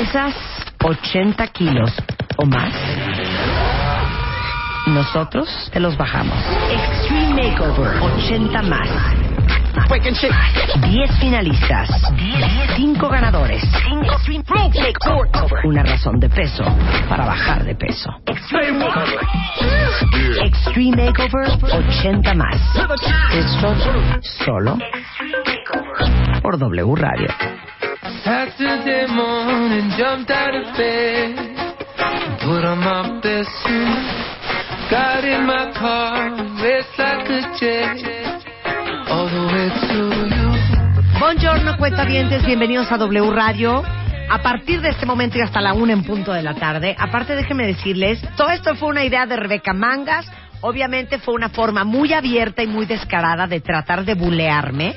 ¿Pesas 80 kilos o más? Nosotros te los bajamos. Extreme Makeover 80 más. 10 finalistas. 5 ganadores. Una razón de peso para bajar de peso. Extreme Makeover 80 más. Esto solo por W Radio. Saturday morning, jumped a bienvenidos a W Radio. A partir de este momento y hasta la una en punto de la tarde, aparte déjenme decirles, todo esto fue una idea de Rebeca Mangas, obviamente fue una forma muy abierta y muy descarada de tratar de bulearme.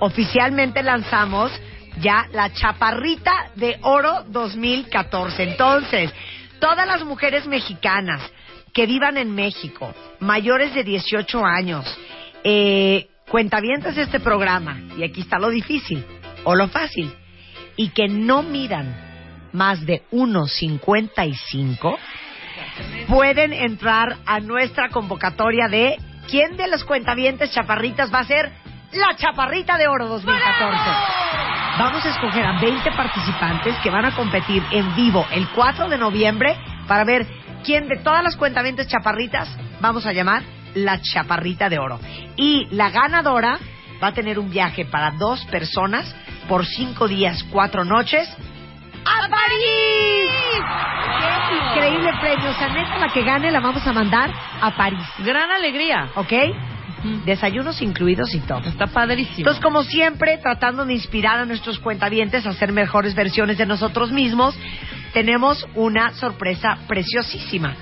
Oficialmente lanzamos ya la Chaparrita de Oro 2014. Entonces, todas las mujeres mexicanas que vivan en México, mayores de 18 años, eh, cuentavientes de este programa, y aquí está lo difícil o lo fácil, y que no midan más de 1.55, pueden entrar a nuestra convocatoria de quién de los cuentavientes chaparritas va a ser la Chaparrita de Oro 2014. Vamos a escoger a 20 participantes que van a competir en vivo el 4 de noviembre para ver quién de todas las cuentavientes chaparritas vamos a llamar la Chaparrita de Oro. Y la ganadora va a tener un viaje para dos personas por cinco días, cuatro noches a París. ¡Qué increíble premio! O sea, neta, la que gane la vamos a mandar a París. Gran alegría. ¿Ok? Desayunos incluidos y todo. Está padrísimo. Entonces, como siempre, tratando de inspirar a nuestros cuentavientes a hacer mejores versiones de nosotros mismos, tenemos una sorpresa preciosísima.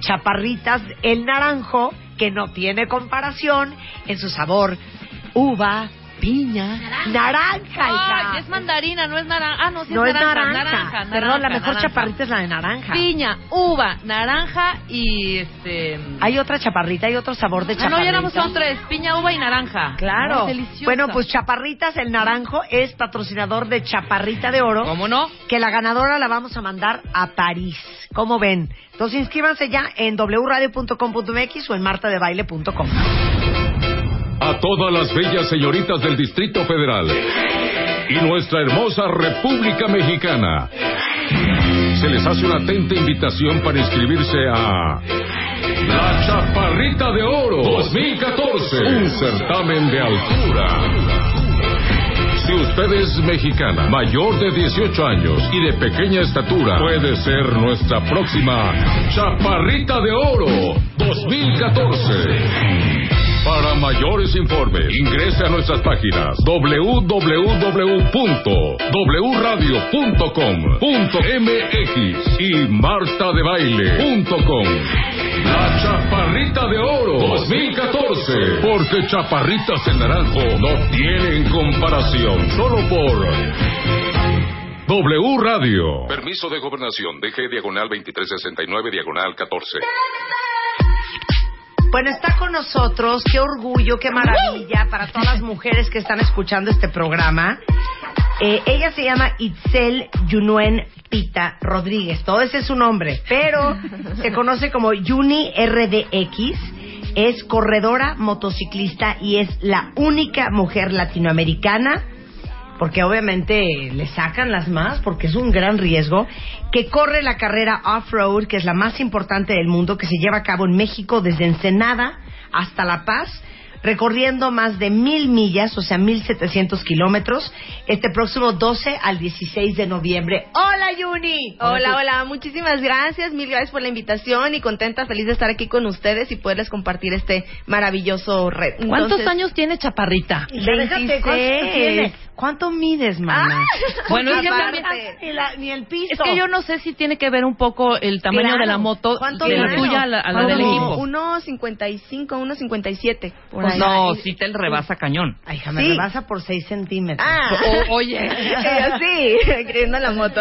Chaparritas el naranjo, que no tiene comparación en su sabor uva, piña, naranja. hija. Ay, es mandarina, no es naranja. Ah, no, sí no es es naranja. naranja. naranja, Perdón, la mejor naranja. chaparrita es la de naranja. Piña, uva, naranja y este. Hay otra chaparrita, hay otro sabor de Ah, chaparrita. no, ya éramos son tres. Piña, uva y naranja. Claro. Ay, deliciosa. bueno, pues Chaparritas el Naranjo es patrocinador de Chaparrita de Oro. ¿Cómo no? Que la ganadora la vamos a mandar a París. ¿Cómo ven? Entonces inscríbanse ya en wradio.com.mx o en martadebaile.com. a todas las bellas señoritas del Distrito Federal y nuestra hermosa República Mexicana. Se les hace una atenta invitación para inscribirse a La Chaparrita de Oro 2014, un certamen de altura. Si usted es mexicana, mayor de 18 años y de pequeña estatura, puede ser nuestra próxima Chaparrita de Oro 2014. Para mayores informes, ingrese a nuestras páginas www.wradio.com.mx y martadebaile.com. La Chaparrita de Oro 2014, porque Chaparritas en Naranjo no tienen comparación, solo por W Radio. Permiso de gobernación, DG diagonal 2369 diagonal 14. Bueno, está con nosotros, qué orgullo, qué maravilla para todas las mujeres que están escuchando este programa. Eh, ella se llama Itzel Yunuen Pita Rodríguez, todo ese es su nombre, pero se conoce como Yuni RDX. Es corredora, motociclista y es la única mujer latinoamericana, porque obviamente le sacan las más, porque es un gran riesgo, que corre la carrera off-road, que es la más importante del mundo, que se lleva a cabo en México desde Ensenada hasta La Paz, recorriendo más de mil millas, o sea, mil setecientos kilómetros, este próximo 12 al 16 de noviembre. ¡Hola, Yuni! Hola, hola, muchísimas gracias, mil gracias por la invitación y contenta, feliz de estar aquí con ustedes y poderles compartir este maravilloso reto. ¿Cuántos años tiene Chaparrita? Ya déjate, ¿cuánto 26. tienes? ¿Cuánto mides, mamá? Bueno, es que también- ni, la- ni el piso. Es que yo no sé si tiene que ver un poco el tamaño Claro. de la moto ¿Cuánto de la tuya a la, a la del ¿Cuánto equipo. 1.55, 1.57. Por ahí. No, sí te rebasa cañón. Ay, hija, me Sí. rebasa por 6 centímetros. Ah, O- oye. Sí, creyendo en la moto.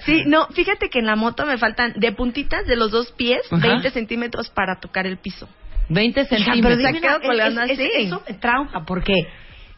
Sí, no, fíjate que en la moto me faltan de puntitas de los dos pies Ajá. 20 centímetros para tocar el piso. 20 Hija, pero centímetros. dime Se queda una- colgando es- es- así. Eso me trauma, porque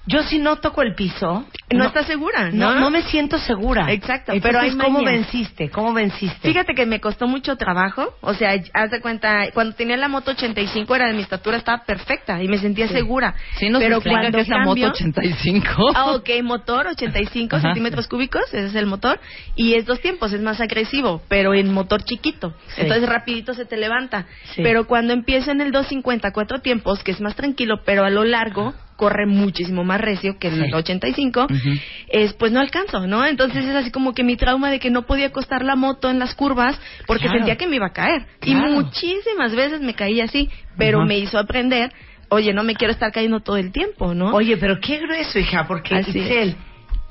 Yo si no toco el piso, No, estás segura, no, ¿no? no me siento segura. Exacto, Entonces, pero hay ¿cómo venciste? ¿Cómo venciste? Fíjate que me costó mucho trabajo, o sea, haz de cuenta, cuando tenía la moto 85 era de mi estatura, estaba perfecta y me sentía segura. Sí, nos pero explica cuando que es la moto cambio- 85. Ah, ok, motor 85 Ajá. centímetros cúbicos, ese es el motor, y es dos tiempos, es más agresivo, pero en motor chiquito, Sí. entonces rapidito se te levanta. Sí. Pero cuando empiezo en el 250 cuatro tiempos, que es más tranquilo, pero a lo largo corre muchísimo más recio que el Sí. 85, es, pues no alcanzo, ¿no? Entonces es así como que mi trauma de que no podía acostar la moto en las curvas porque Claro. sentía que me iba a caer. Claro. Y muchísimas veces me caí así, pero me hizo aprender, oye, no me quiero estar cayendo todo el tiempo, ¿no? Oye, pero qué grueso, hija, porque Así es. Itzel,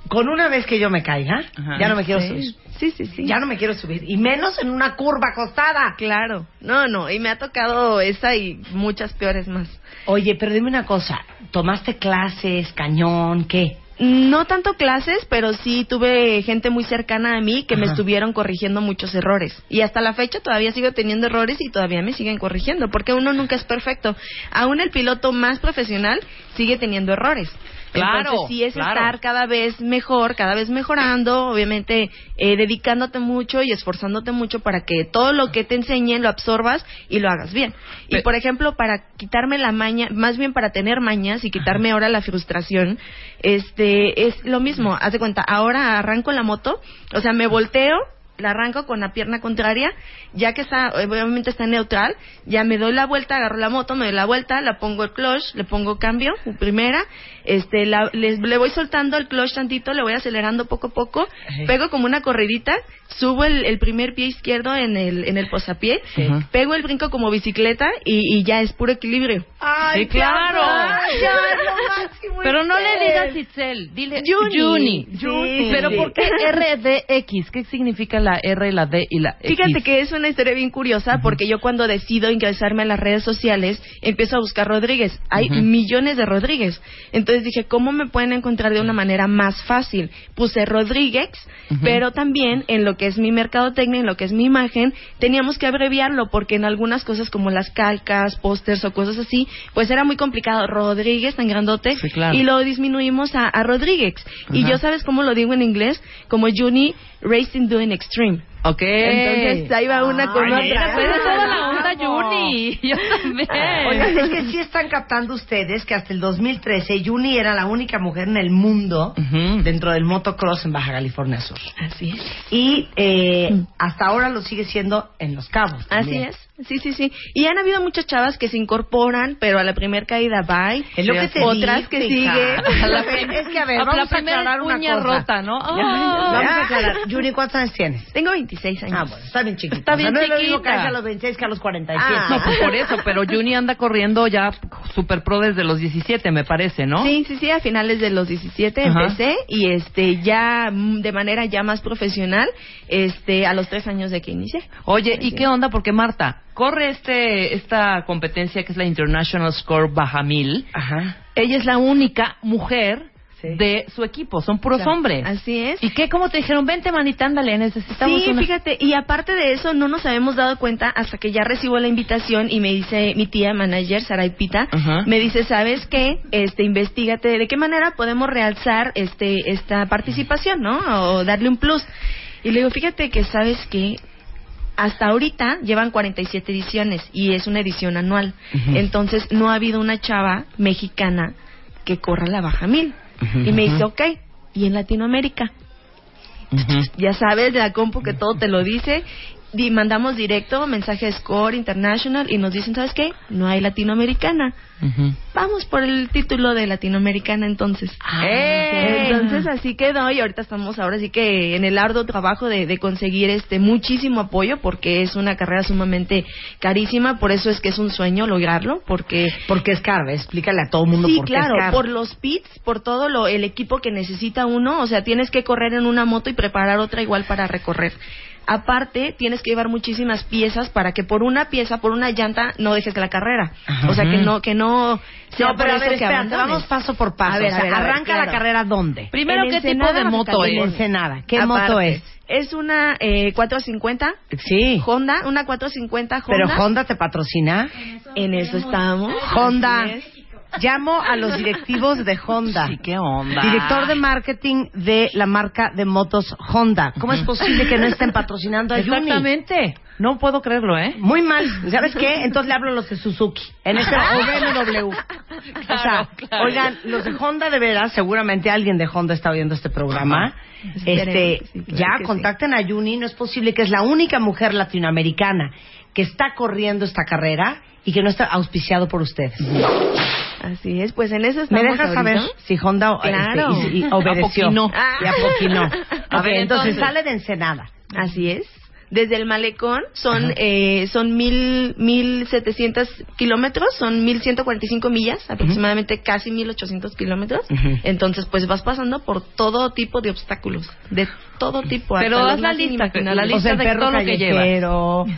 con una vez que yo me caiga, Ajá. ya no me quiero Sí. subir. Sí, sí, sí. Ya no me quiero subir. Y menos en una curva acostada. Claro, no, no, y me ha tocado esa y muchas peores más. Oye, pero dime una cosa. ¿Tomaste clases, cañón, qué? No tanto clases, pero sí tuve gente muy cercana a mí que me estuvieron corrigiendo muchos errores. Y hasta la fecha todavía sigo teniendo errores y todavía me siguen corrigiendo, porque uno nunca es perfecto. Aún el piloto más profesional sigue teniendo errores. Claro, Entonces sí es claro. estar cada vez mejor, cada vez mejorando, obviamente eh, dedicándote mucho y esforzándote mucho para que todo lo que te enseñen lo absorbas y lo hagas bien. Y por ejemplo, para quitarme la maña, más bien para tener mañas y quitarme ahora la frustración, este es lo mismo. Haz de cuenta, ahora arranco la moto, o sea, me volteo, la arranco con la pierna contraria, ya que está, obviamente está neutral, ya me doy la vuelta, agarro la moto, me doy la vuelta, la pongo el clutch, le pongo cambio, primera, este, la- les- le voy soltando el clutch tantito, le voy acelerando poco a poco, pego como una corridita, subo el, el primer pie izquierdo en el, en el posapié, Ajá. pego el brinco como bicicleta y, y ya es puro equilibrio. ¡Ay, Sí, claro. Ya, lo Pero no le digas Itzel, dile Juni. Juni. Sí, Pero sí. ¿por qué RDX? ¿Qué significa la R, la D y la X? Fíjate que es una historia bien curiosa porque yo cuando decido ingresarme a las redes sociales empiezo a buscar Rodríguez. Hay millones de Rodríguez. Entonces dije, ¿cómo me pueden encontrar de una manera más fácil? Puse Rodríguez, pero también en lo que es mi mercadotecnia, en lo que es mi imagen, teníamos que abreviarlo porque en algunas cosas como las calcas, pósters o cosas así, pues era muy complicado. Rodríguez tan grandote Sí, claro. y lo disminuimos a, a Rodríguez. Y yo, ¿sabes cómo lo digo en inglés? Como Juni Racing Doing Extreme. Ok. Entonces ahí va una con otra. mira, Pues es toda la onda, Vamos. Juni. Yo también. Oigan, es que sí están captando ustedes que hasta el 2013 Yuni era la única mujer en el mundo Ujú. dentro del motocross en Baja California Sur. Así es. Y eh, Mm. hasta ahora lo sigue siendo en Los Cabos. Así también. es. Sí, sí, sí. Y han habido muchas chavas que se incorporan, pero a la primera caída bye. Es lo que te Otras que siguen. A la es que a ver, la vamos a primera aclarar una uña cosa. rota, ¿no? Vamos Ah. a aclarar. Yuni, ¿cuántos años tienes? Tengo 26 años. Ah, bueno, está bien chiquita. Está bien o sea, no es lo mismo chiquita. caerse a los 26 que a los 47. Ah. No, pues por eso, pero Juni anda corriendo ya super pro desde los 17, me parece, ¿no? Sí, sí, sí, a finales de los 17 Ajá. empecé y este ya mm, de manera ya más profesional, este a los tres años de que inicié. Oye, ¿y Sí. qué onda? Porque Marta, corre este esta competencia que es la International Score Baja Mil. Ajá. Ella es la única mujer Sí. de su equipo, son puros Claro. hombres. Así es. ¿Y qué? ¿Cómo te dijeron? Vente, manita, ándale, necesitamos Sí, una... fíjate, y aparte de eso, no nos habíamos dado cuenta hasta que ya recibo la invitación y me dice mi tía manager, Saray Pita, me dice, ¿sabes qué? Este, investigate de qué manera podemos realzar este esta participación, ¿no? O darle un plus. Y le digo, fíjate que, ¿sabes qué? Hasta ahorita llevan 47 ediciones y es una edición anual. Entonces, no ha habido una chava mexicana que corra la baja mil. Y me dice, ok, ¿y en Latinoamérica? Ya sabes, de la compu que todo te lo dice. Di- mandamos directo mensaje a Score International y nos dicen, ¿sabes qué? No hay latinoamericana. Vamos por el título de latinoamericana entonces. ¡Eh! Entonces así quedó y ahorita estamos ahora sí que en el arduo trabajo de, de conseguir este muchísimo apoyo porque es una carrera sumamente carísima, por eso es que es un sueño lograrlo porque Porque es caro, explícale a todo el mundo Sí, por qué claro, es caro. por los pits, por todo lo, el equipo que necesita uno, o sea, tienes que correr en una moto y preparar otra igual para recorrer. Aparte, tienes que llevar muchísimas piezas para que por una pieza, por una llanta, no dejes la carrera. O sea, que no, que no sea No, pero a por ver, eso que espérate, vamos paso por paso. A ver, O sea, a ver, a ver, arranca la carrera ¿dónde? Primero, En ¿qué tipo de moto En es? Ensenada. ¿Qué Aparte, moto es? Es una eh, 450 Sí. Honda, una 450 Honda. Pero Honda te patrocina. En eso estamos. Honda. Llamo a los directivos de Honda. Sí, qué onda. Director de marketing de la marca de motos Honda. ¿Cómo es posible que no estén patrocinando a Yumi? Exactamente. No puedo creerlo, ¿eh? Muy mal. ¿Sabes qué? Entonces le hablo a los de Suzuki. En ese o BMW. o sea, claro. oigan, los de Honda de veras, seguramente alguien de Honda está oyendo este programa. Este, sí, ya contacten a Yuni. No es posible que es la única mujer latinoamericana que está corriendo esta carrera y que no está auspiciado por ustedes. Así es, pues en eso ¿Me estamos dejas ahorita. saber si Honda este, Claro. y- y obedeció? Apoquinó. Y apoquinó. A Ok, ver, entonces entonces. sale de Ensenada. Así es. Desde el malecón son eh, son mil mil setecientos kilómetros, son mil ciento cuarenta y cinco millas, aproximadamente casi mil ochocientos kilómetros. Entonces, pues vas pasando por todo tipo de obstáculos, de todo tipo. Pero haz la lista, la lista o sea, el de perro todo lo que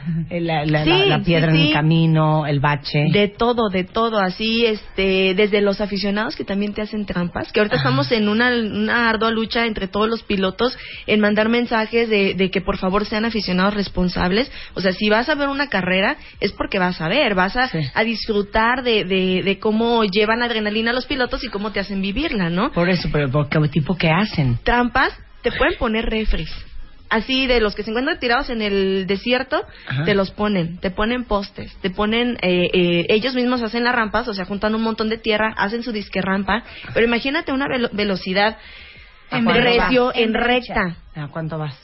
el- la, la- Sí, la- la piedra sí, en el sí. camino, el bache. De todo, de todo, así, este, desde los aficionados que también te hacen trampas, que ahorita estamos en una, una ardua lucha entre todos los pilotos en mandar mensajes de, de que por favor sean aficionados responsables. O sea, si vas a ver una carrera, es porque vas a ver, vas a, Sí. a disfrutar de, de, de cómo llevan adrenalina los pilotos y cómo te hacen vivirla, ¿no? Por eso, pero ¿por qué tipo que hacen? Trampas, te pueden poner refres. Así de los que se encuentran tirados en el desierto, Ajá. te los ponen, te ponen postes, te ponen, eh, eh, ellos mismos hacen las rampas, o sea, juntan un montón de tierra, hacen su disque rampa, pero imagínate una velo- velocidad ¿A en recio, vas? en recta. ¿A cuánto vas?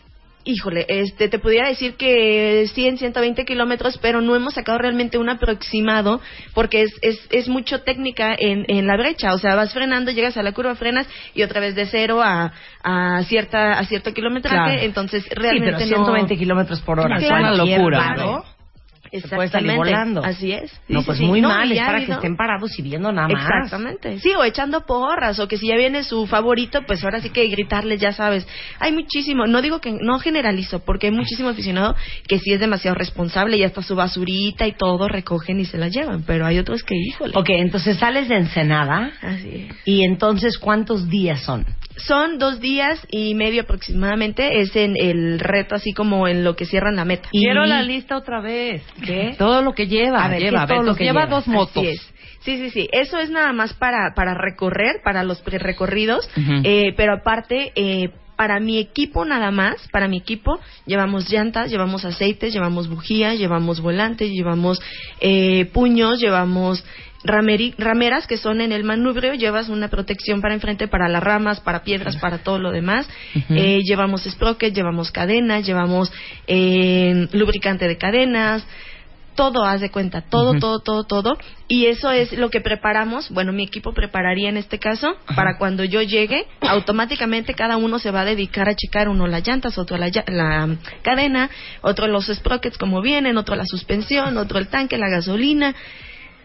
Híjole, este, te pudiera decir que 100, 120 kilómetros, pero no hemos sacado realmente un aproximado porque es, es, es mucho técnica en, en la brecha. O sea, vas frenando, llegas a la curva, frenas y otra vez de cero a, a, cierta, a cierto kilometraje. Claro. Entonces, Sí, realmente pero 120 no... kilómetros por hora. Claro. Una cualquier locura, ¿no? Se puede salir volando. Así es. No, Sí, pues sí, muy No, mal, es para que estén parados y viendo nada más. Exactamente. Sí, o echando porras, o que si ya viene su favorito, pues ahora sí que gritarles, ya sabes. Hay muchísimo, no digo que, no generalizo, porque hay muchísimo aficionado que sí es demasiado responsable y hasta su basurita y todo recogen y se la llevan, pero hay otros que, híjole. Ok, entonces sales de Ensenada Así es. y entonces ¿cuántos días son? Son dos días y medio aproximadamente, es en el reto, así como en lo que cierran la meta. Y- Quiero la lista otra vez. ¿Qué? Todo lo que lleva. A ver, ¿qué lleva, todo lo que lleva lleva? dos motos. Así es. Sí, sí, sí. Eso es nada más para, para recorrer, para los recorridos, eh, pero aparte, eh, para mi equipo nada más, para mi equipo, llevamos llantas, llevamos aceites, llevamos bujías, llevamos volantes, llevamos eh, puños, llevamos rameri- rameras que son en el manubrio, llevas una protección para enfrente, para las ramas, para piedras, para todo lo demás. Eh, llevamos sprocket, llevamos cadenas, llevamos eh, lubricante de cadenas, todo, haz de cuenta, todo, todo, todo, todo. Y eso es lo que preparamos, bueno, mi equipo prepararía en este caso, para cuando yo llegue, automáticamente cada uno se va a dedicar a checar uno las llantas, otro la, la cadena, otro los sprockets como vienen, otro la suspensión, otro el tanque, la gasolina,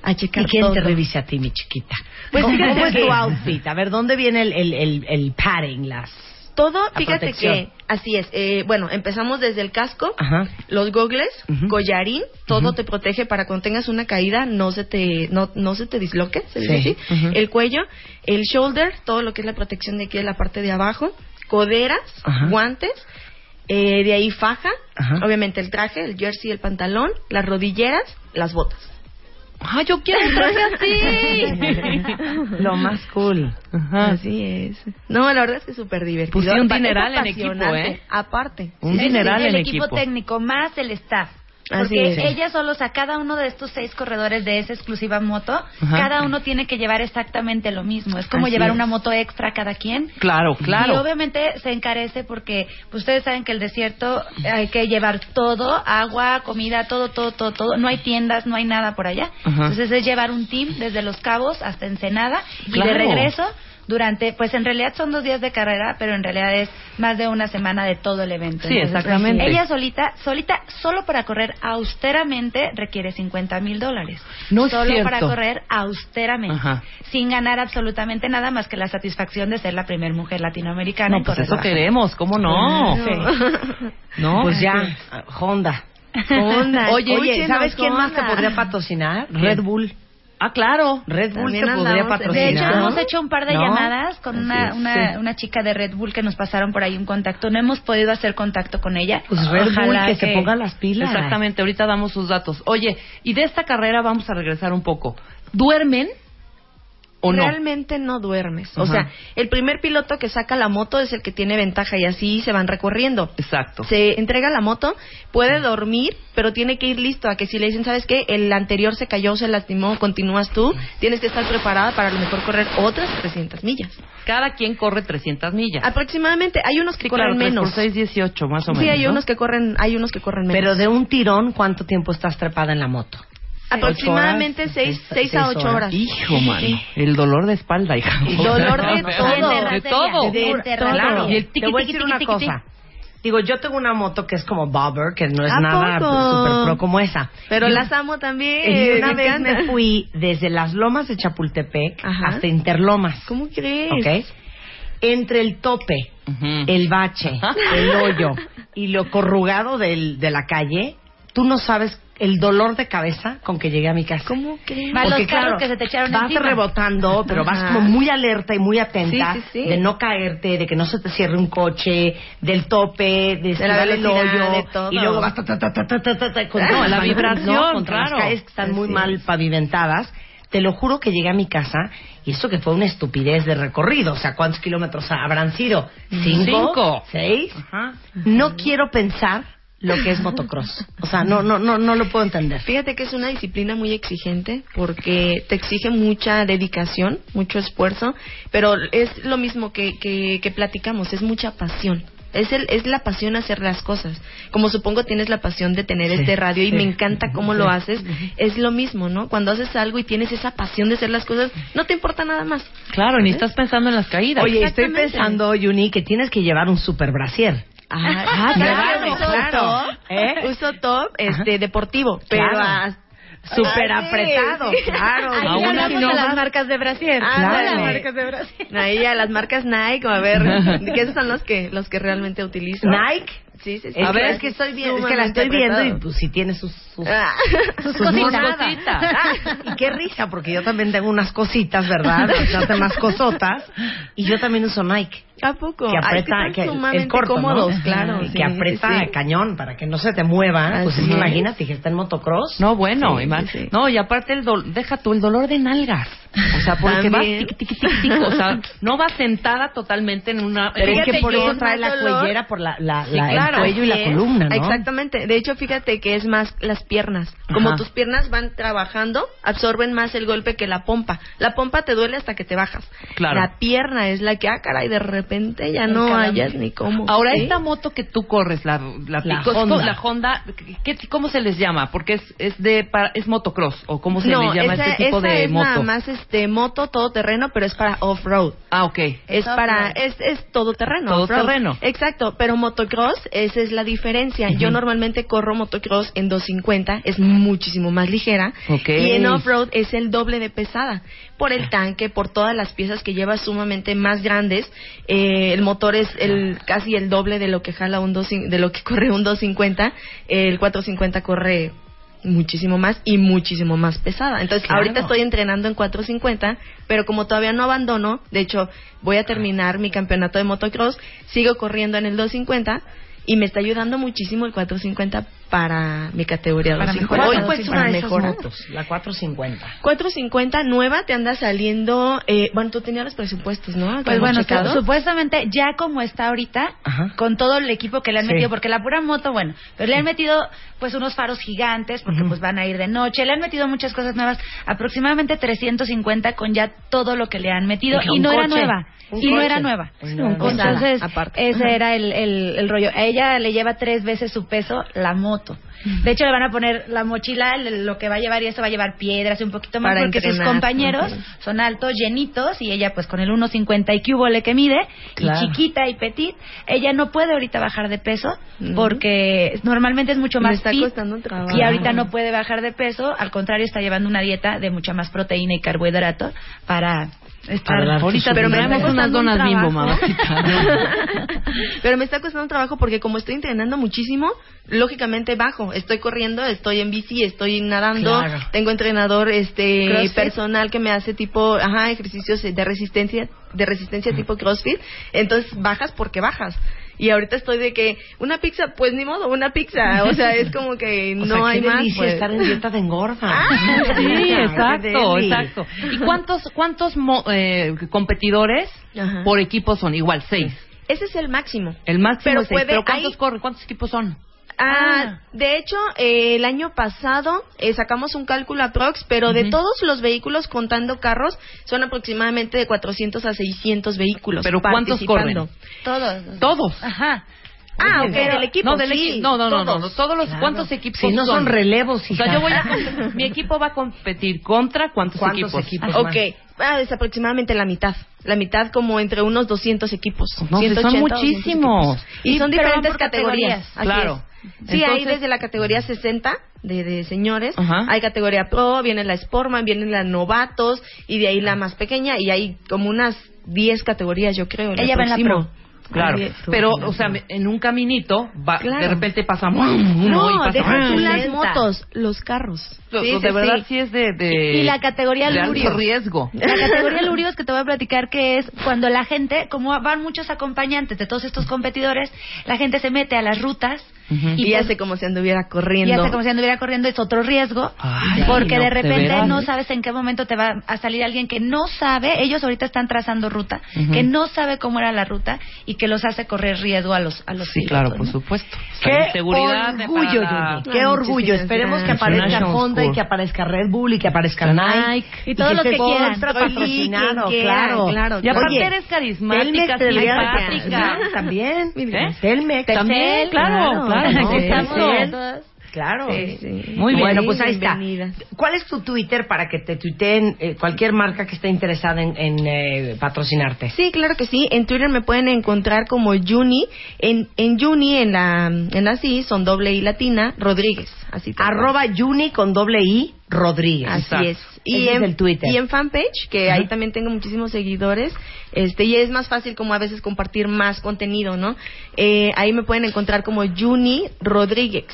a checar ¿Y quién todo. te revisa a ti, mi chiquita? Pues ¿Cómo, cómo es tu outfit? A ver, ¿dónde viene el, el, el, el padding? Las... Todo, La fíjate protección. que, así es, eh, bueno, empezamos desde el casco, Ajá. los gogles, Ujú. collarín, todo Ujú. te protege para cuando tengas una caída no se te no, no se te disloque, se dice Sí. así. Ujú. El cuello, el shoulder, todo lo que es la protección de aquí de la parte de abajo, coderas, guantes, eh, de ahí faja, obviamente el traje, el jersey, el pantalón, las rodilleras, las botas. ¡Ah, yo quiero un traje así! Lo más cool. Ajá. Así es. No, la verdad es que es súper divertido. Sí, un dineral en equipo, ¿eh? Aparte. Un dineral el en equipo, equipo. técnico más el staff. Porque ella solo, o sea, cada uno de estos seis corredores de esa exclusiva moto, Ajá. cada uno tiene que llevar exactamente lo mismo. Es como Así llevar es. una moto extra cada quien. Claro, Y claro. obviamente se encarece porque pues, ustedes saben que el desierto hay que llevar todo, agua, comida, todo, todo, todo, todo. No hay tiendas, no hay nada por allá. Ajá. Entonces es llevar un team desde Los Cabos hasta Ensenada y de regreso durante, pues en realidad son dos días de carrera, pero en realidad es más de una semana de todo el evento. Sí, Entonces, exactamente. Ella solita, solita, solo para correr austeramente requiere 50 mil dólares. No es Solo cierto. para correr austeramente. Ajá. Sin ganar absolutamente nada más que la satisfacción de ser la primera mujer latinoamericana No, pues eso queremos, ¿cómo no? Sí. ¿No? Pues ya, Honda. Honda, Oye, ¿sabes quién más te podría patrocinar? Red Bull. Ah, claro. Red Bull También te podría en- De hecho, patrocinar. hemos hecho un par de ¿No? llamadas con una, una, sí. una chica de Red Bull que nos pasaron por ahí un contacto. No hemos podido hacer contacto con ella. Pues Red Bull Ojalá que, se ponga las pilas. Exactamente, ahorita damos sus datos. Oye, y de esta carrera vamos a regresar un poco. ¿Duermen? Realmente no duermes. O sea, el primer piloto que saca la moto es el que tiene ventaja y así se van recorriendo. Exacto. Se entrega la moto, puede dormir, pero tiene que ir listo a que si le dicen, ¿sabes qué? El anterior se cayó, se lastimó, continúas tú, tienes que estar preparada para a lo mejor correr otras 300 millas. Cada quien corre 300 millas. Aproximadamente, hay unos que Sí, corren claro, menos. por seis, 18, más o menos. sí, hay ¿no? unos que corren, hay unos que corren menos. Pero de un tirón, ¿cuánto tiempo estás trepada en la moto? Aproximadamente Ocho 6 horas, seis seis a 8 horas. horas. Hijo, mano. El dolor de espalda, hija. Y dolor de todo. De todo. De todo. Claro. Y el Te tiqui, voy a tiqui, decir tiqui, una tiqui, cosa. Digo, yo tengo una moto que es como bobber, que no es ¿A nada super pro como esa. Pero Yo- las amo también. Y una me vez encanta. me fui desde las lomas de Chapultepec Ajá. hasta Interlomas. ¿Cómo crees? ¿Ok? Entre el tope, el bache, el hoyo y lo corrugado del, de la calle, tú no sabes el dolor de cabeza con que llegué a mi casa. ¿Cómo crees? Porque los claro, que se te echaron vas encima. rebotando, pero Ajá. vas como muy alerta y muy atenta sí, sí, sí. de no caerte, de que no se te cierre un coche, del tope, de, de la el hoyo de todo. y luego vas ta ta ta ta ta ta, ta con, ah, no, la vibración, no, contra claro. las calles que están muy mal pavimentadas. Te lo juro que llegué a mi casa y eso que fue una estupidez de recorrido. O sea, ¿cuántos kilómetros habrán sido? Mm, ¿Cinco? ¿Cinco? ¿Seis? Ajá. No quiero pensar lo que es motocross. O sea, no, no, no, no lo puedo entender. Fíjate que es una disciplina muy exigente porque te exige mucha dedicación, mucho esfuerzo, pero es lo mismo que, que, que platicamos, es mucha pasión. Es, el, es la pasión hacer las cosas. Como supongo tienes la pasión de tener Sí, este radio y sí. me encanta cómo lo haces, es lo mismo, ¿no? Cuando haces algo y tienes esa pasión de hacer las cosas, no te importa nada más. Claro, ni estás pensando en las caídas. Oye, estoy pensando, Yuni, que tienes que llevar un super brasier. Ah, claro, uso claro. top, ¿Eh? uso top este, deportivo, pero Claro. a- Súper apretado, sí. claro. Ay, Aún así de no las marcas de Brasil. Claro. las marcas de Brasil. Ahí ya las marcas Nike, a ver, que esos son los que los que realmente utilizo. Nike. Sí, sí, sí. Es a que, ver, es que estoy viendo, es que la estoy viendo y pues si tiene sus, sus, Ah. sus cositas. Ah, y qué risa, porque yo también tengo unas cositas, ¿verdad? Bastante más cosotas. Y yo también uso Nike. ¿A poco? Que aprieta, están que corto, cómodos, ¿no? claro. Y sí, que aprieta sí, sí. cañón para que no se te mueva. Pues es. imagínate que está en motocross. No, bueno, Sí, y más- sí, sí. no, y aparte el dol- deja tú el dolor de nalgas. O sea, porque vas tiqui, tiqui, tiqui, tiqui, o sea, no vas sentada totalmente en una Pero es que por eso es trae la cuellera por la, la, Sí, la- claro. el cuello y la es. columna, ¿no? Exactamente. De hecho, fíjate que es más las piernas. Como Ajá. tus piernas van trabajando, absorben más el golpe que la pompa. La pompa te duele hasta que te bajas. Claro. La pierna es la que, ah, caray, de repente ya no hayas ni cómo. Ahora, ¿Sí? esta moto que tú corres, la, la, La Pico- Honda. la Honda, ¿qué, ¿cómo se les llama? Porque es, es de para, es motocross, o cómo se no, les llama esa, este tipo esa de es moto. nada más este moto todoterreno, pero es para off-road. Ah, ok. Es para, es, es todoterreno. Todoterreno. Exacto, pero motocross, esa es la diferencia. Yo normalmente corro motocross en 250, es muchísimo más ligera. Y en off-road es el doble de pesada. Por el tanque, por todas las piezas que lleva sumamente más grandes. Eh, el motor es el casi el doble de lo que jala un 2, de lo que corre un 250. El 450 corre muchísimo más y muchísimo más pesada. Entonces, Claro. ahorita estoy entrenando en 450, pero como todavía no abandono, de hecho, voy a terminar mi campeonato de motocross, sigo corriendo en el 250 y me está ayudando muchísimo el 450 para mi categoría Para 250. mejorar. Hoy para una de esas motos, la 450. 450 nueva te anda saliendo, eh, bueno, tú tenías los presupuestos, ¿no? Pues bueno, supuestamente ya como está ahorita, Ajá. con todo el equipo que le han Sí. metido, porque la pura moto, bueno, pero le han metido pues unos faros gigantes, porque pues van a ir de noche, le han metido muchas cosas nuevas, aproximadamente 350 con ya todo lo que le han metido, y no era nueva, y no coche. era nueva. Entonces, Aparte. ese Ajá. era el, el, el rollo. A ella le lleva tres veces su peso la moto. De hecho, le van a poner la mochila, lo que va a llevar, y eso va a llevar piedras y un poquito más, Para porque sus compañeros son altos, llenitos, y ella pues con el 1.50 y cúbole que mide, Claro. y chiquita y petit, ella no puede ahorita bajar de peso, porque normalmente es mucho más está fit, costando un trabajo. y ahorita no puede bajar de peso, al contrario está llevando una dieta de mucha más proteína y carbohidrato para estar Ahorita Pero me está unas costando un donas bimbo, trabajo. mamacita. Pero me está costando un trabajo porque como estoy entrenando muchísimo, lógicamente bajo. Estoy corriendo, estoy en bici, estoy nadando, Claro. tengo entrenador este ¿Crossfit? personal que me hace tipo, ajá, ejercicios de resistencia, de resistencia tipo CrossFit. Entonces bajas porque bajas. Y ahorita estoy de que una pizza, pues ni modo, una pizza. O sea, es como que O no sea, hay qué más. pues. estar en dieta de engorda. Sí, Qué exacto, exacto. ¿Y cuántos cuántos mo- eh, competidores Ajá. por equipo son? Igual, seis. Ese es el máximo. El máximo Pero seis. puede- ¿Pero cuántos hay- corren? ¿Cuántos equipos son? Ah, de hecho, eh, el año pasado eh, sacamos un cálculo aprox, pero de todos los vehículos contando carros, son aproximadamente de 400 a 600 vehículos. ¿Pero cuántos corren? Todos. Todos. Ajá. Ah, ok, no. del equipo. No, del sí, equipo. No, no, no, no, no, todos. Todos los, Claro. ¿Cuántos equipos Si no son relevos, O sea, hija. yo voy a... mi equipo va a competir contra cuántos, ¿Cuántos equipos. equipos? Ok, ah, es aproximadamente la mitad. La mitad como entre unos 200 equipos. No, son 180 o 200 muchísimos. equipos. Y son diferentes categorías. categorías. así Claro. es. Sí, hay Entonces- desde la categoría 60 de, de señores, Ajá. hay categoría pro, viene la Sportman, viene la novatos y de ahí la más pequeña y hay como unas 10 categorías, yo creo. Ella va en la pro. Claro, es. pero, o sea, en un caminito, va, Claro. de repente pasa uno y No, pasa deja tú las 60. motos, los carros. Lo- Sí, lo sí, de verdad sí. sí, es de, de Y la categoría de alto Lurio. riesgo. La categoría Lurios que te voy a platicar que es cuando la gente, como van muchos acompañantes de todos estos competidores, la gente se mete a las rutas Y, pues, hace como si anduviera corriendo. y hace como si anduviera corriendo, es otro riesgo, Ay, porque no, de ¿de repente no sabes en qué momento te va a salir alguien que no sabe, ellos ahorita están trazando ruta, que no sabe cómo era la ruta y que los hace correr riesgo a los a los Sí, pilotos, claro, por ¿no? supuesto. Qué Seguridad orgullo, para Qué Ah, orgullo. Esperemos que aparezca Honda y que aparezca Red Bull y que aparezca Nike. Y todos los que quieran. Ultra Troy Lee, patrocinado, claro. claro, Y aparte Oye, eres carismática, simpática. También. ¿Eh? Telmex. También, claro, claro. Sí, estamos. sí. Claro. Sí, sí. Muy bien. Bueno, pues ahí está. Bienvenida. ¿Cuál es tu Twitter para que te tuiteen eh, cualquier marca que esté interesada en, en, eh, patrocinarte? Sí, claro que sí. En Twitter me pueden encontrar como Juni. En, en Juni, en la, en la sí, son doble I latina, Rodríguez. Así. Arroba Juni con doble I Rodríguez. Así Exacto. es. Ese es en, el Twitter. Y en fanpage, que Ajá. ahí también tengo muchísimos seguidores, este, y es más fácil como a veces compartir más contenido, ¿no? Eh, ahí me pueden encontrar como Juni Rodríguez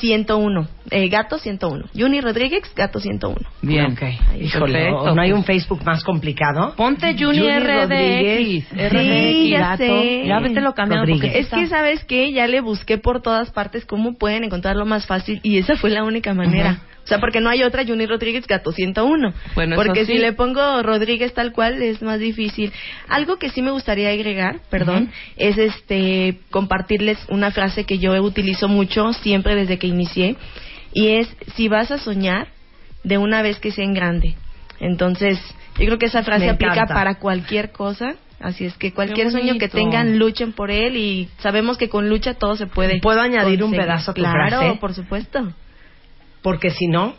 101, eh, Gato 101. Juni Rodríguez, Gato 101. Bien. Ok. Híjole, Perfecto. ¿no hay un Facebook más complicado? Ponte Juni. Rodríguez. Sí, ya gato. sé. Ya vete lo cambiando Rodríguez. porque Es que, ¿sabes qué? Ya le busqué por todas partes cómo pueden encontrarlo más fácil y esa fue la única manera. Ajá. O sea, porque no hay otra Juni Rodríguez Gato 101. Bueno, porque sí. si le pongo Rodríguez tal cual es más difícil. Algo que sí me gustaría agregar, perdón, es este compartirles una frase que yo utilizo mucho siempre desde que inicié y es si vas a soñar de una vez que sea en grande. Entonces, yo creo que esa frase Me aplica encanta. para cualquier cosa. Así es que cualquier sueño que tengan, luchen por él y sabemos que con lucha todo se puede. ¿Puedo añadir un pedazo a tu Claro, frase? por supuesto. Porque si no,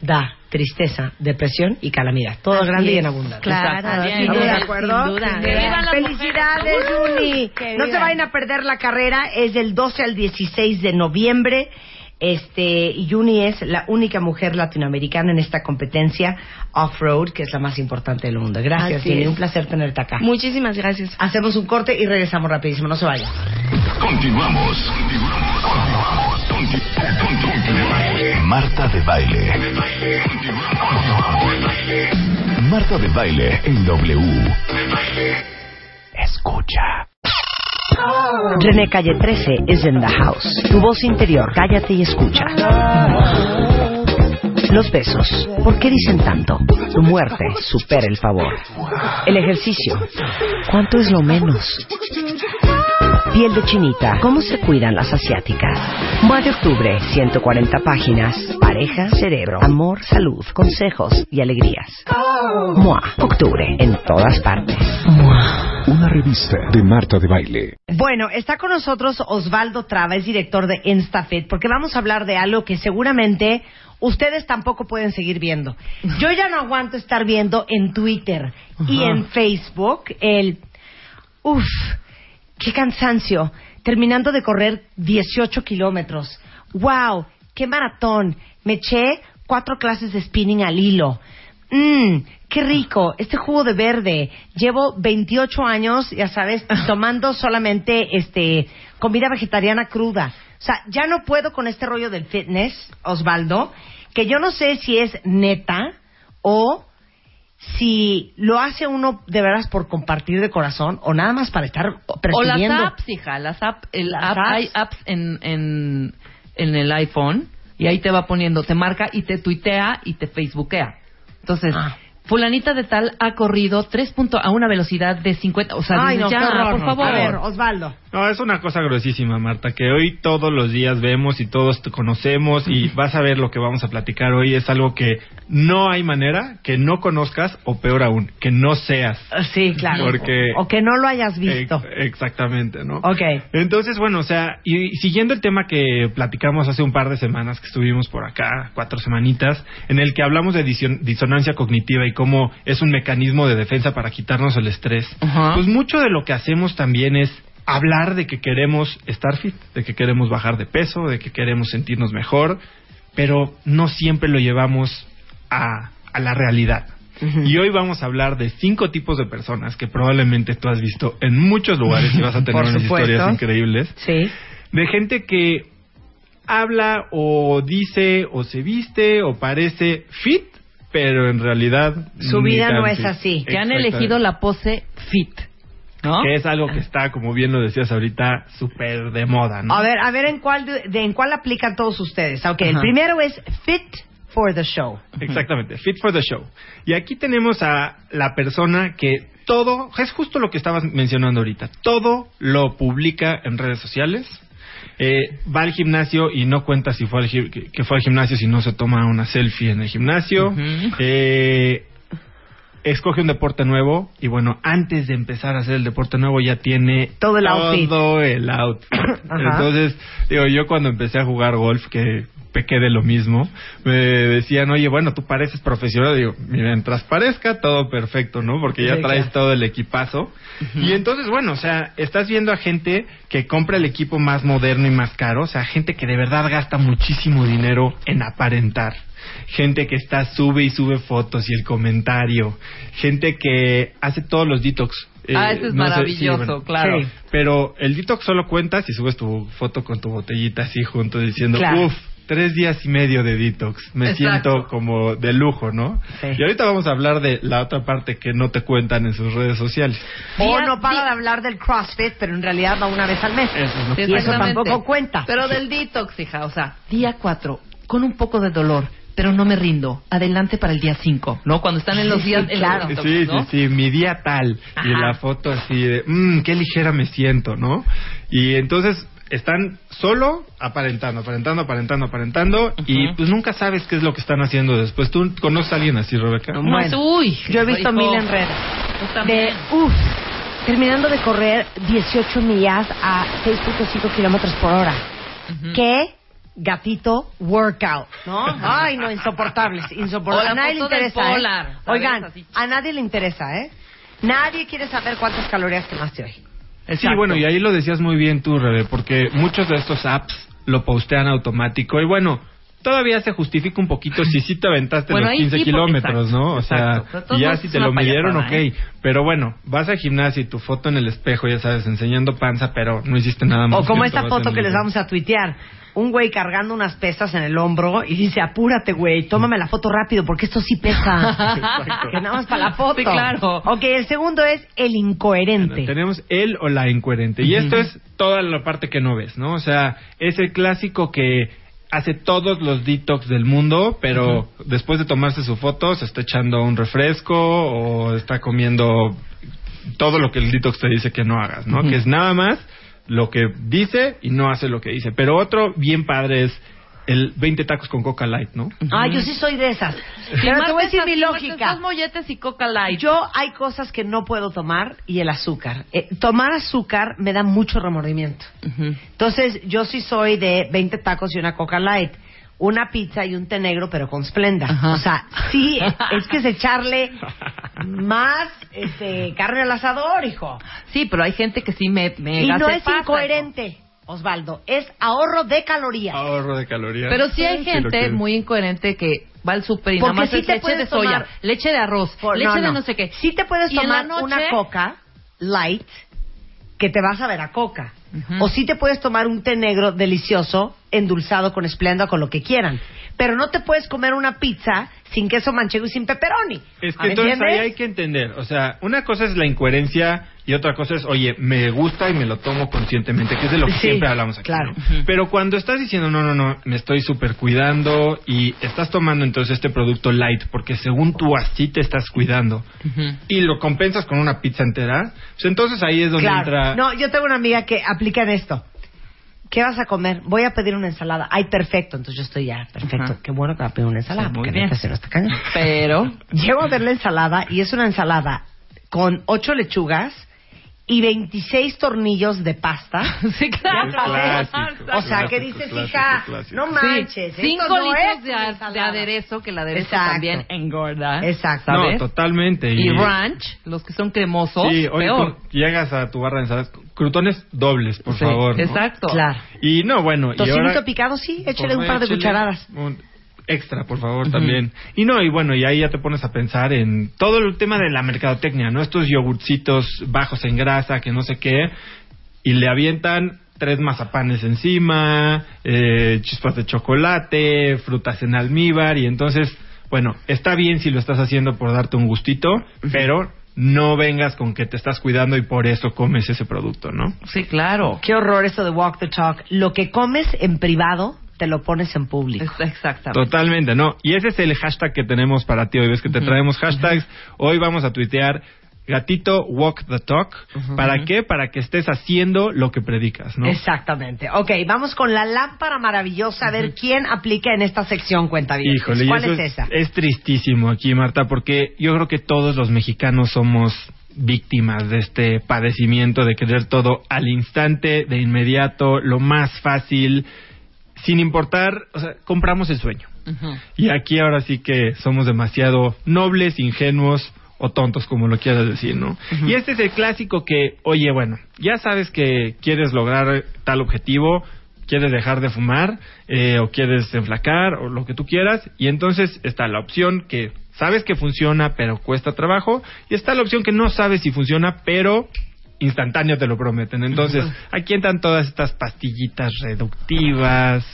da tristeza, depresión y calamidad. Todo Así grande y en abundancia. Claro, Exacto. sin duda, ¿de acuerdo? sin duda. Felicidades, Juni. No se vayan a perder la carrera. Es del 12 al 16 de noviembre. Este, Juni es la única mujer latinoamericana en esta competencia off-road, que es la más importante del mundo. Gracias, Juni. Un placer tenerte acá. Muchísimas gracias. Hacemos un corte y regresamos rapidísimo. No se vayan. Continuamos. Conti- conti- Marta de baile. Marta de baile en W. Escucha. René Calle 13 is in the house. Tu voz interior, cállate y escucha. Los besos, ¿por qué dicen tanto? Tu muerte supera el favor. El ejercicio, ¿cuánto es lo menos? Piel de chinita, ¿cómo se cuidan las asiáticas? Mua de octubre, 140 páginas. Pareja, cerebro, amor, salud, consejos y alegrías. Mua, octubre, en todas partes. Una revista de Marta de baile. Bueno, está con nosotros Osvaldo Traba, es director de InstaFit, porque vamos a hablar de algo que seguramente ustedes tampoco pueden seguir viendo. Yo ya no aguanto estar viendo en Twitter y en Facebook el... Uf, qué cansancio. Terminando de correr 18 kilómetros. ¡Wow! ¡Qué maratón! Me eché cuatro clases de spinning al hilo. Mmm, qué rico, este jugo de verde. Llevo 28 años, ya sabes, tomando solamente este comida vegetariana cruda. O sea, ya no puedo con este rollo del fitness, Osvaldo, que yo no sé si es neta o si lo hace uno de veras por compartir de corazón o nada más para estar O las apps, hija, las apps, el Las app- apps. hay apps en, en, en el iPhone y ahí te va poniendo, te marca y te tuitea y te facebookea. Entonces, Ah. fulanita de tal ha corrido 3 puntos a una velocidad de 50, o sea, Ay, dices, no, ya, qué horror. por favor. A ver, Osvaldo. No, es una cosa gruesísima, Marta, que hoy todos los días vemos y todos te conocemos y vas a ver lo que vamos a platicar hoy. Es algo que no hay manera que no conozcas o peor aún, que no seas. Sí, claro. Porque- O que no lo hayas visto. Ex- exactamente, ¿no? Ok. Entonces, bueno, o sea, y, siguiendo el tema que platicamos hace un par de semanas que estuvimos por acá, cuatro semanitas, en el que hablamos de dison- disonancia cognitiva y cómo es un mecanismo de defensa para quitarnos el estrés, pues mucho de lo que hacemos también es hablar de que queremos estar fit, de que queremos bajar de peso, de que queremos sentirnos mejor, pero no siempre lo llevamos a, a la realidad. Y hoy vamos a hablar de cinco tipos de personas que probablemente tú has visto en muchos lugares y vas a tener unas historias increíbles. Sí. De gente que habla o dice o se viste o parece fit, pero en realidad Su vida no es así. Que han elegido la pose fit, ¿no? Que es algo que está, como bien lo decías ahorita, súper de moda, ¿no? A ver, a ver en cuál de, de- en cuál aplican todos ustedes. Ok, el primero es fit for the show. Exactamente, fit for the show. Y aquí tenemos a la persona que todo, es justo lo que estabas mencionando ahorita, todo lo publica en redes sociales. Eh, va al gimnasio y no cuenta si fue al que fue al gimnasio si no se toma una selfie en el gimnasio. Ujú. Eh, escoge un deporte nuevo y bueno, antes de empezar a hacer el deporte nuevo ya tiene Todo el outfit. todo el outfit. Entonces, digo, yo cuando empecé a jugar golf, que pequé de lo mismo, me decían, oye, bueno, tú pareces profesional. Digo, mientras parezca, todo perfecto, ¿no? Porque ya traes todo el equipazo. Y entonces, bueno, o sea, estás viendo a gente que compra el equipo más moderno y más caro, o sea, gente que de verdad gasta muchísimo dinero en aparentar. Gente que está, sube y sube fotos y el comentario. Gente que hace todos los detox. Eh, Ah, eso es no sé, sí, maravilloso, bueno. claro. Sí. Pero el detox solo cuenta si subes tu foto con tu botellita así junto diciendo, Claro. uff, tres días y medio de detox. Me Exacto. siento como de lujo, ¿no? Sí. Y ahorita vamos a hablar de la otra parte que no te cuentan en sus redes sociales. O no para de hablar del CrossFit, pero en realidad va una vez al mes. Eso es lo eso tampoco cuenta. Pero del detox, hija, o sea, día 4, con un poco de dolor, pero no me rindo. Adelante para el día 5, ¿no? Cuando están en los Sí, días... claro. Sí, ¿no? sí, sí, mi día tal. Y la foto así de, mmm, qué ligera me siento, ¿no? Y entonces están solo aparentando, aparentando, aparentando, aparentando. Y pues nunca sabes qué es lo que están haciendo después. ¿Tú conoces a alguien así, Rebeca? No, Bueno, uy, Yo he visto mil en redes. Tú De, uff, terminando de correr 18 millas a 6.5 kilómetros por hora. ¿Qué? Gatito workout, ¿no? Ay, no, insoportables, insoportables. A nadie le interesa, ¿eh? Oigan, a nadie le interesa, ¿eh? Nadie quiere saber cuántas calorías quemaste hoy. Sí, bueno, y ahí lo decías muy bien tú, Rebe, porque muchos de estos apps lo postean automático y bueno, todavía se justifica un poquito si sí te aventaste Bueno, los ahí 15 sí, kilómetros, exacto, ¿no? O exacto. sea, y ya si te lo midieron, ok. ¿eh? Pero bueno, vas al gimnasio y tu foto en el espejo, ya sabes, enseñando panza, pero no hiciste nada más. O como esta foto que les vamos a tuitear. Un güey cargando unas pesas en el hombro y dice, apúrate, güey, tómame la foto rápido porque esto sí pesa. Que nada más para la foto. Sí, claro. Ok, el segundo es el incoherente. Tenemos el o la incoherente. Y esto es toda la parte que no ves, ¿no? O sea, es el clásico que hace todos los detox del mundo, pero después de tomarse su foto se está echando un refresco o está comiendo todo lo que el detox te dice que no hagas, ¿no? Que es nada más lo que dice y no hace lo que dice. Pero otro bien padre es el 20 tacos con Coca Light, ¿no? Ah, yo sí soy de esas. Pero te voy a decir mi lógica. Dos molletes y coca light. Yo hay cosas que no puedo tomar y el azúcar. Eh, tomar azúcar me da mucho remordimiento. Ujú. Entonces, yo sí soy de 20 tacos y una Coca Light. Una pizza y un té negro, pero con Splenda. Ajá. O sea, sí, es que es echarle más este, carne al asador, hijo. Sí, pero hay gente que sí me, me Y no es incoherente, Osvaldo. Es ahorro de calorías. Ahorro de calorías. Pero sí hay gente que- muy incoherente que va al súper y nada Porque más sí es te leche de soya, tomar- leche de arroz, Por- leche de no sé qué. Sí te puedes tomar noche- una coca light que te vas a ver a coca. O sí te puedes tomar un té negro delicioso, endulzado con esplenda, con lo que quieran. pero no te puedes comer una pizza sin queso manchego y sin pepperoni. Es ¿Me que entonces entiendes? ahí hay que entender, o sea, una cosa es la incoherencia y otra cosa es, oye, me gusta y me lo tomo conscientemente, que es de lo que Sí, siempre hablamos aquí. claro. ¿no? Pero cuando estás diciendo, no, no, no, me estoy súper cuidando y estás tomando entonces este producto light, porque según tú así te estás cuidando y lo compensas con una pizza entera, pues entonces ahí es donde Claro. entra... No, yo tengo una amiga que aplica en esto. ¿Qué vas a comer? Voy a pedir una ensalada. Ay, perfecto. Entonces yo estoy ya, perfecto. Ajá. Qué bueno que va a pedir una ensalada. Sí, porque bien. lo está. Pero, Llego a ver la ensalada y es una ensalada con ocho lechugas y 26 tornillos de pasta. sí, claro. Clásico, O sea, que dices, clásico, hija, clásico. no Sí, manches. cinco esto no litros de, a- de aderezo, que el aderezo Exacto. también engorda. Exacto. No, ¿sabes? totalmente. Y ranch, los que son cremosos, Sí, oye, peor. tú llegas a tu barra de ensaladas, crutones dobles, por Sí, favor. ¿no? Exacto. Claro. Y no, bueno, y Tocinito ahora... picado, sí. Échale un par de échale cucharadas. un extra, por favor, también. Y no, y bueno, y ahí ya te pones a pensar en todo el tema de la mercadotecnia, ¿no? Estos yogurcitos bajos en grasa, que no sé qué, y le avientan tres mazapanes encima, eh, chispas de chocolate, frutas en almíbar, y entonces, bueno, está bien si lo estás haciendo por darte un gustito, pero no vengas con que te estás cuidando y por eso comes ese producto, ¿no? Sí, claro. Qué horror eso de walk the talk. Lo que comes en privado, te lo pones en público. Exactamente. Totalmente, ¿no? Y ese es el hashtag que tenemos para ti hoy. Ves que te traemos hashtags. Hoy vamos a tuitear gatito walk the talk. ¿Para qué? Para que estés haciendo lo que predicas, ¿no? Exactamente. Ok, vamos con la lámpara maravillosa a ver quién aplica en esta sección cuenta bien. Híjole, ¿Cuál es esa? Es tristísimo aquí, Marta, porque yo creo que todos los mexicanos somos víctimas de este padecimiento de querer todo al instante, de inmediato, lo más fácil, sin importar, o sea, compramos el sueño. Y aquí ahora sí que somos demasiado nobles, ingenuos o tontos, como lo quieras decir, ¿no? Y este es el clásico que, oye, bueno, ya sabes que quieres lograr tal objetivo, quieres dejar de fumar, eh, o quieres enflacar, o lo que tú quieras, y entonces está la opción que sabes que funciona, pero cuesta trabajo, y está la opción que no sabes si funciona, pero instantáneo te lo prometen. Entonces, aquí entran todas estas pastillitas reductivas,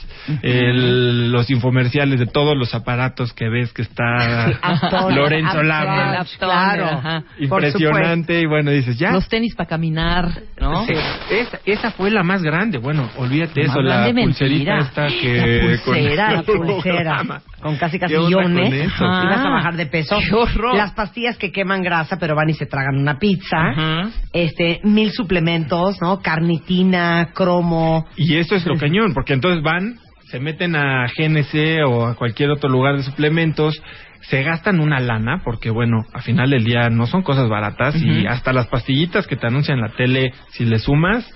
el- los infomerciales de todos los aparatos que ves que está Lorenzo Lama. Claro. Impresionante, y bueno, dices, ya. Los tenis para caminar, ¿no? Sí, esa, esa fue la más grande. Bueno, olvídate eso, la pulserita mentira. esta que... La pulsera, con- la pulsera. Con casi casi ¿Qué onda con millones. vas a bajar de peso. Las pastillas que queman grasa, pero van y se tragan una pizza. Ajá. Este, mil suplementos, ¿no? Carnitina, cromo. Y eso es lo cañón, porque entonces van, se meten a GNC o a cualquier otro lugar de suplementos, se gastan una lana, porque bueno, a final del día no son cosas baratas y hasta las pastillitas que te anuncian en la tele, si le sumas,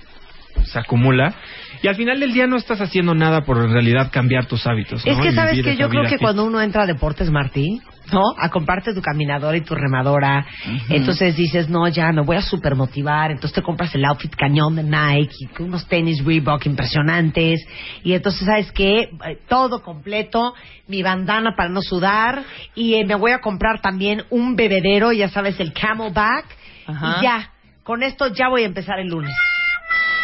se acumula. Y al final del día no estás haciendo nada por en realidad cambiar tus hábitos. Es que sabes que yo creo que fit. cuando uno entra a Deportes Martí, ¿no? A comprarte tu caminadora y tu remadora, entonces dices, no, ya me voy a super motivar, entonces te compras el outfit cañón de Nike, y unos tenis Reebok impresionantes, y entonces, ¿sabes qué? Eh, Todo completo, mi bandana para no sudar, y eh, me voy a comprar también un bebedero, ya sabes, el Camelback, y ya, con esto ya voy a empezar el lunes.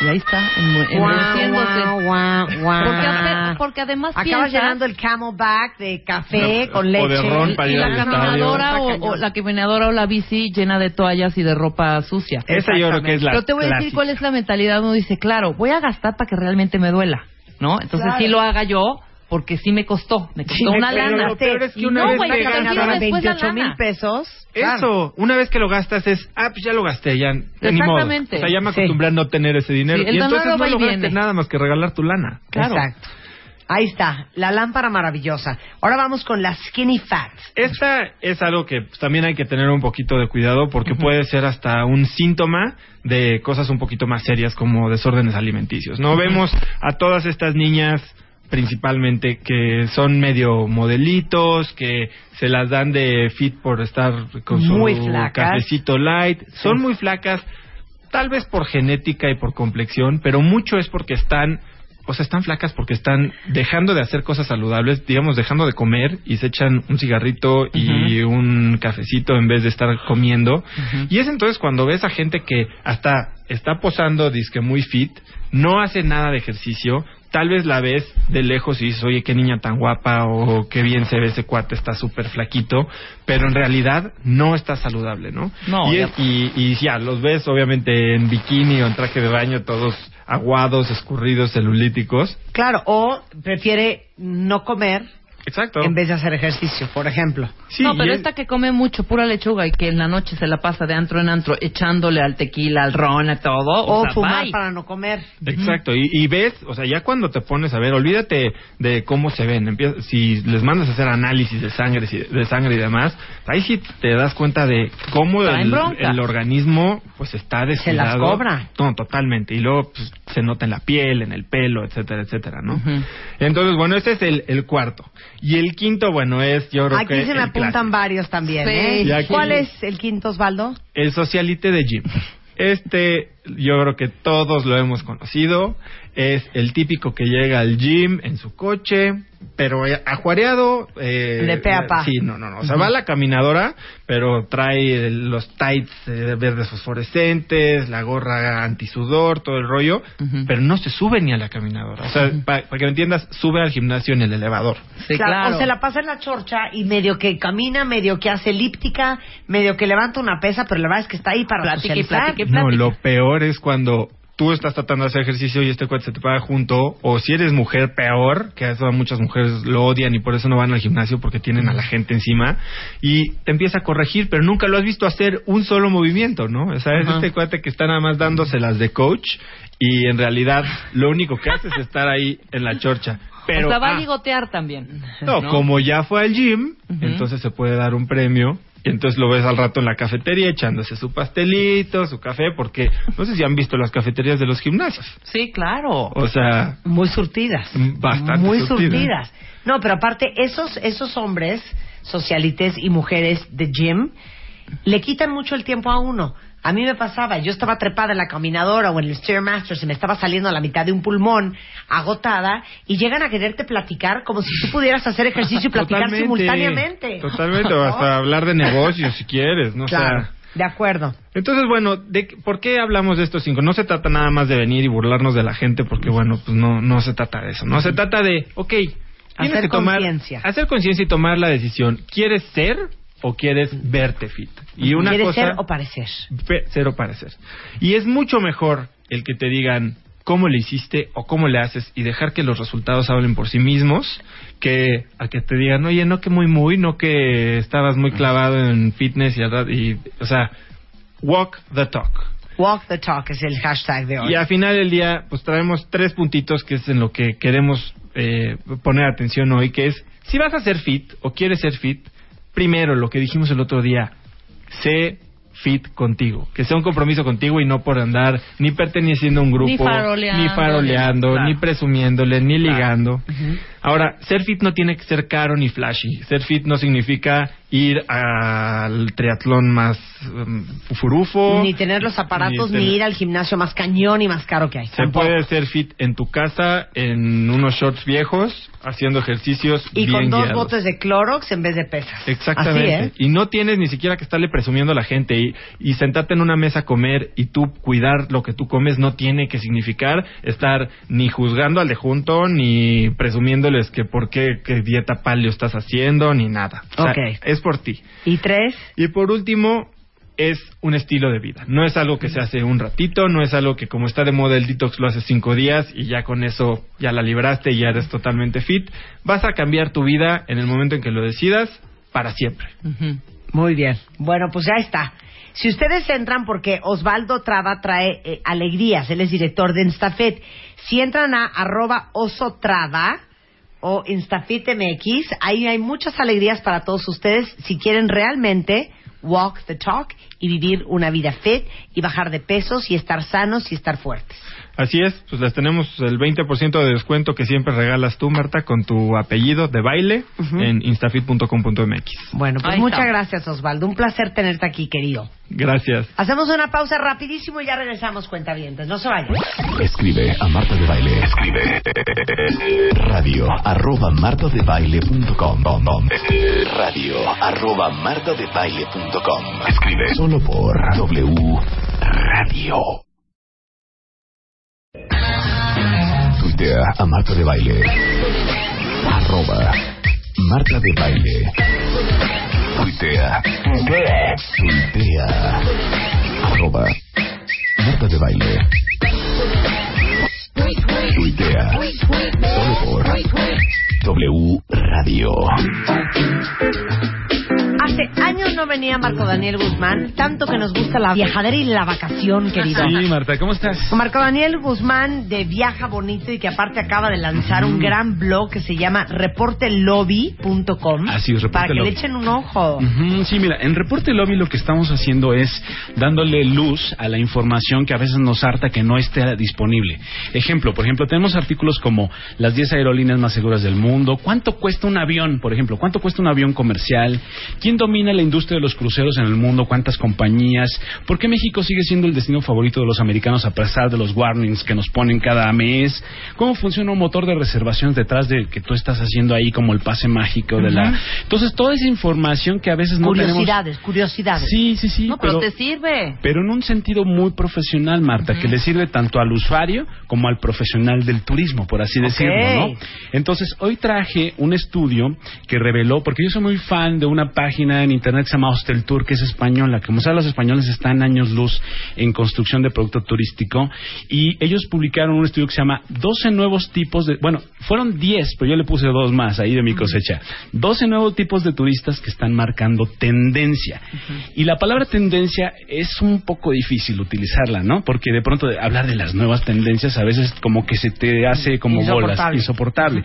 Y ahí está, endureciéndose. guau, guau, guau. Porque, porque además Acabas piensas... llenando el camelback de café No, con o leche. de ron para y ir la al caminadora o, o la caminadora o la bici llena de toallas y de ropa sucia. Esa yo creo que es la Pero te voy a decir clásica. cuál es la mentalidad. Uno dice, claro, voy a gastar para que realmente me duela, ¿no? Entonces Claro. sí lo haga yo porque sí me costó. Me costó una pero lana. lo peor es que una no, vez que ganas la 28 mil pesos. Eso, una vez que lo gastas es, ah, pues ya lo gasté, ya, ya ni modo. Exactamente. O sea, ya me Sí. acostumbré a no tener ese dinero. Sí, y entonces no y lograste viene. nada más que regalar tu lana. Claro. Exacto. Ahí está, la lámpara maravillosa. Ahora vamos con las skinny fats. Esta es algo que pues, también hay que tener un poquito de cuidado porque puede ser hasta un síntoma de cosas un poquito más serias como desórdenes alimenticios. No vemos a todas estas niñas principalmente que son medio modelitos, que se las dan de fit por estar con su Muy flacas. cafecito light, son muy flacas, tal vez por genética y por complexión, pero mucho es porque están o sea, están flacas porque están dejando de hacer cosas saludables, digamos, dejando de comer y se echan un cigarrito y un cafecito en vez de estar comiendo. Y es entonces cuando ves a gente que hasta está posando disque muy fit, no hace nada de ejercicio, tal vez la ves de lejos y dices, oye, qué niña tan guapa o qué bien se ve ese cuate, está súper flaquito, pero en realidad no está saludable, ¿no? No, y, ya- es- y, y ya, los ves obviamente en bikini o en traje de baño, todos aguados, escurridos, celulíticos. Claro, o prefiere no comer Exacto. en vez de hacer ejercicio, por ejemplo. Sí, no, pero es- esta que come mucho pura lechuga y que en la noche se la pasa de antro en antro echándole al tequila, al ron, a todo. O, O, sea, fumar bye. para no comer. Exacto, y, y ves, o sea, ya cuando te pones a ver, olvídate de cómo se ven, empieza- si les mandas a hacer análisis de sangre, de sangre y demás, ahí sí te das cuenta de cómo el, organismo pues está Se las descuidado. cobra. No, totalmente, y luego pues, se nota en la piel, en el pelo, etcétera, etcétera, ¿no? Entonces, bueno, este es el, el cuarto. Y el quinto, bueno, es, yo creo que Aquí se me apuntan clásico. varios también. Sí. ¿eh? Aquí- ¿Cuál es el quinto, Osvaldo? El socialite de Jim. Este, yo creo que todos lo hemos conocido. Es el típico que llega al gym en su coche, pero ajuareado. Eh, De pe a pa. Sí, no, no, no. O sea, va a la caminadora, pero trae el- los tights eh, verdes fosforescentes, la gorra antisudor, todo el rollo, pero no se sube ni a la caminadora. O sea, para que me entiendas, sube al gimnasio en el elevador. Sí, claro. O se la pasa en la chorcha y medio que camina, medio que hace elíptica, medio que levanta una pesa, pero la verdad es que está ahí para platique. No, lo peor es cuando tú estás tratando de hacer ejercicio y este cuate se te paga junto, o si eres mujer, peor, que eso muchas mujeres lo odian y por eso no van al gimnasio porque tienen a la gente encima, y te empieza a corregir, pero nunca lo has visto hacer un solo movimiento, ¿no? O sea, es Ajá. este cuate que está nada más dándoselas de coach y en realidad lo único que hace es estar ahí en la chorcha. Pero, o sea, va ah, a ligotear también. no, como ya fue al gym, entonces se puede dar un premio. Y entonces lo ves al rato en la cafetería echándose su pastelito, su café, porque no sé si han visto las cafeterías de los gimnasios. Sí, claro. O sea, Muy surtidas. Bastante Muy surtidas. surtidas. No, pero aparte, esos, esos hombres, socialites y mujeres de gym, le quitan mucho el tiempo a uno. A mí me pasaba, yo estaba trepada en la caminadora o en el Stairmaster, se me estaba saliendo a la mitad de un pulmón, agotada, y llegan a quererte platicar como si tú pudieras hacer ejercicio y platicar totalmente, simultáneamente. Totalmente, o hasta hablar de negocios si quieres, ¿no? O sea, Claro, de acuerdo. Entonces, bueno, de, ¿por qué hablamos de estos cinco? No se trata nada más de venir y burlarnos de la gente, porque, bueno, pues no, no se trata de eso. No se trata de, ok, tienes Hacer que tomar, conciencia. hacer conciencia y tomar la decisión. ¿Quieres ser o quieres verte fit? Y una ¿Quieres cosa, ser o parecer? Fe- cero parecer. Y es mucho mejor el que te digan cómo le hiciste o cómo le haces y dejar que los resultados hablen por sí mismos que a que te digan, oye, no que muy muy, no que estabas muy clavado en fitness y, y o sea, walk the talk. Walk the talk es el hashtag de hoy. Y al final del día, pues traemos tres puntitos que es en lo que queremos eh, poner atención hoy, que es, si vas a ser fit o quieres ser fit, primero, lo que dijimos el otro día, sé fit contigo, que sea un compromiso contigo y no por andar ni perteneciendo a un grupo, Ni faroleando, ni, faroleando, ni- claro. ni presumiéndole, ni Claro. ligando. Ahora, ser fit no tiene que ser caro ni flashy. Ser fit no significa ir al triatlón más um, furufo. Ni tener los aparatos, ni ir al gimnasio más cañón y más caro que hay. se Tampoco. puede ser fit en tu casa, en unos shorts viejos, haciendo ejercicios Y bien con dos guiados. botes de Clorox en vez de pesas. Exactamente. Así, ¿eh? Y no tienes ni siquiera que estarle presumiendo a la gente. Y, y sentarte en una mesa a comer y tú cuidar lo que tú comes no tiene que significar estar ni juzgando al de junto, ni presumiéndoles que por qué qué dieta paleo estás haciendo, ni nada. O sea, Ok. es por ti. Y tres, Y por último, es un estilo de vida. No es algo que se hace un ratito, no es algo que como está de moda el detox lo haces cinco días y ya con eso ya la libraste y ya eres totalmente fit. Vas a cambiar tu vida en el momento en que lo decidas para siempre. Muy bien. Bueno, pues ya está. Si ustedes entran, porque Osvaldo Traba trae eh, alegrías, él es director de Instafet. Si entran a arroba osotrava o Instafit MX, ahí hay muchas alegrías para todos ustedes si quieren realmente walk the talk y vivir una vida fit y bajar de pesos y estar sanos y estar fuertes. Así es, pues les tenemos el 20% de descuento que siempre regalas tú, Marta, con tu apellido de baile Ujú. en instafit.com.mx. Bueno, pues Ahí muchas está. gracias Osvaldo, un placer tenerte aquí, querido. Gracias. Hacemos una pausa rapidísimo y ya regresamos, cuentavientes. No se vayan. Escribe a Marta de Baile. Escribe radio arroba martadebaile.com radio arroba martadebaile.com Escribe solo por W Radio. A Marta de Baile. Arroba Marta de Baile. Tuitea. Tuitea. Arroba Marta de Baile. Tuitea. Solo por W Radio. Hace años no venía Marco Daniel Guzmán, tanto que nos gusta la viajadera y la vacación, querido. Sí, Marta, ¿cómo estás? Marco Daniel Guzmán de Viaja Bonito y que aparte acaba de lanzar un gran blog que se llama reportelobby.com Así es, para que Reporte le echen un ojo. Ujú, Sí, mira, en Reporte Lobby lo que estamos haciendo es dándole luz a la información que a veces nos harta que no esté disponible. Ejemplo, por ejemplo, tenemos artículos como las 10 aerolíneas más seguras del mundo, cuánto cuesta un avión, por ejemplo, cuánto cuesta un avión comercial, quién domina la industria de los cruceros en el mundo, cuántas compañías, por qué México sigue siendo el destino favorito de los americanos a pesar de los warnings que nos ponen cada mes, cómo funciona un motor de reservaciones detrás de que tú estás haciendo ahí como el pase mágico de la... Entonces, toda esa información que a veces no tenemos... curiosidades, curiosidades. Sí, sí, sí. No, pero te sirve. Pero en un sentido muy profesional, Marta, que le sirve tanto al usuario como al profesional del turismo, por así decirlo, ¿no? Entonces, hoy traje un estudio que reveló, porque yo soy muy fan de una página en internet que se llama Hostel Tour, que es española. Como saben, los españoles están años luz en construcción de producto turístico y ellos publicaron un estudio que se llama 12 nuevos tipos de, bueno, fueron 10, pero yo le puse dos más ahí de mi cosecha. 12 nuevos tipos de turistas que están marcando tendencia. Y la palabra tendencia es un poco difícil utilizarla, ¿no? Porque de pronto de hablar de las nuevas tendencias a veces como que se te hace como bolas, Insoportable. insoportable.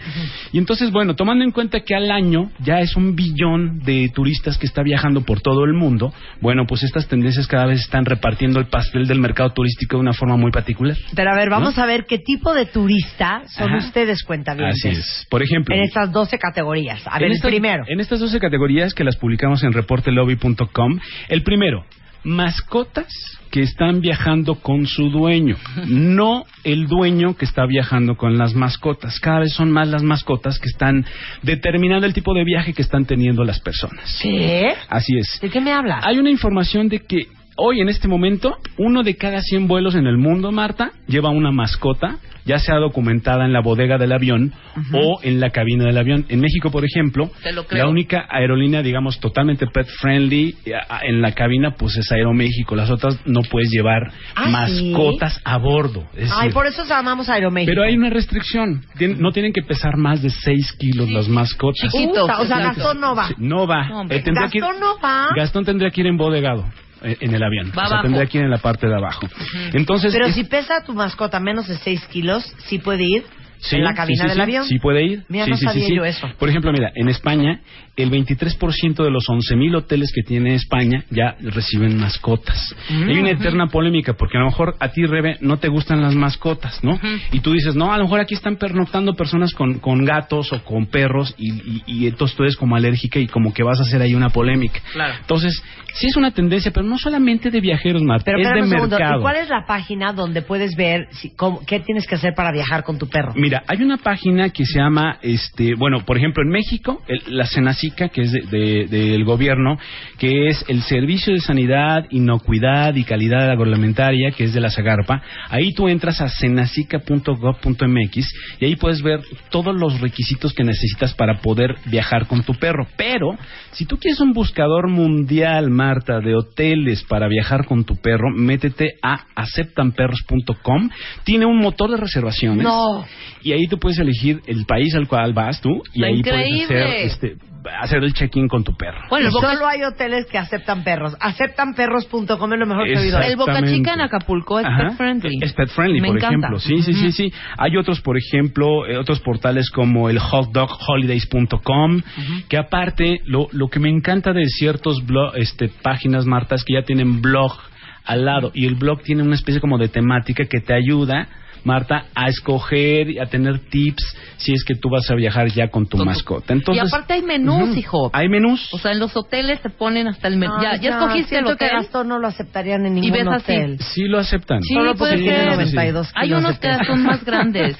Y entonces, bueno, tomando en cuenta que al año ya es un billón de turistas que está viajando por todo el mundo, bueno, pues estas tendencias cada vez están repartiendo el pastel del mercado turístico de una forma muy particular. Pero a ver, vamos a ver qué tipo de turista son Ajá. ustedes, cuentavientes. Así es. Por ejemplo, En estas 12 categorías. A ver, en el estas- primero. En estas 12 categorías que las publicamos en reportelobby.com, el primero, mascotas que están viajando con su dueño, no el dueño que está viajando con las mascotas. Cada vez son más las mascotas que están determinando el tipo de viaje que están teniendo las personas. ¿Qué? Así es. ¿De qué me hablas? Hay una información de que hoy, en este momento, uno de cada 100 vuelos en el mundo, Marta, lleva una mascota, ya sea documentada en la bodega del avión o en la cabina del avión. En México, por ejemplo, la única aerolínea, digamos, totalmente pet friendly eh, en la cabina, pues es Aeroméxico. Las otras no puedes llevar Ah, mascotas a bordo. Es Ay, decir, por eso llamamos Aeroméxico. pero hay una restricción. Tien- no tienen que pesar más de 6 kilos las mascotas. Chiquito. O sea. Gastón no va. No. Eh, tendría que ir- Gastón no va. Gastón tendría que ir embodegado en el avión. Va o sea, tendría que ir en la parte de abajo. Entonces, Pero es- si pesa tu mascota menos de 6 kilos, sí puede ir Sí, en la cabina sí, sí, del sí, avión. Sí puede ir. Mira, Sí, no sí, sí, sabía sí. yo eso. Por ejemplo, mira, en España, el 23% de los 11.000 hoteles que tiene España ya reciben mascotas. Mm, Hay una eterna polémica, porque a lo mejor a ti, Rebe, no te gustan las mascotas, ¿no? Y tú dices, no, a lo mejor aquí están pernoctando personas con, con gatos o con perros y, y- y entonces tú eres como alérgica y como que vas a hacer ahí una polémica. Claro. Entonces, sí es una tendencia, pero no solamente de viajeros, Marta, Pero es de un segundo. mercado. ¿Y cuál es la página donde puedes ver si- cómo- qué tienes que hacer para viajar con tu perro? Mira, hay una página que se llama, este, bueno, por ejemplo, en México, el- la Senacica, que es de- de- del gobierno, que es el Servicio de Sanidad, Inocuidad y Calidad Agroalimentaria, que es de la Zagarpa. Ahí tú entras a senacica.gov.mx y ahí puedes ver todos los requisitos que necesitas para poder viajar con tu perro. Pero, si tú quieres un buscador mundial, Marta, de hoteles para viajar con tu perro, métete a aceptanperros.com. Tiene un motor de reservaciones. No. Y ahí tú puedes elegir el país al cual vas tú y Está ahí increíble. puedes hacer, este, hacer el check-in con tu perro. Bueno, Boca, Solo hay hoteles que aceptan perros. Aceptanperros.com es lo mejor que he oído. el Boca. Chica en Acapulco es Ajá. pet friendly. Es pet friendly, Me por encanta. ejemplo. Sí, sí, sí, sí. Hay otros, por ejemplo, eh, otros portales como el hotdogholidays.com, que aparte, lo, lo que me encanta de ciertos blog, este, páginas, Marta, es que ya tienen blog al lado y el blog tiene una especie como de temática que te ayuda Marta, a escoger y a tener tips si es que tú vas a viajar ya con tu mascota. Entonces, y aparte hay menús, hijo. Hay menús. O sea, en los hoteles te ponen hasta el menú. No, ya, ya escogiste el hotel. que Gastón no lo aceptarían en Y ningún ves así. hotel. Sí lo aceptan. Sí, Solo porque tiene ser. 92 Hay unos que son más grandes.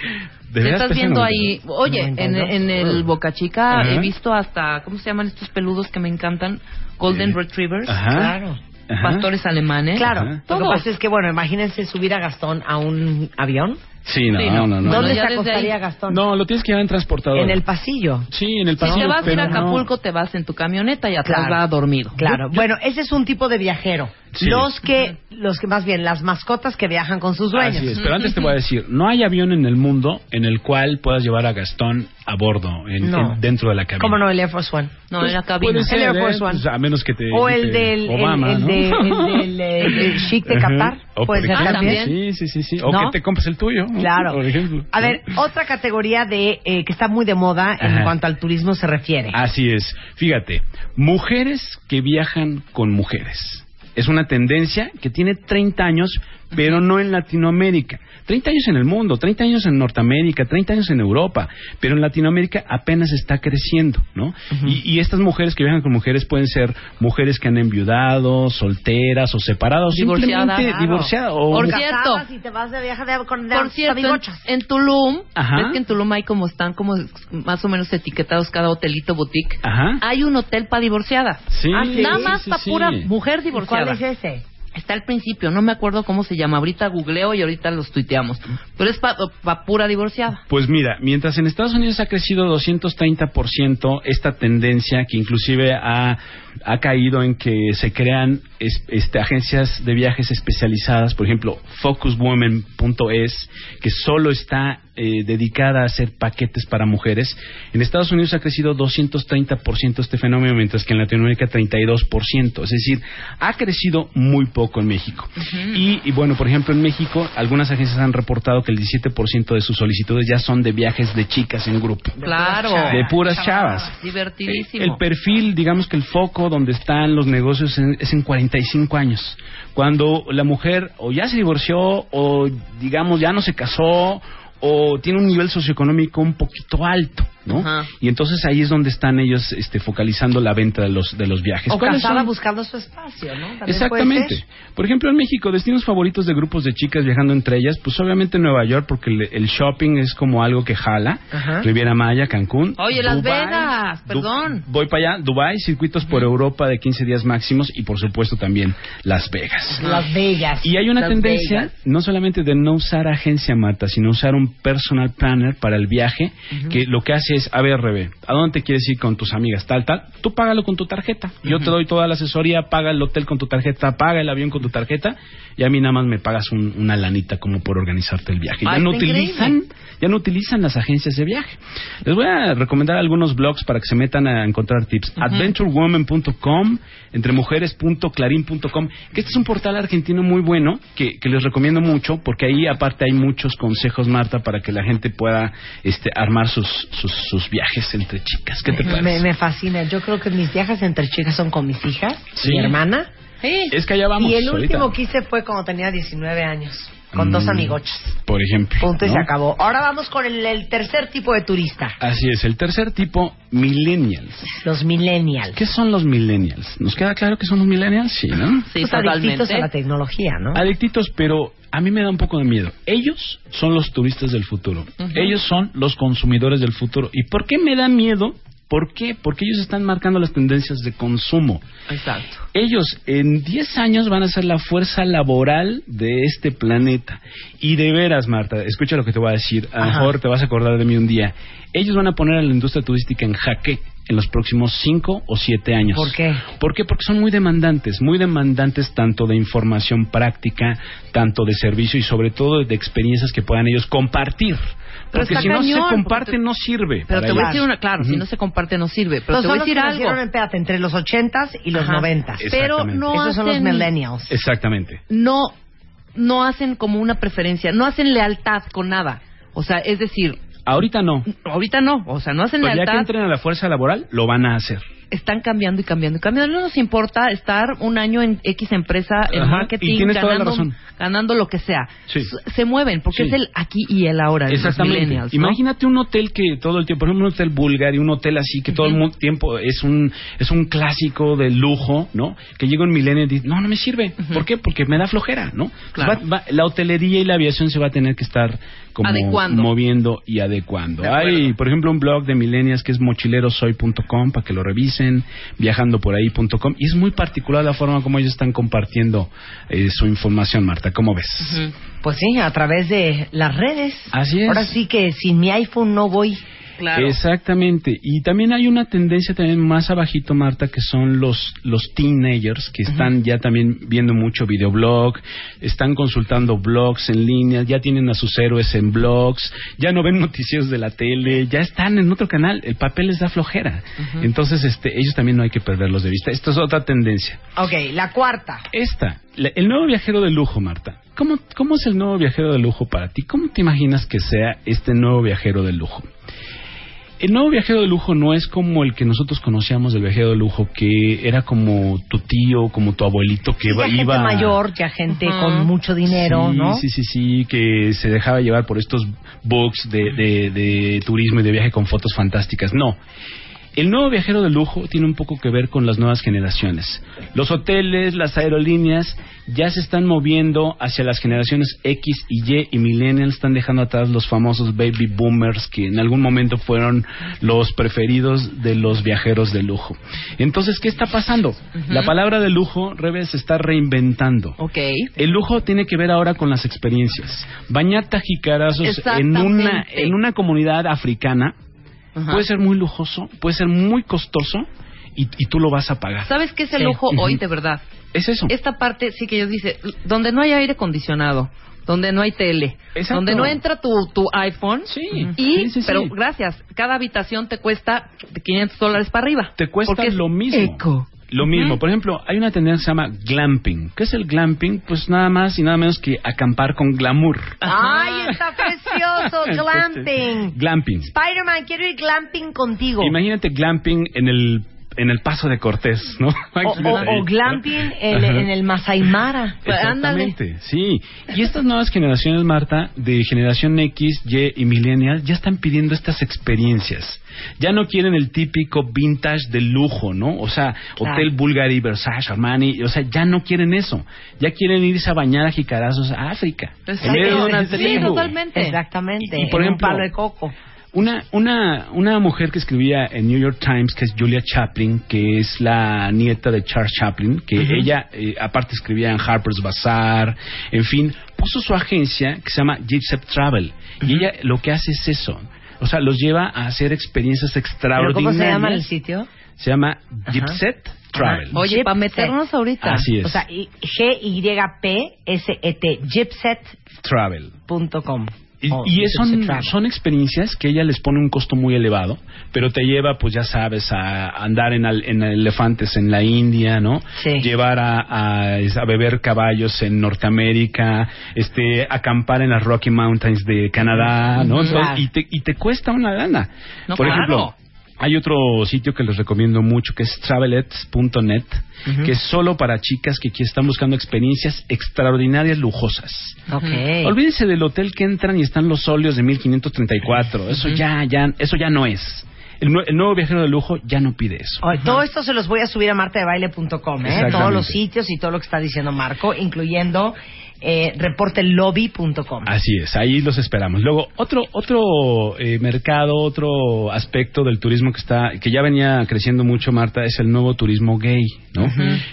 ¿De Te estás viendo 92? ahí. Oye, en, 92. en el Boca Chica he visto hasta, ¿cómo se llaman estos peludos que me encantan? Golden Sí. Retrievers. Ajá. Claro. Ajá. pastores alemanes. Claro, Ajá. lo que Todo. pasa es que, bueno, imagínense subir a Gastón a un avión. Sí, no, Sí, no, no. no. ¿Dónde se acostaría ahí- Gastón? No, lo tienes que llevar en transportador. En el pasillo. Sí, en el Si pasillo. te vas a ir a. Acapulco, te vas en tu camioneta y atrás Claro. va dormido. Claro. Bueno, ese es un tipo de viajero. Sí. Los que, los que más bien, las mascotas que viajan con sus dueños. Así es, pero antes te voy a decir, no hay avión en el mundo en el cual puedas llevar a Gastón a bordo, en- No. en- dentro de la cabina. ¿Cómo no? El Air Force One. No, en la cabina. Puede ser, El Air ¿eh? Force One. Pues, a menos que te O el del, el- Obama, el, ¿no? de- el del, el chic de. Qatar. O, Puede ser también. también. Sí, sí, sí, sí. O ¿No? que te compres el tuyo. Claro. Por ejemplo. A ver, otra categoría de eh, que está muy de moda en cuanto al turismo se refiere. Así es. Fíjate, mujeres que viajan con mujeres. Es una tendencia que tiene 30 años, pero no en Latinoamérica. 30 años en el mundo, 30 años en Norteamérica, 30 años en Europa, pero en Latinoamérica apenas está creciendo, ¿no? y, y estas mujeres que viajan con mujeres pueden ser mujeres que han enviudado, solteras o separadas, o Divorciadas, simplemente claro. divorciadas. O Por cierto. Te vas de viaje de, con Por cierto, en, Tulum, Ajá. ves que en Tulum hay como están como más o menos etiquetados cada hotelito boutique. Ajá. Hay un hotel para divorciada. Sí, Ah, sí. Nada más sí, para sí. pura mujer divorciada. ¿Cuál es ese? Está al principio, no me acuerdo cómo se llama. Ahorita googleo y ahorita los tuiteamos. Pero es para pura divorciada. Pues mira, mientras en Estados Unidos ha crecido 230% esta tendencia que inclusive ha, ha caído en que se crean es- este, agencias de viajes especializadas, por ejemplo, focuswomen.es, que solo está eh, dedicada a hacer paquetes para mujeres. En Estados Unidos ha crecido 230% este fenómeno, mientras que en Latinoamérica 32%. Es decir, ha crecido muy poco en México. y, y bueno, por ejemplo, en México, algunas agencias han reportado que el 17% de sus solicitudes ya son de viajes de chicas en grupo. Claro. De puras chavas. Divertidísimo. El perfil, digamos que el foco donde están los negocios en- es en 45 años. Cuando la mujer o ya se divorció o digamos ya no se casó o tiene un nivel socioeconómico un poquito alto, ¿no? Ajá. Y entonces ahí es donde están ellos este, focalizando la venta de los de los viajes. O ¿Cuáles casada son? buscando su espacio, ¿no? También Exactamente. Por ejemplo, en México, destinos favoritos de grupos de chicas viajando entre ellas, pues obviamente Nueva York, porque el, el shopping es como algo que jala. Ajá. Riviera Maya, Cancún. Oye, Las Dubái, Vegas, Du- perdón. voy para allá, Dubai, circuitos por Europa de 15 días máximos y por supuesto también Las Vegas. Las bellas. Y hay una Las tendencia Vegas. no solamente de no usar agencia Marta, sino usar un personal planner para el viaje, que lo que hace es, a ver, Rebe, ¿a dónde te quieres ir con tus amigas? Tal, tal, tú págalo con tu tarjeta. Yo te doy toda la asesoría, paga el hotel con tu tarjeta, paga el avión con tu tarjeta, y a mí nada más me pagas un- una lanita como por organizarte el viaje. Ay, ya no está utilizan, increíble. ya no utilizan las agencias de viaje. Les voy a recomendar algunos blogs para que se metan a encontrar tips. Adventurewoman.com, entremujeres.clarin.com, que este es un portal argentino muy bueno que, que les recomiendo mucho porque ahí aparte hay muchos consejos, Marta, para que la gente pueda este, armar sus, sus, sus viajes entre chicas. ¿Qué te Me, parece? me fascina. Yo creo que mis viajes entre chicas son con mis hijas, Sí. mi hermana. Es que allá vamos. y el ahorita. último que hice fue cuando tenía 19 años, con Mm, dos amigochas. Por ejemplo. Punto y ¿no? se acabó. Ahora vamos con el, el tercer tipo de turista, Así es, el tercer tipo, millennials. los millennials. ¿Qué son los millennials? ¿Nos queda claro que son los millennials? Sí, ¿no? Sí, Pues adictitos totalmente. a la tecnología, ¿no? Adictitos, pero a mí me da un poco de miedo. Ellos son los turistas del futuro. Ellos son los consumidores del futuro. ¿Y por qué me da miedo? ¿Por qué? Porque ellos están marcando las tendencias de consumo. Exacto. Ellos en 10 años van a ser la fuerza laboral de este planeta. Y de veras, Marta, escucha lo que te voy a decir. A lo mejor te vas a acordar de mí un día. Ellos van a poner a la industria turística en jaque en los próximos 5 o 7 años. ¿Por qué? ¿Por qué? Porque son muy demandantes, muy demandantes tanto de información práctica, tanto de servicio y sobre todo de experiencias que puedan ellos compartir. Pero porque está si no se comparte, te- no sirve. Pero te voy a decir una, claro, si no se comparte no sirve. Pero Entonces, te voy a decir algo. espérate, entre los 80s y los Ajá. 90s. Es- Pero no Esos son los millennials. Exactamente. no, no hacen como una preferencia, no hacen lealtad con nada. O sea, es decir, Ahorita no. ahorita no, o sea, no hacen Pero ya que lealtad. entren a la fuerza laboral, lo van a hacer. Están cambiando y cambiando y cambiando. No nos importa estar un año en X empresa en Ajá, marketing, ganando, ganando lo que sea. Sí. Se mueven porque Sí. es el aquí y el ahora. los Exactamente. millennials, ¿no? Imagínate un hotel que todo el tiempo, por ejemplo, un hotel y un hotel así que todo el tiempo es un es un clásico de lujo, ¿no? Que llega un milenio y dice, no, no me sirve. ¿Por qué? Porque me da flojera, ¿no? Claro. Va- va- la hotelería y la aviación se va a tener que estar como Adecuando. moviendo y adecuando. Hay, por ejemplo, un blog de millennials que es mochilerosoy.com para que lo revisen, viajandoporahí.com y es muy particular la forma como ellos están compartiendo eh, su información, Marta. ¿Cómo ves? Pues sí, a través de las redes. Así es. Ahora sí que sin mi iPhone no voy. Claro. Exactamente. Y también hay una tendencia también más abajito, Marta, que son los, los teenagers que están ya también viendo mucho videoblog, están consultando blogs en línea, ya tienen a sus héroes en blogs, ya no ven noticieros de la tele, ya están en otro canal. El papel les da flojera. Entonces, este, ellos también no hay que perderlos de vista. Esta es otra tendencia. Ok, la cuarta. Esta, la- el nuevo viajero de lujo, Marta. ¿Cómo, ¿Cómo es el nuevo viajero de lujo para ti? ¿Cómo te imaginas que sea este nuevo viajero de lujo? El nuevo viajero de lujo no es como el que nosotros conocíamos del viajero de lujo, que era como tu tío, como tu abuelito que Sí, ya iba... gente mayor, ya gente con mucho dinero, sí, ¿no? Sí, sí, sí, que se dejaba llevar por estos books de, de, de turismo y de viaje con fotos fantásticas. No. El nuevo viajero de lujo tiene un poco que ver con las nuevas generaciones. Los hoteles, las aerolíneas ya se están moviendo hacia las generaciones X y Y y millennials están dejando atrás los famosos baby boomers que en algún momento fueron los preferidos de los viajeros de lujo. Entonces, ¿qué está pasando? La palabra de lujo, Rebe, se está reinventando. Ok. El lujo tiene que ver ahora con las experiencias. Bañar tajicarazos en una, en una comunidad africana Ajá. puede ser muy lujoso, puede ser muy costoso y, y tú lo vas a pagar. ¿Sabes qué es el Sí. lujo hoy, de verdad? Es eso. Esta parte sí que ellos dicen, donde no hay aire acondicionado, donde no hay tele, Exacto. donde no entra tu, tu iPhone. Sí. Y, Sí, sí, sí. pero gracias, cada habitación te cuesta de 500 dólares para arriba. Te cuesta Porque lo mismo. eco. Lo mismo. Por ejemplo, hay una tendencia que se llama glamping. ¿Qué es el glamping? Pues nada más y nada menos que acampar con glamour. ¡Ay, está precioso! glamping. Glamping. Spider-Man, quiero ir glamping contigo. Imagínate glamping en el en el paso de Cortés, ¿no? O, o- o glamping en, el Masai Mara. Exactamente, sí. Y estas nuevas generaciones, Marta, de generación X, Y y millennial, ya están pidiendo estas experiencias. Ya no quieren el típico vintage de lujo, ¿no? O sea, Claro. Hotel Bulgari, Versace, Armani, o sea, ya no quieren eso. Ya quieren irse a bañar a jicarazos a África. Sí, una sí, tribu. totalmente. Exactamente. Y- y por en ejemplo, un palo de coco. Una, una, una mujer que escribía en New York Times, que es Julia Chaplin, que es la nieta de Charles Chaplin, que ella eh, aparte escribía en Harper's Bazaar, en fin, puso su agencia que se llama Gypsy Travel. Y ella lo que hace es eso. O sea, los lleva a hacer experiencias ¿Pero extraordinarias. cómo se llama el sitio? Se llama Gypset Travel. Ajá. Oye, para meternos ahorita. Así es. O sea, G-Y-P-S-E-T, gypset.com. Y, O y es- son, son experiencias que ella les pone un costo muy elevado, pero te lleva, pues ya sabes, a andar en, al- en elefantes en la India, ¿no? Sí. Llevar a, a- a beber caballos en Norteamérica, este, acampar en las Rocky Mountains de Canadá, ¿no? Entonces, Claro. y, te, y te cuesta una lana. No, Por claro. ejemplo, hay otro sitio que les recomiendo mucho que es travelets.net, que es solo para chicas que, están buscando experiencias extraordinarias, lujosas. Ok. Olvídense del hotel que entran y están los óleos de 1534. Eso ya, ya, eso ya no es. El, nue- el nuevo viajero de lujo ya no pide eso. Oye, todo esto se los voy a subir a martadebaile.com, ¿eh? Todos los sitios y todo lo que está diciendo Marco, incluyendo eh, reportelobby.com. Así es, ahí los esperamos. Luego, otro otro eh, mercado, otro aspecto del turismo que está que ya venía creciendo mucho, Marta, es el nuevo turismo gay, ¿no?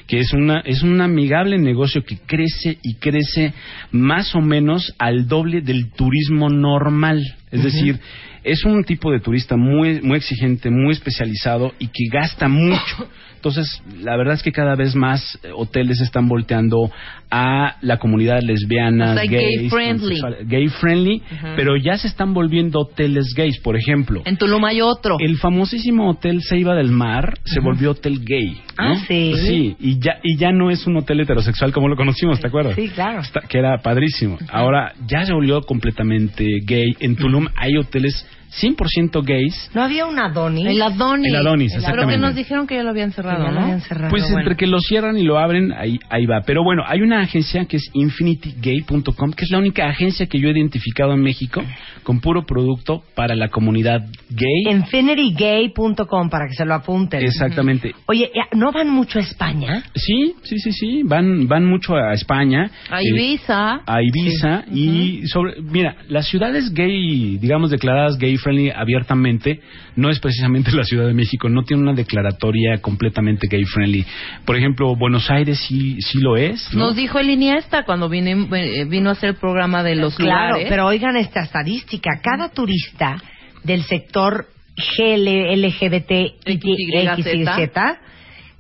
Que es una es un amigable negocio que crece y crece más o menos al doble del turismo normal. Es decir, es un tipo de turista muy muy exigente, muy especializado y que gasta mucho. Entonces, la verdad es que cada vez más eh, hoteles están volteando a la comunidad lesbiana, O sea, gay gays, friendly. gay friendly, pero ya se están volviendo hoteles gays, por ejemplo. En Tulum hay otro. El famosísimo hotel Ceiba del Mar se volvió hotel gay. ¿no? Ah, sí. Sí, y ya, y ya no es un hotel heterosexual como lo conocimos, ¿te acuerdas? Sí, claro. Está- que era padrísimo. Ahora ya se volvió completamente gay. En Tulum hay hoteles 100% gays. ¿No había un Adonis? El Adonis. El Adonis, Pero que exactamente. nos dijeron que ya lo habían cerrado, Que ya lo ¿no? habían cerrado. Pues bueno. entre que lo cierran y lo abren, ahí, ahí va. Pero bueno, hay una agencia que es infinitygay.com, que es la única agencia que yo he identificado en México con puro producto para la comunidad gay. Infinitygay.com para que se lo apunten. Exactamente. Oye, ¿ya- ¿no van mucho a España? Sí, sí, sí, sí. Van, van mucho a España. A eh, Ibiza. a Ibiza y sobre mira las ciudades gay digamos declaradas gay friendly abiertamente no es precisamente la Ciudad de México no tiene una declaratoria completamente gay friendly por ejemplo Buenos Aires sí sí lo es ¿no? Nos dijo el Iniesta cuando vine- eh, vino a hacer el programa de los Claro, lugares. pero oigan esta estadística. Cada turista del sector GL, LGBT, X, Y. Z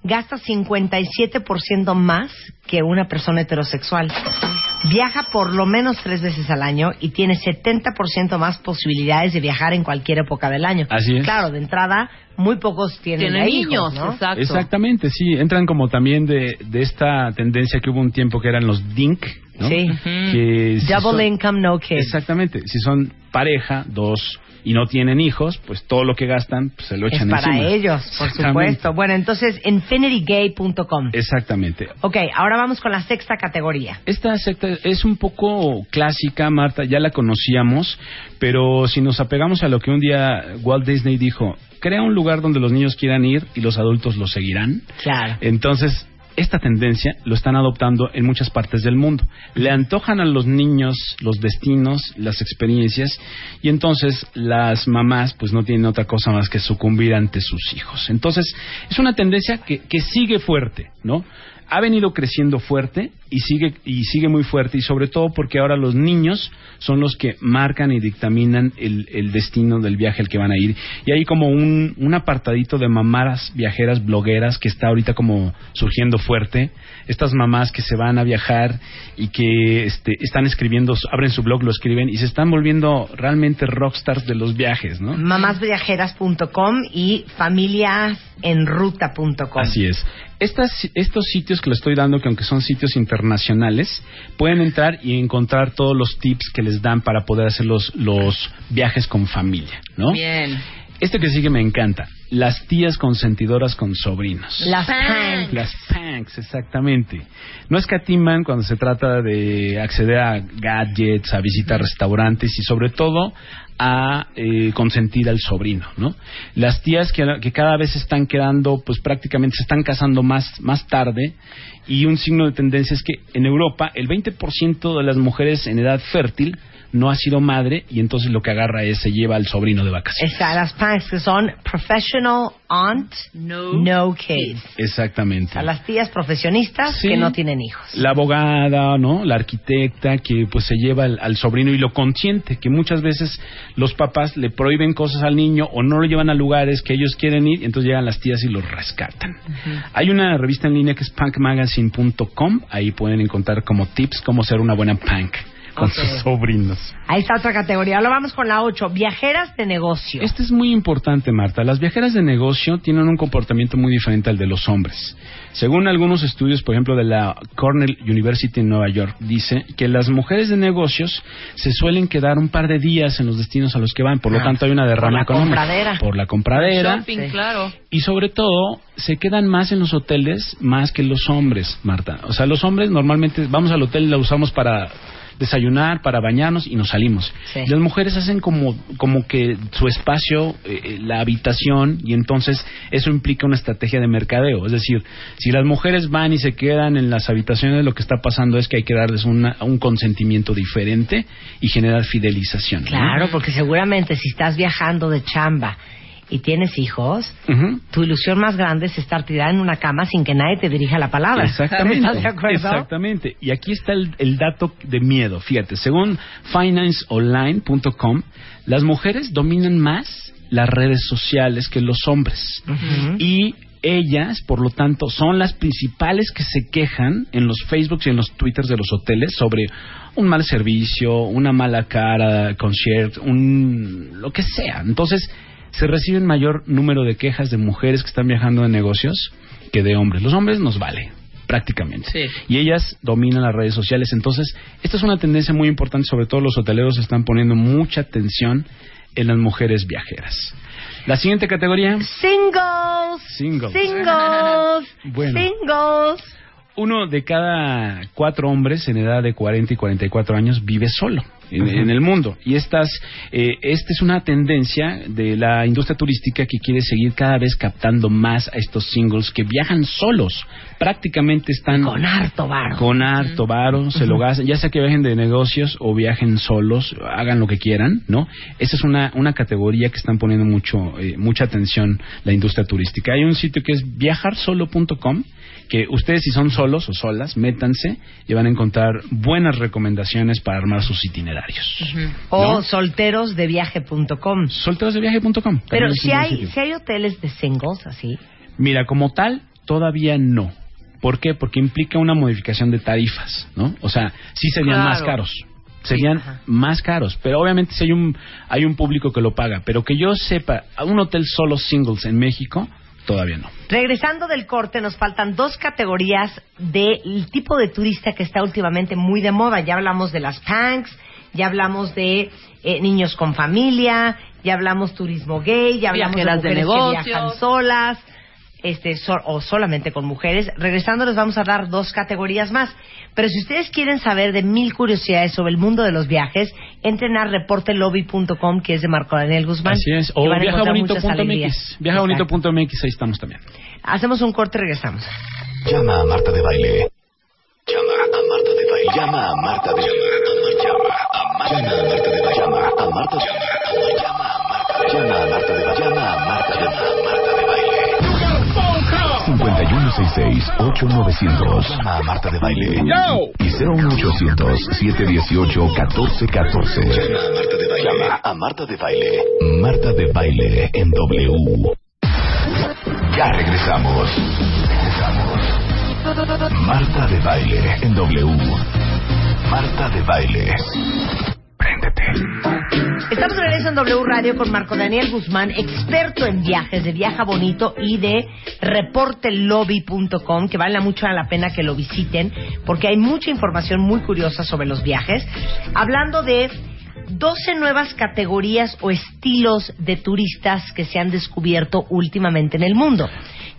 gasta 57% más que una persona heterosexual. Viaja por lo menos tres veces al año y tiene 70% más posibilidades de viajar en cualquier época del año. Así es. Claro, de entrada, muy pocos tienen, Tienen hijos, niños, ¿no? exacto. exactamente sí entran como también de, de esta tendencia que hubo un tiempo que eran los dink ¿no? Sí. que si Double son- income, no kids. exactamente si son pareja dos y no tienen hijos pues todo lo que gastan pues, se lo Es echan para encima. ellos, por supuesto. Bueno, entonces, infinitygay.com. exactamente Ok, ahora vamos con la sexta categoría. Esta secta es un poco clásica, Marta, ya la conocíamos, pero si nos apegamos a lo que un día Walt Disney dijo, crea un lugar donde los niños quieran ir y los adultos lo seguirán. Claro. Entonces, esta tendencia lo están adoptando en muchas partes del mundo. Le antojan a los niños los destinos, las experiencias, y entonces las mamás pues no tienen otra cosa más que sucumbir ante sus hijos. Entonces, es una tendencia que, que sigue fuerte, ¿no? Ha venido creciendo fuerte y sigue y sigue muy fuerte y sobre todo porque ahora los niños son los que marcan y dictaminan el, el destino del viaje al que van a ir y hay como un, un apartadito de mamaras viajeras blogueras que está ahorita como surgiendo fuerte estas mamás que se van a viajar y que este, están escribiendo abren su blog lo escriben y se están volviendo realmente rockstars de los viajes no Mamásviajeras.com y familiasenruta.com. Así es. Estas, estos sitios que les estoy dando, que aunque son sitios internacionales, pueden entrar y encontrar todos los tips que les dan para poder hacer los, los viajes con familia, ¿no? Bien. Este que sigue me encanta. Las tías consentidoras con sobrinos. Las Panks. Las Panks, exactamente. No escatiman cuando se trata de acceder a gadgets, a visitar restaurantes y sobre todo a eh, consentir al sobrino, ¿no? Las tías que, cada vez están quedando, pues prácticamente se están casando más, más tarde y un signo de tendencia es que en Europa el 20% de las mujeres en edad fértil no ha sido madre y entonces lo que agarra es se lleva al sobrino de vacaciones. Está las Panks que son Professional Aunt, No, Kids. Exactamente. A las tías profesionistas Sí. que no tienen hijos. la abogada, ¿no? La arquitecta que pues se lleva al, al sobrino y lo consiente, que muchas veces los papás le prohíben cosas al niño o no lo llevan a lugares que ellos quieren ir, y entonces llegan las tías y los rescatan. Hay una revista en línea que es punkmagazine.com, ahí pueden encontrar como tips cómo ser una buena punk con sus sobrinos. Ahí está otra categoría. Ahora vamos con la 8. Viajeras de negocio. Esto es muy importante, Marta. Las viajeras de negocio tienen un comportamiento muy diferente al de los hombres. Según algunos estudios, por ejemplo, de la Cornell University en Nueva York, dice que las mujeres de negocios se suelen quedar un par de días en los destinos a los que van, por lo Ah, tanto hay una derrama por la económica. compradera. Por la compradera. Shopping, Sí. claro. Y sobre todo, se quedan más en los hoteles más que los hombres, Marta. O sea, los hombres normalmente vamos al hotel y la usamos para desayunar, para bañarnos y nos salimos. Sí. Y las mujeres hacen como, como que su espacio, eh, la habitación, y entonces eso implica una estrategia de mercadeo. Es decir, si las mujeres van y se quedan en las habitaciones, lo que está pasando es que hay que darles una- un consentimiento diferente y generar fidelización. ¿no? Claro, porque seguramente si estás viajando de chamba y tienes hijos, tu ilusión más grande es estar tirada en una cama sin que nadie te dirija la palabra. Exactamente. ¿Estás de acuerdo? Exactamente. Y aquí está el, el dato de miedo. Fíjate, según financeonline.com, las mujeres dominan más las redes sociales que los hombres. Y ellas, por lo tanto, son las principales que se quejan en los Facebooks y en los Twitters de los hoteles sobre un mal servicio, una mala cara, concierto, un lo que sea. Entonces, se reciben mayor número de quejas de mujeres que están viajando de negocios que de hombres. Los hombres nos vale prácticamente. Sí. Y ellas dominan las redes sociales. Entonces, esta es una tendencia muy importante, sobre todo los hoteleros están poniendo mucha atención en las mujeres viajeras. La siguiente categoría, Singles. Singles. Singles. Bueno. Singles. Uno de cada cuatro hombres en edad de 40 y 44 años vive solo en, en el mundo. Y estas, eh, esta es una tendencia de la industria turística que quiere seguir cada vez captando más a estos singles que viajan solos. Prácticamente están Con harto varo. con harto varo, se lo gastan, ya sea que viajen de negocios o viajen solos, hagan lo que quieran, ¿no? Esa es una, una categoría que están poniendo mucho, eh, mucha atención la industria turística. Hay un sitio que es viajarsolo.com, que ustedes si son solos o solas, métanse y van a encontrar buenas recomendaciones para armar sus itinerarios. O ¿No? solterosdeviaje.com. Solterosdeviaje.com. Pero si hay, si hay hoteles de singles así. Mira, como tal, todavía no. ¿Por qué? Porque implica una modificación de tarifas, ¿no? O sea, sí serían Claro. más caros. Serían más caros, pero obviamente si hay un hay un público que lo paga, pero que yo sepa, a un hotel solo singles en México todavía no. Regresando del corte, nos faltan dos categorías del tipo de turista que está últimamente muy de moda. Ya hablamos de las punks, ya hablamos de eh, niños con familia, ya hablamos turismo gay, ya hablamos Viajeras de de mujeres que negocios. viajan solas, este, so- o solamente con mujeres. Regresando les vamos a dar dos categorías más. Pero si ustedes quieren saber de mil curiosidades sobre el mundo de los viajes, entren a reportelobby.com, que es de Marco Daniel Guzmán. Así es. O viajabonito.mx. Viajabonito.mx, ahí estamos también. Hacemos un corte y regresamos. Llama a Marta de Baile. Llama a Marta de Baile. Llama a Marta de Baile. Llama a Marta de Baile. Llama a Marta de Baile. Llama a Marta de Baile. Llama a Marta de Baile. 5166-8900. Llama a Marta de Baile. Y 01800-718-1414. Llama a Marta de Baile. Marta de Baile en W. Ya regresamos. Regresamos. Marta de Baile en W. Marta de Baile. Préndete. Estamos de regreso en W Radio con Marco Daniel Guzmán, experto en viajes de Viaja Bonito y de reportelobby.com, que vale mucho la pena que lo visiten porque hay mucha información muy curiosa sobre los viajes. Hablando de 12 nuevas categorías o estilos de turistas que se han descubierto últimamente en el mundo.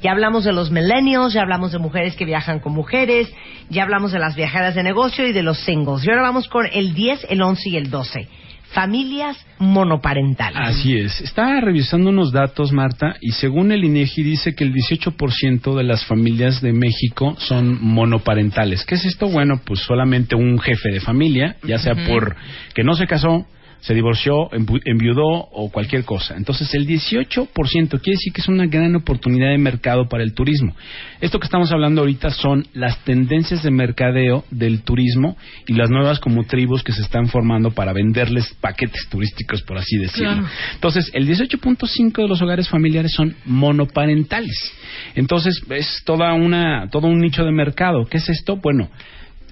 Ya hablamos de los millennials, ya hablamos de mujeres que viajan con mujeres, ya hablamos de las viajeras de negocio y de los singles. Y ahora vamos con el 10, el 11 y el 12. Familias monoparentales. Así es. Estaba revisando unos datos, Marta, y según el INEGI dice que el 18% de las familias de México son monoparentales. ¿Qué es esto? Bueno, pues solamente un jefe de familia, ya sea por que no se casó, se divorció, enviudó o cualquier cosa. Entonces, el 18% quiere decir que es una gran oportunidad de mercado para el turismo. Esto que estamos hablando ahorita son las tendencias de mercadeo del turismo y las nuevas como tribus que se están formando para venderles paquetes turísticos, por así decirlo. Entonces, el 18.5 de los hogares familiares son monoparentales. Entonces, es toda una, todo un nicho de mercado. ¿Qué es esto? Bueno,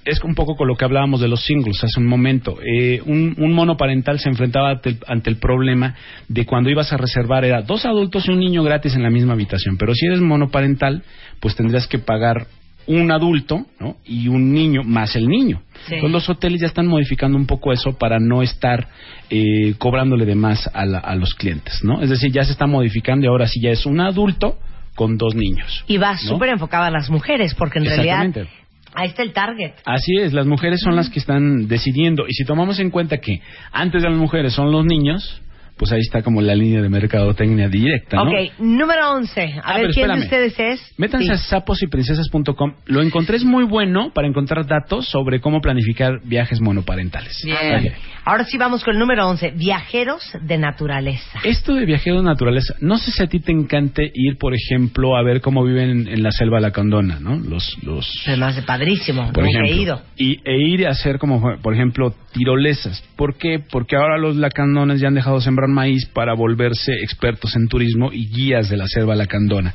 es un poco con lo que hablábamos de los singles hace un momento. Eh, un, un monoparental se enfrentaba ante el, ante el problema de cuando ibas a reservar era dos adultos y un niño gratis en la misma habitación. Pero si eres monoparental, pues tendrías que pagar un adulto ¿no? y un niño más el niño. Sí. Entonces los hoteles ya están modificando un poco eso para no estar eh, cobrándole de más a, la- a los clientes, ¿no? Es decir, ya se está modificando y ahora sí ya es un adulto con dos niños. Y va ¿no? súper enfocada a las mujeres, porque en realidad. Ahí está el target. Así es, las mujeres son las que están decidiendo. Y si tomamos en cuenta que antes de las mujeres son los niños, pues ahí está como la línea de mercadotecnia directa, ¿no? Ok, número 11. A Ah, ver, ¿quién de ustedes es? Métanse Sí. a saposyprincesas.com. Lo encontré es muy bueno para encontrar datos sobre cómo planificar viajes monoparentales. Bien. Ok. Ahora sí vamos con el número 11. Viajeros de naturaleza. Esto de viajero de naturaleza, no sé si a ti te encante ir, por ejemplo, a ver cómo viven en, la selva lacandona, ¿no? Los, los, Además de padrísimo. por ejemplo. he ido. Y, e ir a hacer como, por ejemplo, tirolesas. ¿Por qué? Porque ahora los lacandones ya han dejado de sembrar maíz para volverse expertos en turismo y guías de la selva lacandona.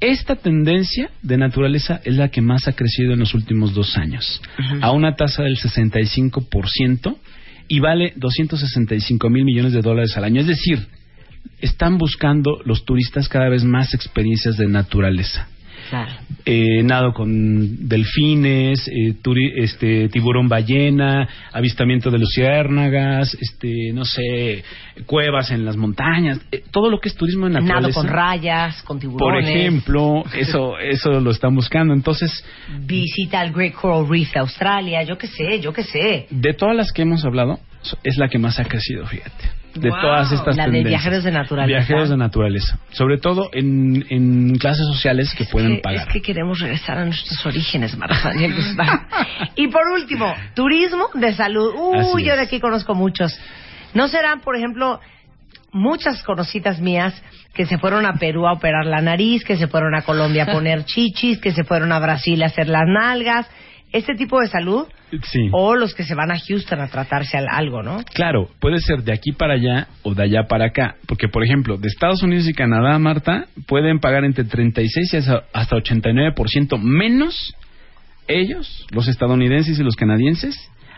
Esta tendencia de naturaleza es la que más ha crecido en los últimos dos años, a una tasa del 65% y vale 265 mil millones de dólares al año. Es decir, están buscando los turistas cada vez más experiencias de naturaleza. Claro. Eh, nado con delfines, eh, turi- este, tiburón ballena, avistamiento de luciérnagas, este, no sé, cuevas en las montañas, eh, todo lo que es turismo Nado naturaleza. con rayas, con por tiburones. ejemplo, eso, eso lo están buscando. Entonces, Visita el Great Coral Reef de Australia, yo qué sé, yo qué sé. de todas las que hemos hablado, es la que más ha crecido, fíjate. De Wow. todas estas La de tendencias. viajeros de naturaleza. Viajeros de naturaleza. Sobre todo en, en clases sociales que pueden Que- pagar. Es que queremos regresar a nuestros orígenes, Marta y por último, turismo de salud. Uy, yo de aquí conozco muchos. ¿No serán, por ejemplo, muchas conocidas mías que se fueron a Perú a operar la nariz, que se fueron a Colombia a poner chichis, que se fueron a Brasil a hacer las nalgas? Este tipo de salud. Sí. O los que se van a Houston a tratarse al- algo, ¿no? Claro, puede ser de aquí para allá o de allá para acá. Porque, por ejemplo, de Estados Unidos y Canadá, Marta, pueden pagar entre 36 y hasta- hasta 89% menos ellos, los estadounidenses y los canadienses,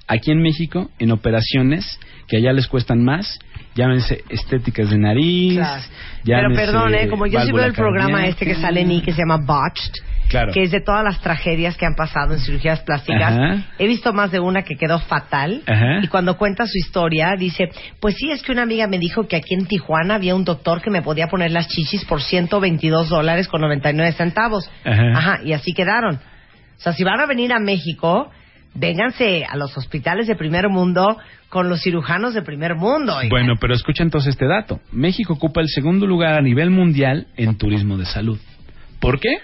aquí en México, en operaciones que allá les cuestan más, llámense estéticas de nariz, Claro. Pero perdón, ¿eh? como yo válvula el programa este que sale en I que se llama Botched, Claro. que es de todas las tragedias que han pasado en cirugías plásticas. Ajá. He visto más de una que quedó fatal. Ajá. Y cuando cuenta su historia, dice: Pues sí, es que una amiga me dijo que aquí en Tijuana había un doctor que me podía poner las chichis por 122 dólares con 99 centavos. Ajá. y así quedaron. O sea, si van a venir a México, vénganse a los hospitales de primer mundo con los cirujanos de primer mundo. oigan. Bueno, pero escucha entonces este dato. México ocupa el segundo lugar a nivel mundial en turismo de salud. ¿Por qué?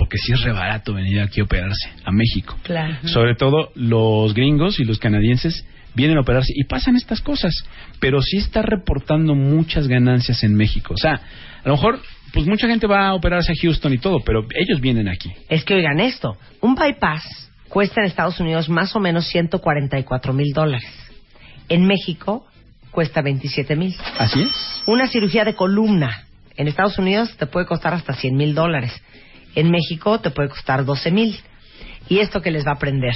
Porque sí es re barato venir aquí a operarse, a México. Claro. Sobre todo los gringos y los canadienses vienen a operarse y pasan estas cosas, pero sí está reportando muchas ganancias en México. O sea, a lo mejor, pues mucha gente va a operarse a Houston y todo, pero ellos vienen aquí. Es que oigan esto, un bypass cuesta en Estados Unidos más o menos 144 mil dólares. En México cuesta 27 mil. Así es. Una cirugía de columna en Estados Unidos te puede costar hasta 100 mil dólares. En México te puede costar 12 mil. Y esto que les va a aprender.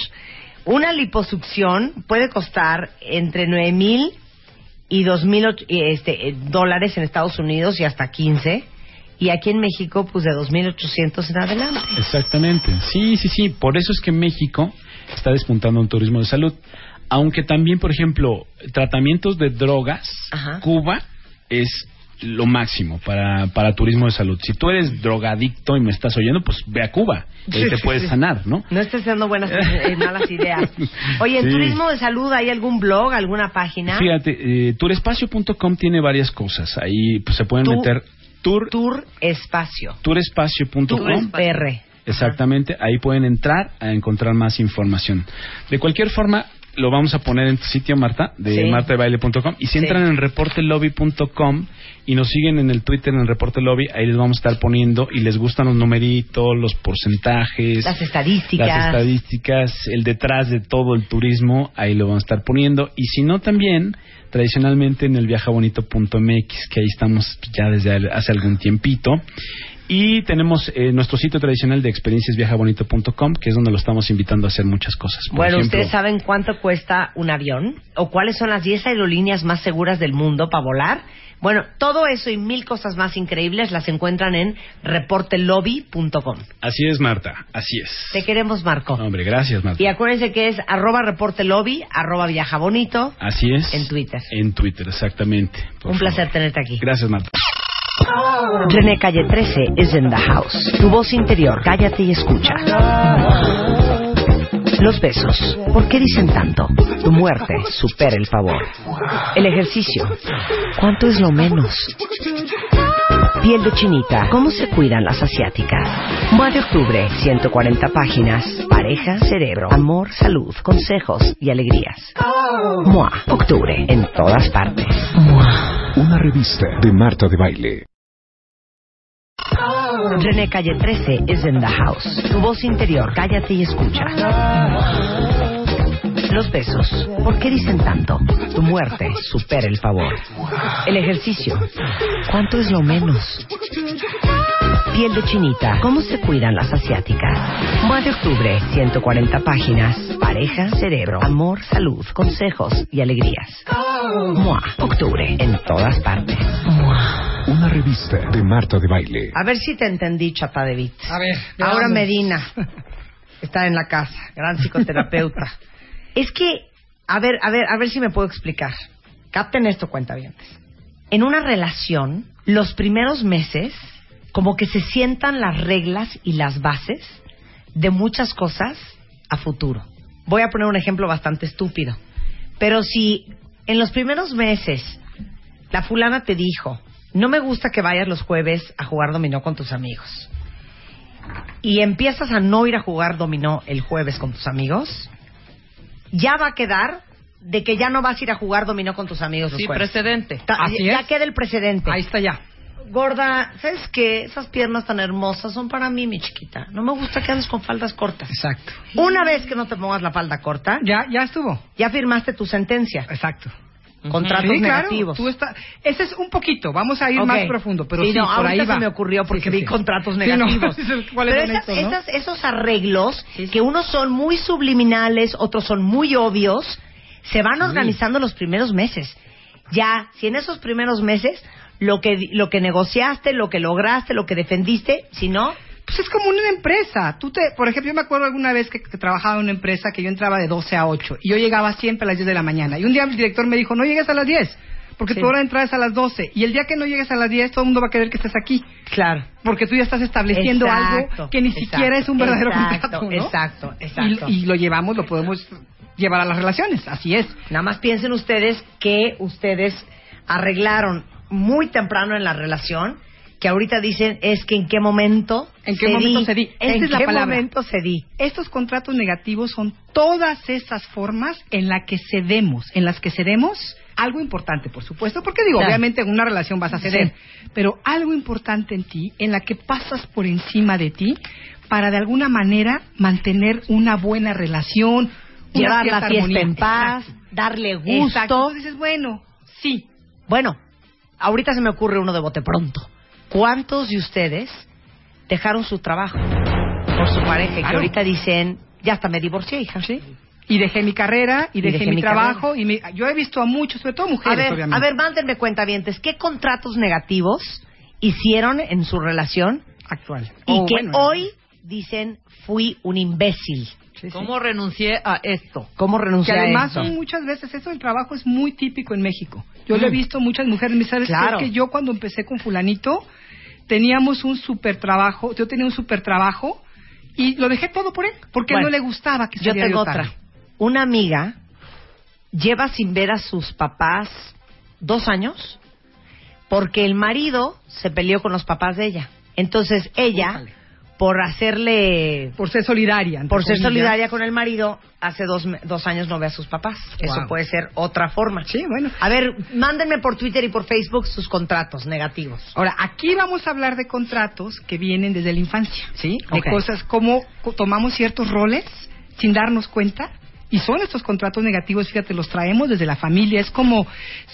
Una liposucción puede costar entre 9 mil y 2 mil este, eh, dólares en Estados Unidos y hasta 15. Y aquí en México, pues de 2.800 en adelante. Exactamente. Sí, sí, sí. Por eso es que México está despuntando en turismo de salud. Aunque también, por ejemplo, tratamientos de drogas, Ajá. Cuba es lo máximo para, para turismo de salud. Si tú eres drogadicto y me estás oyendo, pues ve a Cuba. Ahí te puedes sanar, ¿no? No estés dando buenas eh, malas ideas. Oye, en Sí. turismo de salud hay algún blog, alguna página? Fíjate, eh, turespacio.com tiene varias cosas. Ahí pues, se pueden Tu- meter tour, Tour Espacio. turespacio.com. PR. Exactamente, ahí pueden entrar a encontrar más información. De cualquier forma, lo vamos a poner en tu sitio, Marta, de Sí. martadebaile.com. Y si Sí. entran en reportelobby.com y nos siguen en el Twitter en reportelobby, ahí les vamos a estar poniendo y les gustan los numeritos, los porcentajes, Las estadísticas. las estadísticas, el detrás de todo el turismo, ahí lo vamos a estar poniendo. Y si no, también tradicionalmente en el viajabonito.mx, que ahí estamos ya desde hace algún tiempito. Y tenemos eh, nuestro sitio tradicional de experienciasviajabonito.com, que es donde lo estamos invitando a hacer muchas cosas. Por Bueno, ejemplo, ¿ustedes saben cuánto cuesta un avión? ¿O cuáles son las 10 aerolíneas más seguras del mundo para volar? Bueno, todo eso y mil cosas más increíbles las encuentran en reportelobby.com. Así es, Marta, así es. Te queremos, Marco. Hombre, gracias, Marta. Y acuérdense que es arroba reportelobby, arroba viajabonito. Así es. En Twitter. En Twitter, exactamente. Un favor. placer tenerte aquí. Gracias, Marta. René Calle 13 is in the house. Tu voz interior, cállate y escucha. Los besos, ¿por qué dicen tanto? Tu muerte supera el favor. El ejercicio, ¿cuánto es lo menos? Piel de chinita, ¿cómo se cuidan las asiáticas? Mua de octubre, 140 páginas. Pareja, cerebro, amor, salud, consejos y alegrías. Mua, octubre, en todas partes. Mua. Una revista de Marta de Baile. René Calle 13 is in the house. Tu voz interior, cállate y escucha. Los besos, ¿por qué dicen tanto? Tu muerte supera el favor. El ejercicio, ¿cuánto es lo menos? Piel de chinita, ¿cómo se cuidan las asiáticas? Mua de octubre, 140 páginas. Pareja, cerebro, amor, salud, consejos y alegrías. Mua, octubre, en todas partes. Mua. Una revista de Marta de Baile. A ver si te entendí, chapa de Beat. A ver, Ahora. Medina está en la casa, gran psicoterapeuta. es que, a ver, a ver, a ver si me puedo explicar. Capten esto, cuentavientes. En una relación, los primeros meses, como que se sientan las reglas y las bases de muchas cosas a futuro. Voy a poner un ejemplo bastante estúpido. Pero si en los primeros meses la fulana te dijo, no me gusta que vayas los jueves a jugar dominó con tus amigos, y empiezas a no ir a jugar dominó el jueves con tus amigos, ya va a quedar de que ya no vas a ir a jugar dominó con tus amigos los Sí, jueves. precedente. Ta- Así ya es. queda el precedente. Ahí está ya. Gorda, ¿sabes qué? Esas piernas tan hermosas son para mí, mi chiquita. No me gusta que andes con faldas cortas. Exacto. Una vez que no te pongas la falda corta, Ya, ya estuvo. ya firmaste tu sentencia. Exacto. Contratos Sí, claro. negativos. Tú está... Ese es un poquito. Vamos a ir más profundo, pero Sí, sí, no, por ahí va. se me ocurrió porque Sí, vi contratos no, negativos. ¿cuáles Pero esas- no? esas- esos arreglos, que unos son muy subliminales, otros son muy obvios, se van organizando los primeros meses. Ya, si en esos primeros meses lo que, lo que negociaste, lo que lograste, lo que defendiste, si no, Pues es como una empresa. Tú te, por ejemplo, yo me acuerdo alguna vez que, que trabajaba en una empresa que yo entraba de 12 a 8 y yo llegaba siempre a las 10 de la mañana. Y un día el director me dijo, no llegues a las 10, porque Sí. tu hora de entrada es a las 12. Y el día que no llegues a las 10, todo el mundo va a querer que estés aquí. claro. Porque tú ya estás estableciendo Exacto, algo que ni exacto, siquiera es un verdadero exacto, contrato, ¿no? exacto, exacto. Y, y lo llevamos, lo podemos llevar a las relaciones, así es. Nada más piensen ustedes que ustedes arreglaron muy temprano en la relación, que ahorita dicen es que en qué momento ¿En qué momento cedí? Esta ¿En es la qué palabra. momento cedí? Estos contratos negativos son todas esas formas en las que cedemos, en las que cedemos algo importante, por supuesto, porque digo, Claro. obviamente en una relación vas a ceder, Sí. pero algo importante en ti, en la que pasas por encima de ti para de alguna manera mantener una buena relación, una Llevar la fiesta armonía. en paz, Exacto. darle gusto. Exacto. Entonces dices, bueno, sí, Bueno, ahorita se me ocurre uno de bote pronto. ¿Cuántos de ustedes dejaron su trabajo por su pareja y que Claro. ahorita dicen, ya hasta me divorcié, hija? ¿sí? Y dejé mi carrera, y, dejé, mi, trabajo, y mi- yo he visto a muchos, sobre todo A mujeres, ver, obviamente. a ver, mándenme cuentavientes, ¿qué contratos negativos hicieron en su relación actual. y Oh, que bueno, hoy dicen fui un imbécil? sí, sí. ¿Cómo renuncié a esto? ¿Cómo Que renuncié a además esto? son muchas veces, eso del trabajo es muy típico en México. Yo lo he Mm. visto muchas mujeres, me sabes Claro. que yo cuando empecé con fulanito teníamos un super trabajo, yo tenía un super trabajo y lo dejé todo por él, porque Bueno, no le gustaba que Yo saliera tengo tarde. otra. Una amiga lleva sin ver a sus papás dos años porque el marido se peleó con los papás de ella. Entonces ella. Por hacerle, Por ser solidaria. por ser comillas. solidaria con el marido, hace dos, dos años no ve a sus papás. Eso puede ser otra forma. Sí, bueno. A ver, mándenme por Twitter y por Facebook sus contratos negativos. Ahora, aquí vamos a hablar de contratos que vienen desde la infancia, ¿sí? De cosas como co- tomamos ciertos roles sin darnos cuenta. Y son estos contratos negativos, fíjate, los traemos desde la familia. Es como,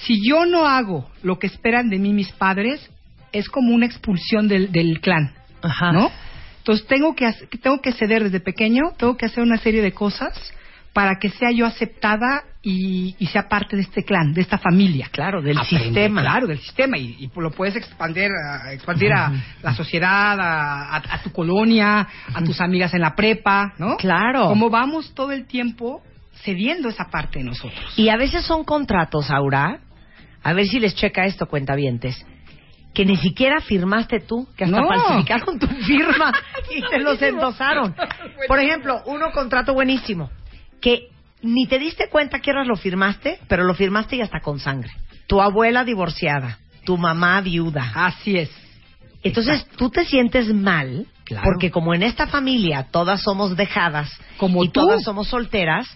si yo no hago lo que esperan de mí mis padres, es como una expulsión del, del clan, Ajá. ¿no? Entonces tengo que, tengo que ceder desde pequeño, tengo que hacer una serie de cosas para que sea yo aceptada y, y sea parte de este clan, de esta familia. Claro, del Aprende, sistema. Claro, del sistema. Y, y lo puedes expandir, a, expandir a la sociedad, a, a- a tu colonia, a tus amigas en la prepa, ¿no? Claro. Como vamos todo el tiempo cediendo esa parte de nosotros. Y a veces son contratos, Aura. A ver si les checa esto, cuentavientes. Que ni siquiera firmaste tú, que hasta No. falsificaron tu firma y te los endosaron. Por ejemplo, uno contrato buenísimo, que ni te diste cuenta que eras lo firmaste, pero lo firmaste y hasta con sangre. Tu abuela divorciada, tu mamá viuda. Así es. Entonces tú te sientes mal, Claro. porque como en esta familia todas somos dejadas Como y tú. todas somos solteras,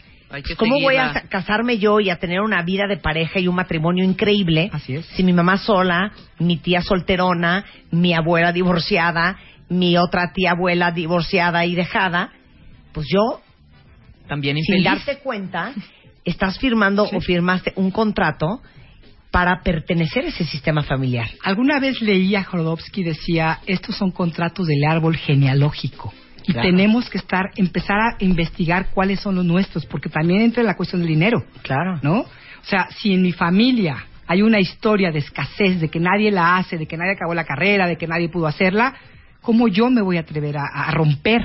¿Cómo voy a casarme yo y a tener una vida de pareja y un matrimonio increíble Así es. si mi mamá sola, mi tía solterona, mi abuela divorciada, mi otra tía abuela divorciada y dejada? Pues yo, También sin darte cuenta, estás firmando o firmaste un contrato para pertenecer a ese sistema familiar. Alguna vez leí a Jodorowsky decía, estos son contratos del árbol genealógico. Y Claro. tenemos que estar, empezar a investigar cuáles son los nuestros, porque también entra la cuestión del dinero. Claro. ¿no? O sea, si en mi familia hay una historia de escasez, de que nadie la hace, de que nadie acabó la carrera, de que nadie pudo hacerla, ¿cómo yo me voy a atrever a, a romper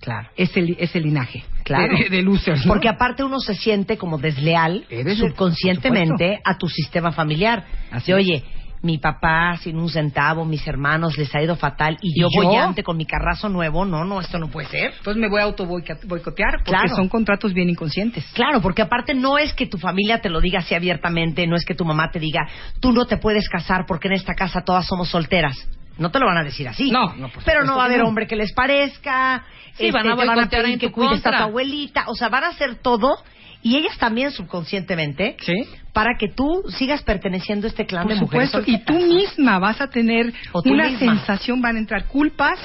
Claro. ese, ese linaje Claro. de, de losers? ¿no? Porque aparte uno se siente como desleal Eres subconscientemente a tu sistema familiar. Así de, es. oye, mi papá sin un centavo, mis hermanos les ha ido fatal y ¿Y yo, voy ante con mi carrazo nuevo. No, no, esto no puede ser. Entonces me voy a auto boicotear porque Claro. son contratos bien inconscientes. Claro, porque aparte no es que tu familia te lo diga así abiertamente, no es que tu mamá te diga, tú no te puedes casar porque en esta casa todas somos solteras. No te lo van a decir así. No, no, por Pero no va a haber hombre que les parezca. este, Sí, van a te van a pedir en que tu cuides a tu abuelita. O sea, van a hacer todo. Y ellas también subconscientemente. Sí. Para que tú sigas perteneciendo a este clan Por de mujeres. supuesto, y tú misma vas a tener una misma. sensación, van a entrar culpas,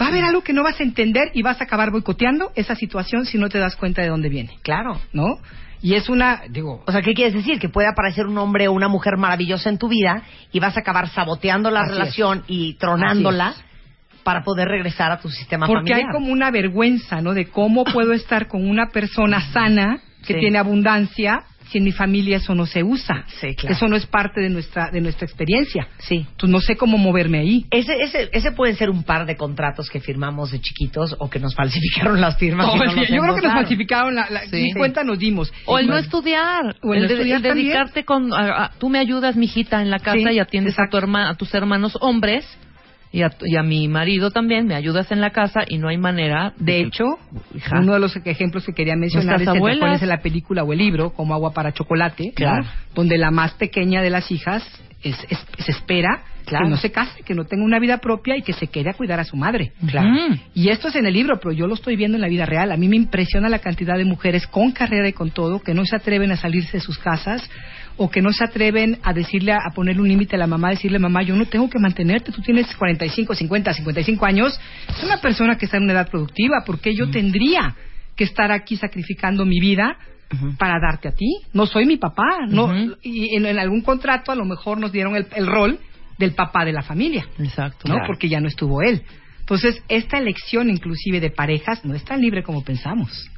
va a haber algo que no vas a entender y vas a acabar boicoteando esa situación si no te das cuenta de dónde viene, Claro. ¿no? Y es una, digo, O sea, ¿qué quieres decir? Que puede aparecer un hombre o una mujer maravillosa en tu vida y vas a acabar saboteando la Así es. relación y tronándola para poder regresar a tu sistema porque familiar. hay como una vergüenza, ¿no? De cómo puedo estar con una persona sana que Sí. tiene abundancia si en mi familia eso no se usa. Sí, claro. Eso no es parte de nuestra de nuestra experiencia. Sí. Entonces no sé cómo moverme ahí. Ese, ese, ese pueden ser un par de contratos que firmamos de chiquitos o que nos falsificaron las firmas. no nos Yo creo que nos falsificaron la, la- Sí. ni cuenta nos dimos. O el no estudiar. O el el, no de- estudiar el también. dedicarte con... a- a- tú me ayudas, mijita, en la casa Sí, y atiendes a, tu herma- a tus hermanos hombres y a, y a mi marido también. Me ayudas en la casa y no hay manera... De hecho, Hija. uno de los ejemplos que quería mencionar es pones en la película o el libro, como Agua para Chocolate, donde la más pequeña de las hijas es- es- se espera Claro. que no se case, que no tenga una vida propia y que se quede a cuidar a su madre. Claro. Mm. Y esto es en el libro, pero yo lo estoy viendo en la vida real. A mí me impresiona la cantidad de mujeres con carrera y con todo que no se atreven a salirse de sus casas o que no se atreven a decirle, a ponerle un límite a la mamá, decirle, mamá, yo no tengo que mantenerte, tú tienes 45, 50, 55 años, es una persona que está en una edad productiva, ¿por qué yo tendría que estar aquí sacrificando mi vida para darte a ti? No soy mi papá, no, y en, en algún contrato a lo mejor nos dieron el, el rol del papá de la familia. Exacto. ¿no? Porque ya no estuvo él. Entonces, esta elección inclusive de parejas no es tan libre como pensamos.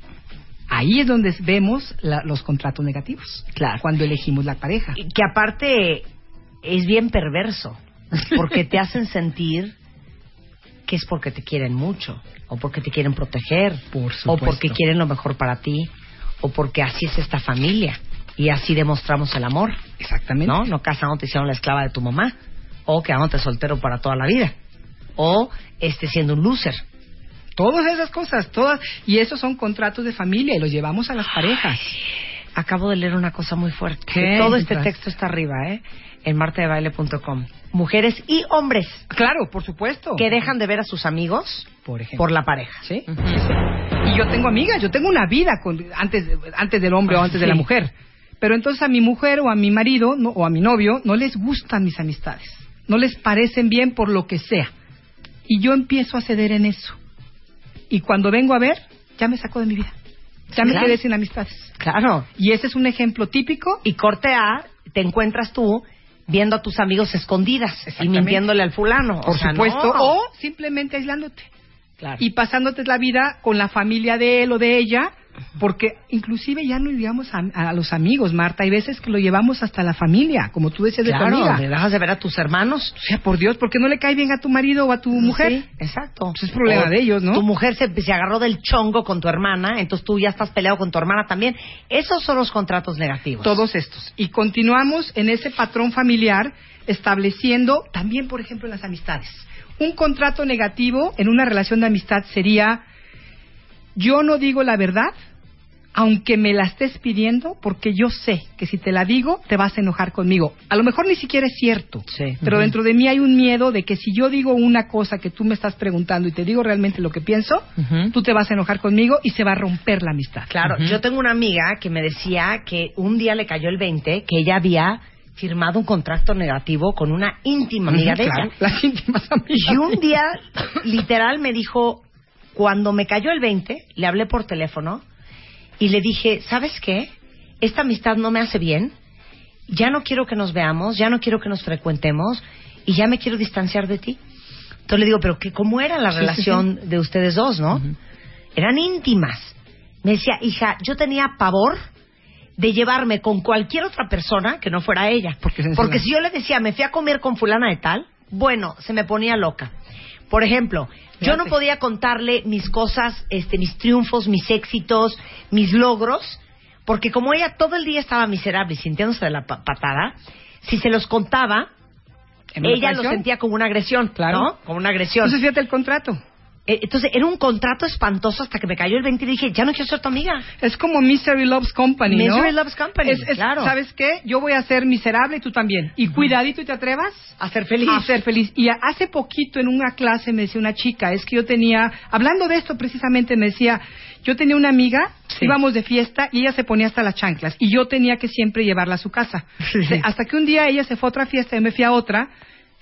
Ahí es donde vemos la- los contratos negativos. Claro. Cuando elegimos la pareja. Y que aparte es bien perverso, porque te hacen sentir que es porque te quieren mucho, o porque te quieren proteger, Por o porque quieren lo mejor para ti, o porque así es esta familia, y así demostramos el amor, Exactamente. ¿no? No casándote siendo la esclava de tu mamá, o quedándote soltero para toda la vida, o este siendo un loser. Todas esas cosas, todas. Y esos son contratos de familia y los llevamos a las parejas. Acabo de leer una cosa muy fuerte. ¿Qué? Todo este texto está arriba, ¿eh? En martadebaile.com. Mujeres y hombres Claro, por supuesto. que dejan de ver a sus amigos Por ejemplo. por la pareja. ¿Sí? Y yo tengo amigas, yo tengo una vida con, antes, antes del hombre o antes de la mujer. Pero entonces a mi mujer o a mi marido no- o a mi novio no les gustan mis amistades. No les parecen bien por lo que sea. Y yo empiezo a ceder en eso. Y cuando vengo a ver, ya me sacó de mi vida. Ya me quedé sin amistades. Claro. Y ese es un ejemplo típico. Y corte A, te encuentras tú viendo a tus amigos escondidas y mintiéndole al fulano. Por O sea, supuesto. no. O simplemente aislándote. Claro. y pasándote la vida con la familia de él o de ella, porque inclusive ya no digamos a, a los amigos, Marta, hay veces que lo llevamos hasta la familia, como tú decías de tu Claro, amiga. le dejas de ver a tus hermanos. O sea, por Dios, ¿por qué no le cae bien a tu marido o a tu mujer? Sí, exacto. Pues es problema O de ellos, ¿no? Tu mujer se, se agarró del chongo con tu hermana, entonces tú ya estás peleado con tu hermana también. Esos son los contratos negativos. Todos estos. Y continuamos en ese patrón familiar estableciendo también, por ejemplo, en las amistades. Un contrato negativo en una relación de amistad sería yo no digo la verdad aunque me la estés pidiendo porque yo sé que si te la digo te vas a enojar conmigo. A lo mejor ni siquiera es cierto, Sí. pero dentro de mí hay un miedo de que si yo digo una cosa que tú me estás preguntando y te digo realmente lo que pienso, tú te vas a enojar conmigo y se va a romper la amistad. Claro, yo tengo una amiga que me decía que un día le cayó el 20, que ella había firmado un contrato negativo con una íntima amiga de claro, ella. Las íntimas amigas. Y un día, literal, me dijo, cuando me cayó el 20, le hablé por teléfono y le dije, ¿sabes qué? Esta amistad no me hace bien, ya no quiero que nos veamos, ya no quiero que nos frecuentemos y ya me quiero distanciar de ti. Entonces le digo, pero que ¿cómo era la Sí, sí, relación de ustedes dos, no? Eran íntimas. Me decía, hija, yo tenía pavor de llevarme con cualquier otra persona que no fuera ella. Porque, Porque si yo le decía, me fui a comer con fulana de tal, bueno, se me ponía loca. Por ejemplo, yo no podía contarle mis cosas, este, mis triunfos, mis éxitos, mis logros, porque como ella todo el día estaba miserable y sintiéndose de la pa- patada, si se los contaba, ¿En una ella lo sentía como una agresión, Claro. ¿no? Como una agresión. Entonces fíjate el contrato. Eh, Entonces era un contrato espantoso hasta que me cayó el 20 y dije, ya no quiero ser tu amiga. Es como Misery Loves Company, ¿no? Misery Loves Company, Es- es- claro. ¿Sabes qué? Yo voy a ser miserable y tú también. Y cuidadito y te atrevas A ser feliz. a ser feliz. Y hace poquito en una clase me decía una chica, es que yo tenía, hablando de esto precisamente, me decía, yo tenía una amiga, Sí. íbamos de fiesta y ella se ponía hasta las chanclas y yo tenía que siempre llevarla a su casa. Sí. Hasta que un día ella se fue a otra fiesta y yo me fui a otra.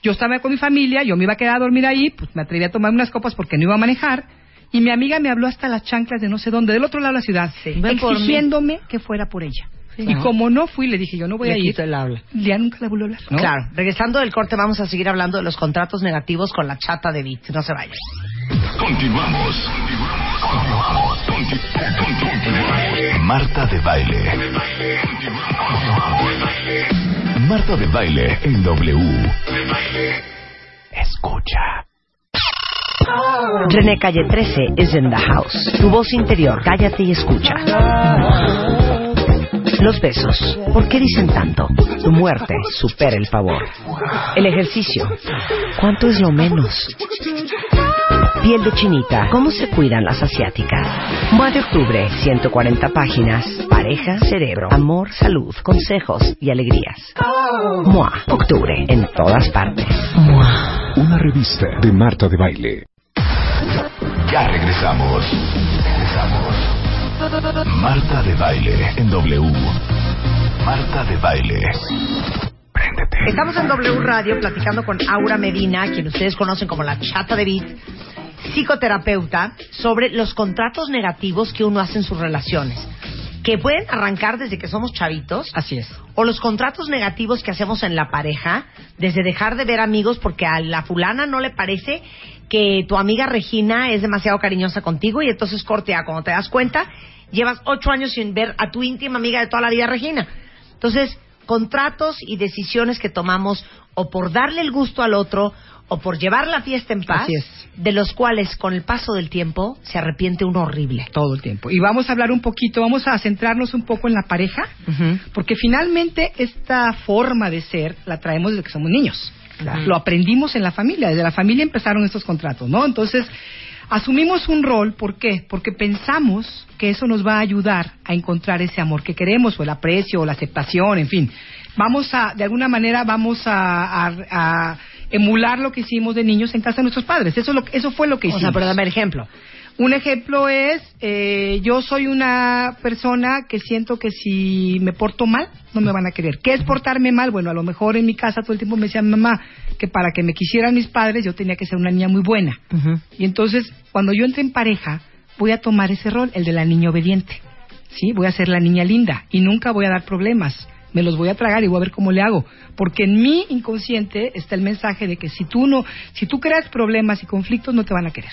Yo estaba con mi familia, yo me iba a quedar a dormir ahí, pues me atreví a tomar unas copas porque no iba a manejar. Y mi amiga me habló hasta las chanclas de no sé dónde, del otro lado de la ciudad, Sí. Exigiéndome que fuera por ella. Y Ajá. como no fui, le dije, yo no voy Le a ir. quito el habla. Ya nunca le vuelvo a hablar. ¿no? Claro, regresando del corte vamos a seguir hablando de los contratos negativos con la chata de Beat. No se vayan. Continuamos. Continuamos. Conti- conti- continuamos. Marta de baile. Marta de baile en W. Escucha. René Calle 13 is in the house. Tu voz interior, cállate y escucha. Los besos, ¿por qué dicen tanto? Tu muerte supera el favor. El ejercicio, ¿cuánto es lo menos? Piel de chinita, ¿cómo se cuidan las asiáticas? Mua de octubre, 140 páginas. Pareja, cerebro, amor, salud, consejos y alegrías. Mua, octubre, en todas partes. Mua. Una revista de Marta de Baile. Ya regresamos. Regresamos. Marta de baile en W. Marta de baile. Préndete. Estamos en W Radio platicando con Aura Medina, quien ustedes conocen como la chata de Beat, psicoterapeuta, sobre los contratos negativos que uno hace en sus relaciones, que pueden arrancar desde que somos chavitos, Así es. o los contratos negativos que hacemos en la pareja, desde dejar de ver amigos porque a la fulana no le parece que tu amiga Regina es demasiado cariñosa contigo y entonces cortea, cuando te das cuenta, llevas ocho años sin ver a tu íntima amiga de toda la vida, Regina. Entonces, contratos y decisiones que tomamos o por darle el gusto al otro o por llevar la fiesta en paz, Así es. de los cuales con el paso del tiempo se arrepiente uno horrible. Todo el tiempo. Y vamos a hablar un poquito, vamos a centrarnos un poco en la pareja, porque finalmente esta forma de ser la traemos desde que somos niños. Lo aprendimos en la familia, desde la familia empezaron estos contratos, ¿no? Entonces, asumimos un rol, ¿por qué? Porque pensamos que eso nos va a ayudar a encontrar ese amor que queremos, o el aprecio, o la aceptación, en fin. Vamos a, de alguna manera, vamos a, a- a emular lo que hicimos de niños en casa de nuestros padres. Eso, es lo, eso fue lo que O hicimos. sea, pero dame el ejemplo. Un ejemplo es, eh, yo soy una persona que siento que si me porto mal, no me van a querer. ¿Qué es portarme mal? Bueno, a lo mejor en mi casa todo el tiempo me decían mamá que para que me quisieran mis padres yo tenía que ser una niña muy buena. Y entonces, cuando yo entré en pareja, voy a tomar ese rol, el de la niña obediente. ¿Sí? Voy a ser la niña linda y nunca voy a dar problemas. Me los voy a tragar y voy a ver cómo le hago. Porque en mi inconsciente está el mensaje de que si tú no, si tú creas problemas y conflictos, no te van a querer.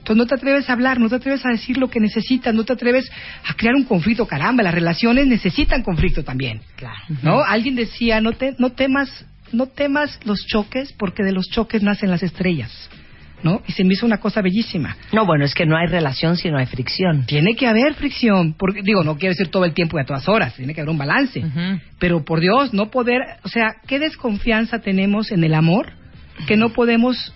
Entonces no te atreves a hablar, no te atreves a decir lo que necesitas, no te atreves a crear un conflicto. Caramba, las relaciones necesitan conflicto también. Claro. ¿No? Alguien decía, no, te, no temas, no temas los choques porque de los choques nacen las estrellas. ¿No? Y se me hizo una cosa bellísima. No, bueno, es que no hay relación si no hay fricción. Tiene que haber fricción, porque digo, no quiere decir todo el tiempo y a todas horas, tiene que haber un balance. Pero por Dios, no poder, o sea, qué desconfianza tenemos en el amor que no podemos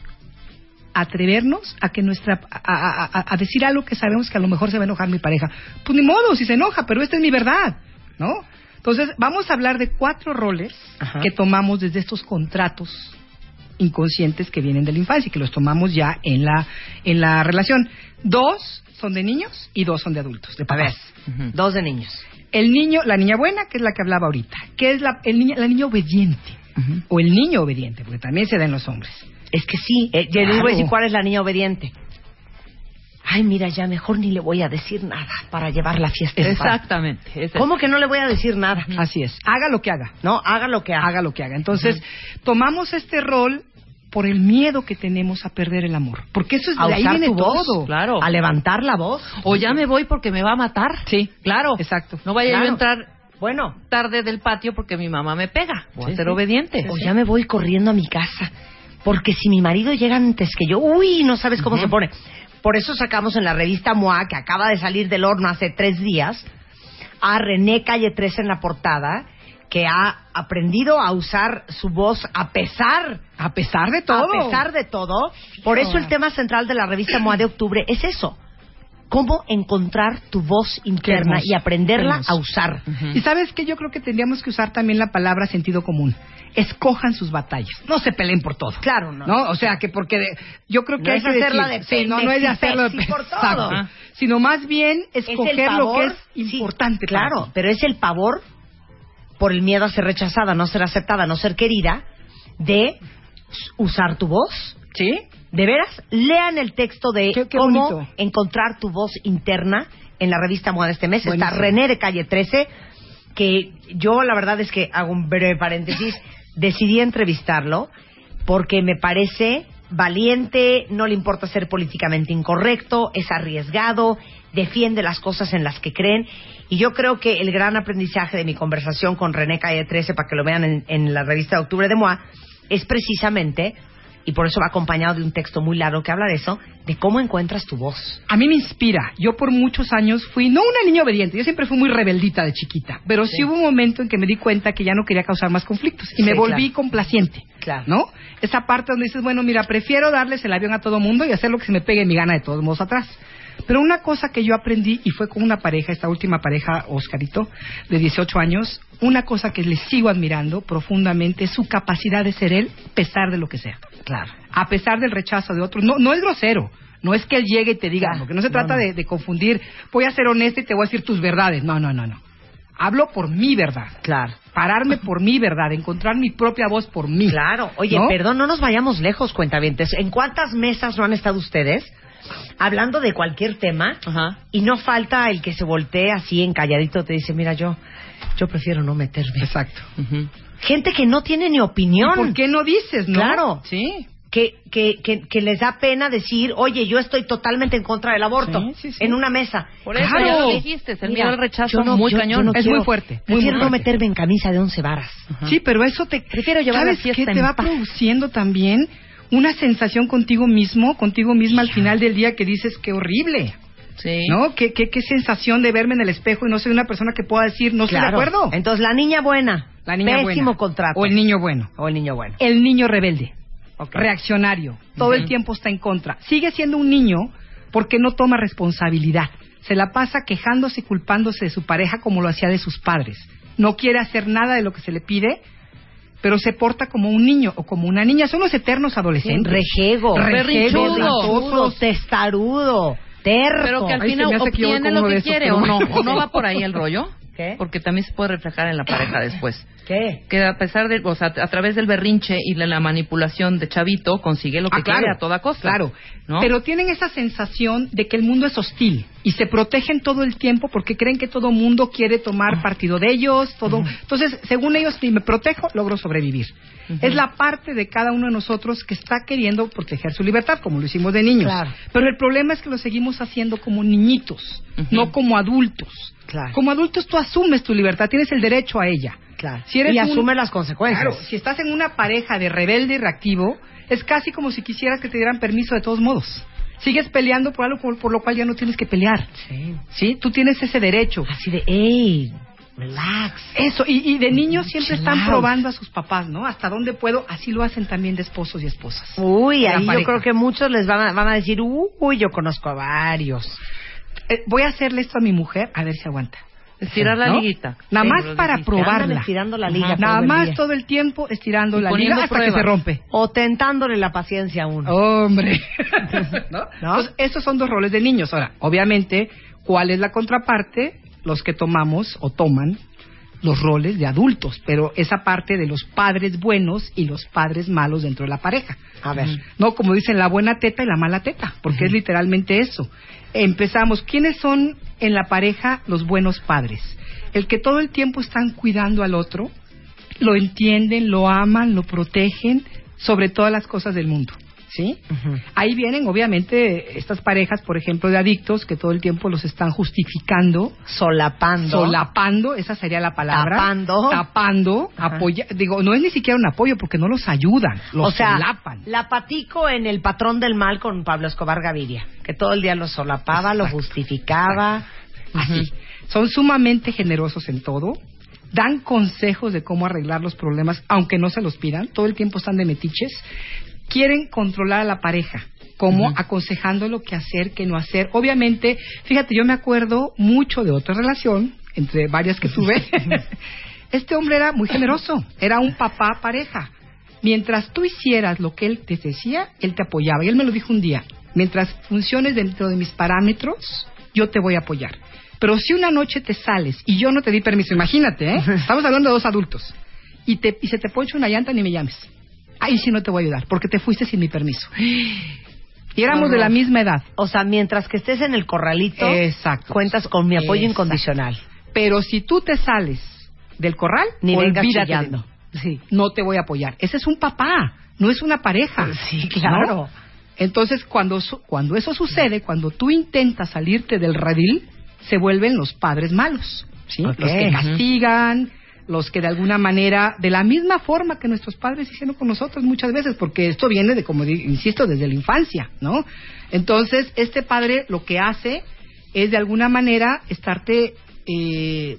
atrevernos a que nuestra a, a- a- a decir algo que sabemos que a lo mejor se va a enojar mi pareja. Pues ni modo, si se enoja, pero esta es mi verdad, ¿no? Entonces, vamos a hablar de cuatro roles Ajá. que tomamos desde estos contratos inconscientes que vienen de la infancia y que los tomamos ya en la en la relación. Dos son de niños y dos son de adultos, de A ver, papás. dos de niños. El niño, la niña buena, que es la que hablaba ahorita, que es la, el niño, la niña obediente, o el niño obediente, porque también se da en los hombres. Es que sí, eh, les voy a Claro. decir cuál es la niña obediente. Ay, mira, ya mejor ni le voy a decir nada para llevar la fiesta. Exactamente. es. ¿Cómo que no le voy a decir nada? Así es, haga lo que haga, No, haga lo que haga. haga lo que haga. Entonces, tomamos este rol por el miedo que tenemos a perder el amor, porque eso es a de ahí viene voz, todo. claro. a levantar la voz. O ya me voy porque me va a matar. Sí, Claro. exacto. No vaya yo Claro. a entrar Bueno. tarde del patio porque mi mamá me pega. Voy Sí, a ser sí. obediente. O ya me voy corriendo a mi casa. Porque si mi marido llega antes que yo, uy, no sabes cómo se pone. Por eso sacamos en la revista MOA, que acaba de salir del horno hace tres días, a René Calle 13 en la portada, que ha aprendido a usar su voz a pesar A pesar de todo. a pesar de todo. Por eso el tema central de la revista MOA de octubre es eso. Cómo encontrar tu voz interna y aprenderla a usar. Y sabes que yo creo que tendríamos que usar también la palabra sentido común. Escojan sus batallas. No se peleen por todo. Claro, no. ¿No? O sea, que porque de- yo creo que No hay es que hacerla decir- de sí, no, no es de hacerlo de por todo. Sino más bien Es escoger lo que es importante. claro, pero es el pavor por el miedo a ser rechazada, no ser aceptada, no ser querida, de usar tu voz. ¿Sí? De veras, lean el texto de Qué- qué cómo bonito. encontrar tu voz interna en la revista Moda de este mes. Está. René de Calle 13, que yo la verdad es que hago un breve paréntesis, decidí entrevistarlo porque me parece valiente, no le importa ser políticamente incorrecto, es arriesgado, defiende las cosas en las que creen. Y yo creo que el gran aprendizaje de mi conversación con René Calle 13, para que lo vean en, en la revista de octubre de MOA, es precisamente, y por eso va acompañado de un texto muy largo que habla de eso, de cómo encuentras tu voz. A mí me inspira. Yo por muchos años fui, no una niña obediente, yo siempre fui muy rebeldita de chiquita, pero sí, Sí. hubo un momento en que me di cuenta que ya no quería causar más conflictos y me volví claro. complaciente. Claro. ¿No? Esa parte donde dices, bueno, mira, prefiero darles el avión a todo mundo y hacer lo que se me pegue mi gana de todos modos atrás. Pero una cosa que yo aprendí, y fue con una pareja, esta última pareja, Oscarito, de 18 años, una cosa que le sigo admirando profundamente es su capacidad de ser él, a pesar de lo que sea. Claro. A pesar del rechazo de otros. No, no es grosero. No es que él llegue y te diga, Claro. porque no se No, trata no. De, de confundir, voy a ser honesta y te voy a decir tus verdades. No, no, no, no. Hablo por mi verdad. Claro. Pararme por mi verdad, encontrar mi propia voz por mí. Claro. Oye, ¿No? perdón, no nos vayamos lejos, cuentavientes. ¿En cuántas mesas no han estado ustedes hablando de cualquier tema Ajá. y no falta el que se voltee así encalladito te dice, mira, yo yo prefiero no meterme. Exacto. Gente que no tiene ni opinión. ¿Y ¿Por qué no dices, no? Claro. Sí. que, que, que, que les da pena decir, oye, yo estoy totalmente en contra del aborto Sí, sí, sí. en una mesa. Por eso Claro. ya lo dijiste, es el Mira, miedo al rechazo no- muy yo- cañón. yo no Es quiero- muy fuerte, Prefiero muy no fuerte. meterme en camisa de once varas. Sí, pero eso te... Prefiero llevar la ¿Sabes fiesta qué? en Te va paz. produciendo también una sensación contigo mismo, contigo misma al final del día que dices, qué horrible. Sí. ¿No? ¿Qué, qué, qué sensación de verme en el espejo y no soy una persona que pueda decir, no estoy de acuerdo. Entonces, la niña buena. La niña Pésimo buena. contrato. O el niño bueno. O el niño bueno. El niño rebelde. Reaccionario. Todo el tiempo está en contra. Sigue siendo un niño porque no toma responsabilidad. Se la pasa quejándose y culpándose de su pareja como lo hacía de sus padres. No quiere hacer nada de lo que se le pide, pero se porta como un niño o como una niña. Son los eternos adolescentes. Rejego. Rejego, berrinchudo, testarudo, terco. Pero que al Ay, se final voy obtiene lo que esos, quiere pero o no. ¿O no va por ahí el rollo? ¿Qué? Porque también se puede reflejar en la pareja después. ¿Qué? Que a pesar de, o sea, a través del berrinche y de la manipulación de Chavito, consigue lo que Ah, claro, quiere a toda costa. Claro, ¿no? pero tienen esa sensación de que el mundo es hostil y se protegen todo el tiempo porque creen que todo mundo quiere tomar partido de ellos, todo. Entonces, según ellos, si me protejo, logro sobrevivir. Es la parte de cada uno de nosotros que está queriendo proteger su libertad, como lo hicimos de niños. Claro. Pero el problema es que lo seguimos haciendo como niñitos, no como adultos. Claro. Como adultos tú asumes tu libertad, tienes el derecho a ella. Claro. Si eres y un- asume las consecuencias. Claro, si estás en una pareja de rebelde y reactivo, es casi como si quisieras que te dieran permiso de todos modos. Sigues peleando por algo por, por lo cual ya no tienes que pelear. Sí. ¿Sí? Tú tienes ese derecho. Así de, ey, relax. Eso, y, y de niños siempre Chill están out. probando a sus papás, ¿no? Hasta dónde puedo, así lo hacen también de esposos y esposas. Uy, ahí yo creo que muchos les van a, van a decir, uy, yo conozco a varios. Eh, voy a hacerle esto a mi mujer, a ver si aguanta. Estirar la ¿No? liguita. Nada Sí, más para probarla. Estirando la liga Nada más día. todo el tiempo estirando Y la liga hasta que se rompe. O tentándole la paciencia a uno. Hombre. ¿No? ¿No? Entonces, esos son dos roles de niños. Ahora, obviamente, ¿cuál es la contraparte? Los que tomamos o toman los roles de adultos, pero esa parte de los padres buenos y los padres malos dentro de la pareja. A ver. No, como dicen, la buena teta y la mala teta, porque es literalmente eso. Empezamos, ¿quiénes son en la pareja los buenos padres? El que todo el tiempo están cuidando al otro, lo entienden, lo aman, lo protegen sobre todas las cosas del mundo. ¿Sí? Ahí vienen, obviamente, estas parejas, por ejemplo, de adictos que todo el tiempo los están justificando. Solapando. Solapando, esa sería la palabra. Tapando. Tapando. Ajá. apoya- digo, no es ni siquiera un apoyo porque no los ayudan, los o sea, solapan. la patico en el patrón del mal con Pablo Escobar Gaviria, que todo el día lo solapaba, lo Exacto. justificaba. Así. Son sumamente generosos en todo. Dan consejos de cómo arreglar los problemas, aunque no se los pidan. Todo el tiempo están de metiches. Quieren controlar a la pareja, como aconsejando lo que hacer, qué no hacer. Obviamente, fíjate, yo me acuerdo mucho de otra relación, entre varias que tuve. este hombre era muy generoso, era un papá pareja. Mientras tú hicieras lo que él te decía, él te apoyaba. Y él me lo dijo un día, mientras funciones dentro de mis parámetros, yo te voy a apoyar. Pero si una noche te sales y yo no te di permiso, imagínate, ¿eh? estamos hablando de dos adultos, y, te, y se te poncha una llanta, ni me llames. Ahí sí no te voy a ayudar, porque te fuiste sin mi permiso. Y éramos de la misma edad. O sea, mientras que estés en el corralito, Exacto. cuentas con mi apoyo Exacto. incondicional. Pero si tú te sales del corral, Ni vengas chillando. Sí, no te voy a apoyar. Ese es un papá, no es una pareja. Sí, claro. ¿no? Entonces, cuando, cuando eso sucede, cuando tú intentas salirte del redil, se vuelven los padres malos. ¿sí? Ok. Los que castigan, los que de alguna manera, de la misma forma que nuestros padres hicieron con nosotros muchas veces, porque esto viene de, como insisto, desde la infancia, ¿no? Entonces, este padre lo que hace es de alguna manera estarte eh,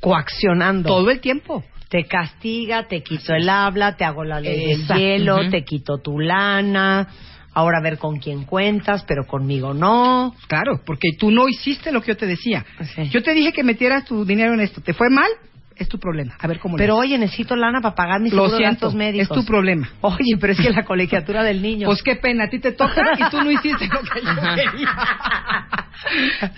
Coaccionando. todo el tiempo. Te castiga, te quito el habla, te hago la ley del hielo, te quito tu lana. Ahora a ver con quién cuentas, pero conmigo no. Claro, porque tú no hiciste lo que yo te decía. Sí. Yo te dije que metieras tu dinero en esto. ¿Te fue mal? Es tu problema. A ver cómo Pero oye, necesito lana para pagar mis Lo gastos médicos. es tu problema. Oye, pero es que la colegiatura del niño. Pues qué pena, a ti te toca y tú no hiciste lo que yo quería.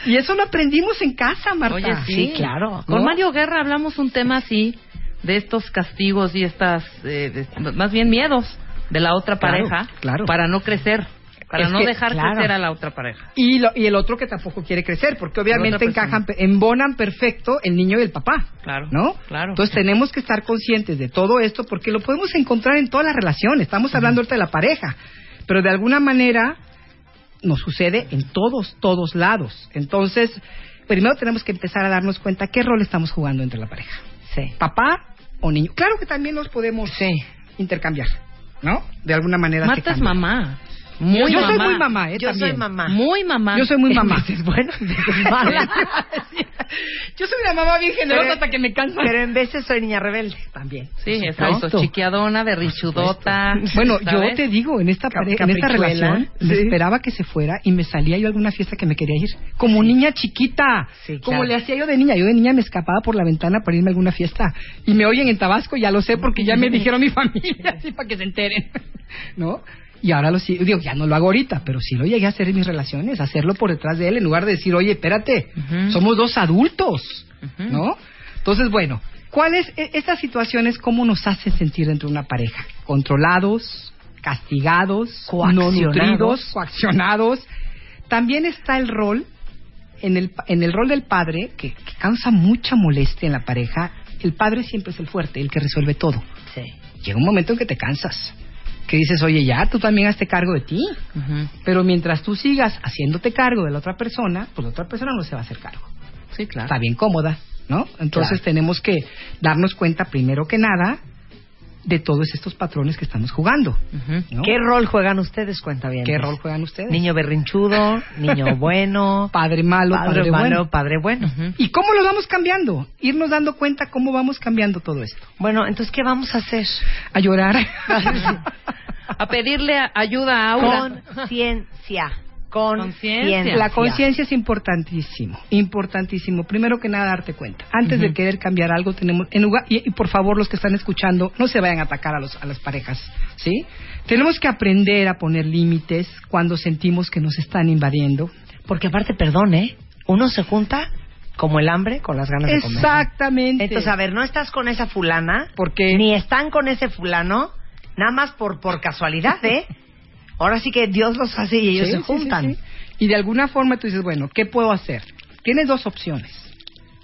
y eso lo aprendimos en casa, Marta. Oye, sí. Sí, claro. Con. Mario Guerra hablamos un tema así, de estos castigos y estas, eh, de- más bien miedos de la otra Claro, pareja claro. para no crecer, para Es no que, dejar claro. crecer a la otra pareja. Y, lo- y el otro que tampoco quiere crecer, porque obviamente encajan, embonan perfecto el niño y el papá. Claro, ¿No? claro. Entonces tenemos que estar conscientes de todo esto porque lo podemos encontrar en todas las relaciones. Estamos hablando ahorita de la pareja, pero de alguna manera nos sucede en todos, todos lados. Entonces, primero tenemos que empezar a darnos cuenta qué rol estamos jugando entre la pareja. Sí. Papá o niño. Claro que también los podemos intercambiar, ¿no? De alguna manera. Marta es mamá. Muy yo mamá. soy muy mamá, ¿eh? Yo también. soy mamá. Muy mamá. Yo soy muy mamá. Es bueno, es mala. Yo soy una mamá bien generosa Pero- hasta que me cansa. Pero en veces soy niña rebelde también. Sí, exacto. supuesto. Chiquiadona, berrichudota. Bueno, ¿sabes? yo te digo, en esta, Cap- en esta relación, me Sí. esperaba que se fuera y me salía yo a alguna fiesta que me quería ir. Como niña chiquita. Sí, Como claro. le hacía yo de niña. Yo de niña me escapaba por la ventana para irme a alguna fiesta. Y me oyen en Tabasco, ya lo sé porque ya me dijeron mi familia, así para que se enteren. ¿No? Y ahora lo digo, ya no lo hago ahorita, pero sí lo llegué a hacer en mis relaciones, hacerlo por detrás de él, en lugar de decir, oye, espérate, somos dos adultos. ¿no? Entonces, bueno, ¿cuáles e- estas situaciones cómo nos hacen sentir dentro de una pareja? Controlados, castigados, no Coaccionados. nutridos, coaccionados. También está el rol en el, en el rol del padre que, que causa mucha molestia en la pareja. El padre siempre es el fuerte, el que resuelve todo. Sí. Llega un momento en que te cansas, que dices, oye, ya, tú también hazte cargo de ti. Pero mientras tú sigas haciéndote cargo de la otra persona, pues la otra persona no se va a hacer cargo. Sí, claro. Está bien cómoda, ¿no? Entonces Claro. tenemos que darnos cuenta, primero que nada, de todos estos patrones que estamos jugando. ¿Qué rol juegan ustedes, cuenta bien? ¿Qué rol juegan ustedes? Niño berrinchudo, niño bueno, Padre malo, padre, padre, malo, bueno. padre bueno. ¿Y cómo lo vamos cambiando? Irnos dando cuenta cómo vamos cambiando todo esto. Bueno, entonces, ¿qué vamos a hacer? A llorar. A pedirle ayuda a Aura. Conciencia. Conciencia. La conciencia es importantísimo, importantísimo. Primero que nada, darte cuenta. Antes de querer cambiar algo, tenemos, en lugar, y, y por favor, los que están escuchando, no se vayan a atacar a, los, a las parejas, ¿sí? Tenemos que aprender a poner límites cuando sentimos que nos están invadiendo. Porque aparte, perdón, ¿eh? Uno se junta como el hambre con las ganas de comer. Exactamente. Entonces, a ver, no estás con esa fulana, Porque ni están con ese fulano, nada más por, por casualidad, ¿eh? Ahora sí que Dios los hace y ellos Sí, se sí, sí, juntan. sí. Y de alguna forma tú dices, bueno, ¿qué puedo hacer? Tienes dos opciones.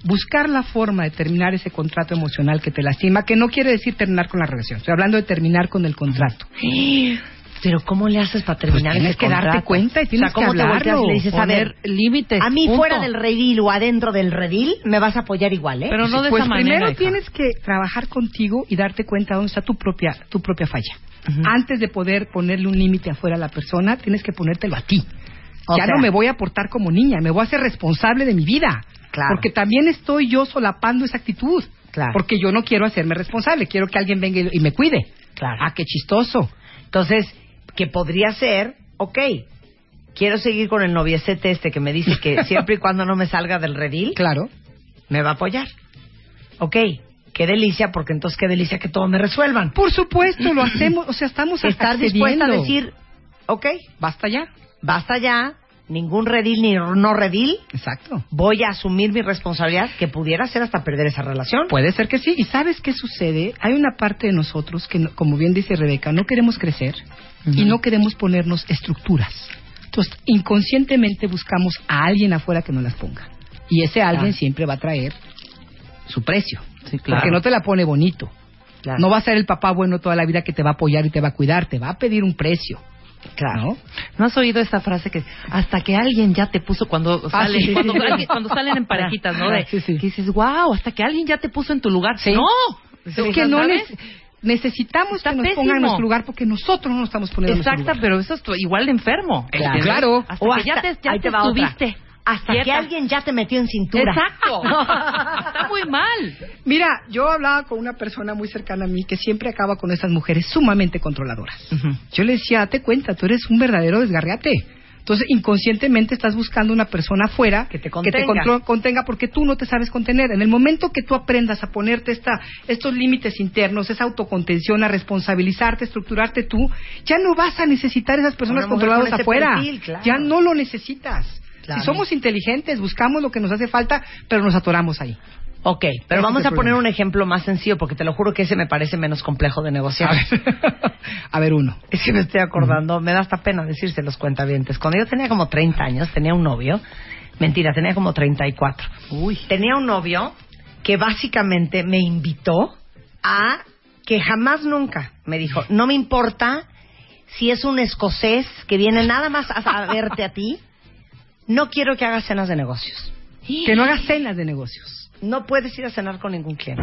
Buscar la forma de terminar ese contrato emocional que te lastima, que no quiere decir terminar con la relación. Estoy hablando de terminar con el contrato. Pero ¿cómo le haces para terminar Pues tienes ese que darte cuenta y tienes o sea, ¿cómo que te volteas y hablarlo, le dices, a ver, Poner límites. a mí punto. fuera del redil o adentro del redil me vas a apoyar igual, ¿eh? Pero no de pues esa manera. primero hija. tienes que trabajar contigo y darte cuenta dónde está tu propia tu propia falla. Antes de poder ponerle un límite afuera a la persona, tienes que ponértelo a ti. O ya sea- no me voy a portar como niña, me voy a hacer responsable de mi vida. Claro. Porque también estoy yo solapando esa actitud. Claro. Porque yo no quiero hacerme responsable, quiero que alguien venga y, y me cuide. Claro. Ah, qué chistoso. Entonces, que podría ser, ok, quiero seguir con el noviecete este que me dice que siempre y cuando no me salga del redil, Claro. me va a apoyar. Ok, qué delicia, porque entonces qué delicia que todo me resuelvan. Por supuesto, lo hacemos, o sea, estamos Estar dispuesta a decir, ok, basta ya. basta ya, ningún redil ni no redil, Exacto. voy a asumir mi responsabilidad, que pudiera ser hasta perder esa relación. Puede ser que sí. ¿Y sabes qué sucede? Hay una parte de nosotros que, como bien dice Rebeca, no queremos crecer y no queremos ponernos estructuras. Entonces, inconscientemente buscamos a alguien afuera que nos las ponga. Y ese alguien siempre va a traer su precio. Sí, claro. Porque no te la pone bonito. Claro. No va a ser el papá bueno toda la vida que te va a apoyar y te va a cuidar. Te va a pedir un precio. Claro. ¿no? ¿No has oído esa frase que hasta que alguien ya te puso cuando sale, sí, sí, cuando, sí. alguien- cuando salen en parejitas, ¿no? De, Sí, sí. Que dices, wow, hasta que alguien ya te puso en tu lugar. No, Es que no neces- necesitamos Está que nos pésimo. pongan en nuestro lugar porque nosotros no nos estamos poniendo en nuestro Exacto, lugar. pero eso es tu- igual de enfermo. Claro. Hasta O que ya te, ya te, te otra. Hasta que alguien ya te metió en cintura. Exacto. Está muy mal. Mira, yo hablaba con una persona muy cercana a mí que siempre acaba con esas mujeres sumamente controladoras. Yo le decía, date cuenta, tú eres un verdadero desgarriate. Entonces, inconscientemente estás buscando una persona afuera Que te contenga. contro- contenga porque tú no te sabes contener. En el momento que tú aprendas a ponerte esta, estos límites internos, esa autocontención, a responsabilizarte, a estructurarte tú, ya no vas a necesitar esas personas Una mujer controladas con ese afuera. perfil, claro. Ya no lo necesitas. Claro. Si somos inteligentes, buscamos lo que nos hace falta, pero nos atoramos ahí. Ok, pero Ese vamos a poner un ejemplo más sencillo porque te lo juro que ese me parece menos complejo de negociar. A ver, a ver uno. Es que me estoy acordando, me da hasta pena decirse los cuentavientes. Cuando yo tenía como 30 años, tenía un novio. Mentira, tenía como 34. Uy. Tenía un novio que básicamente me invitó a que jamás nunca me dijo, no me importa si es un escocés que viene nada más a verte a ti, no quiero que hagas cenas de negocios. Que no hagas cenas de negocios. No puedes ir a cenar con ningún cliente.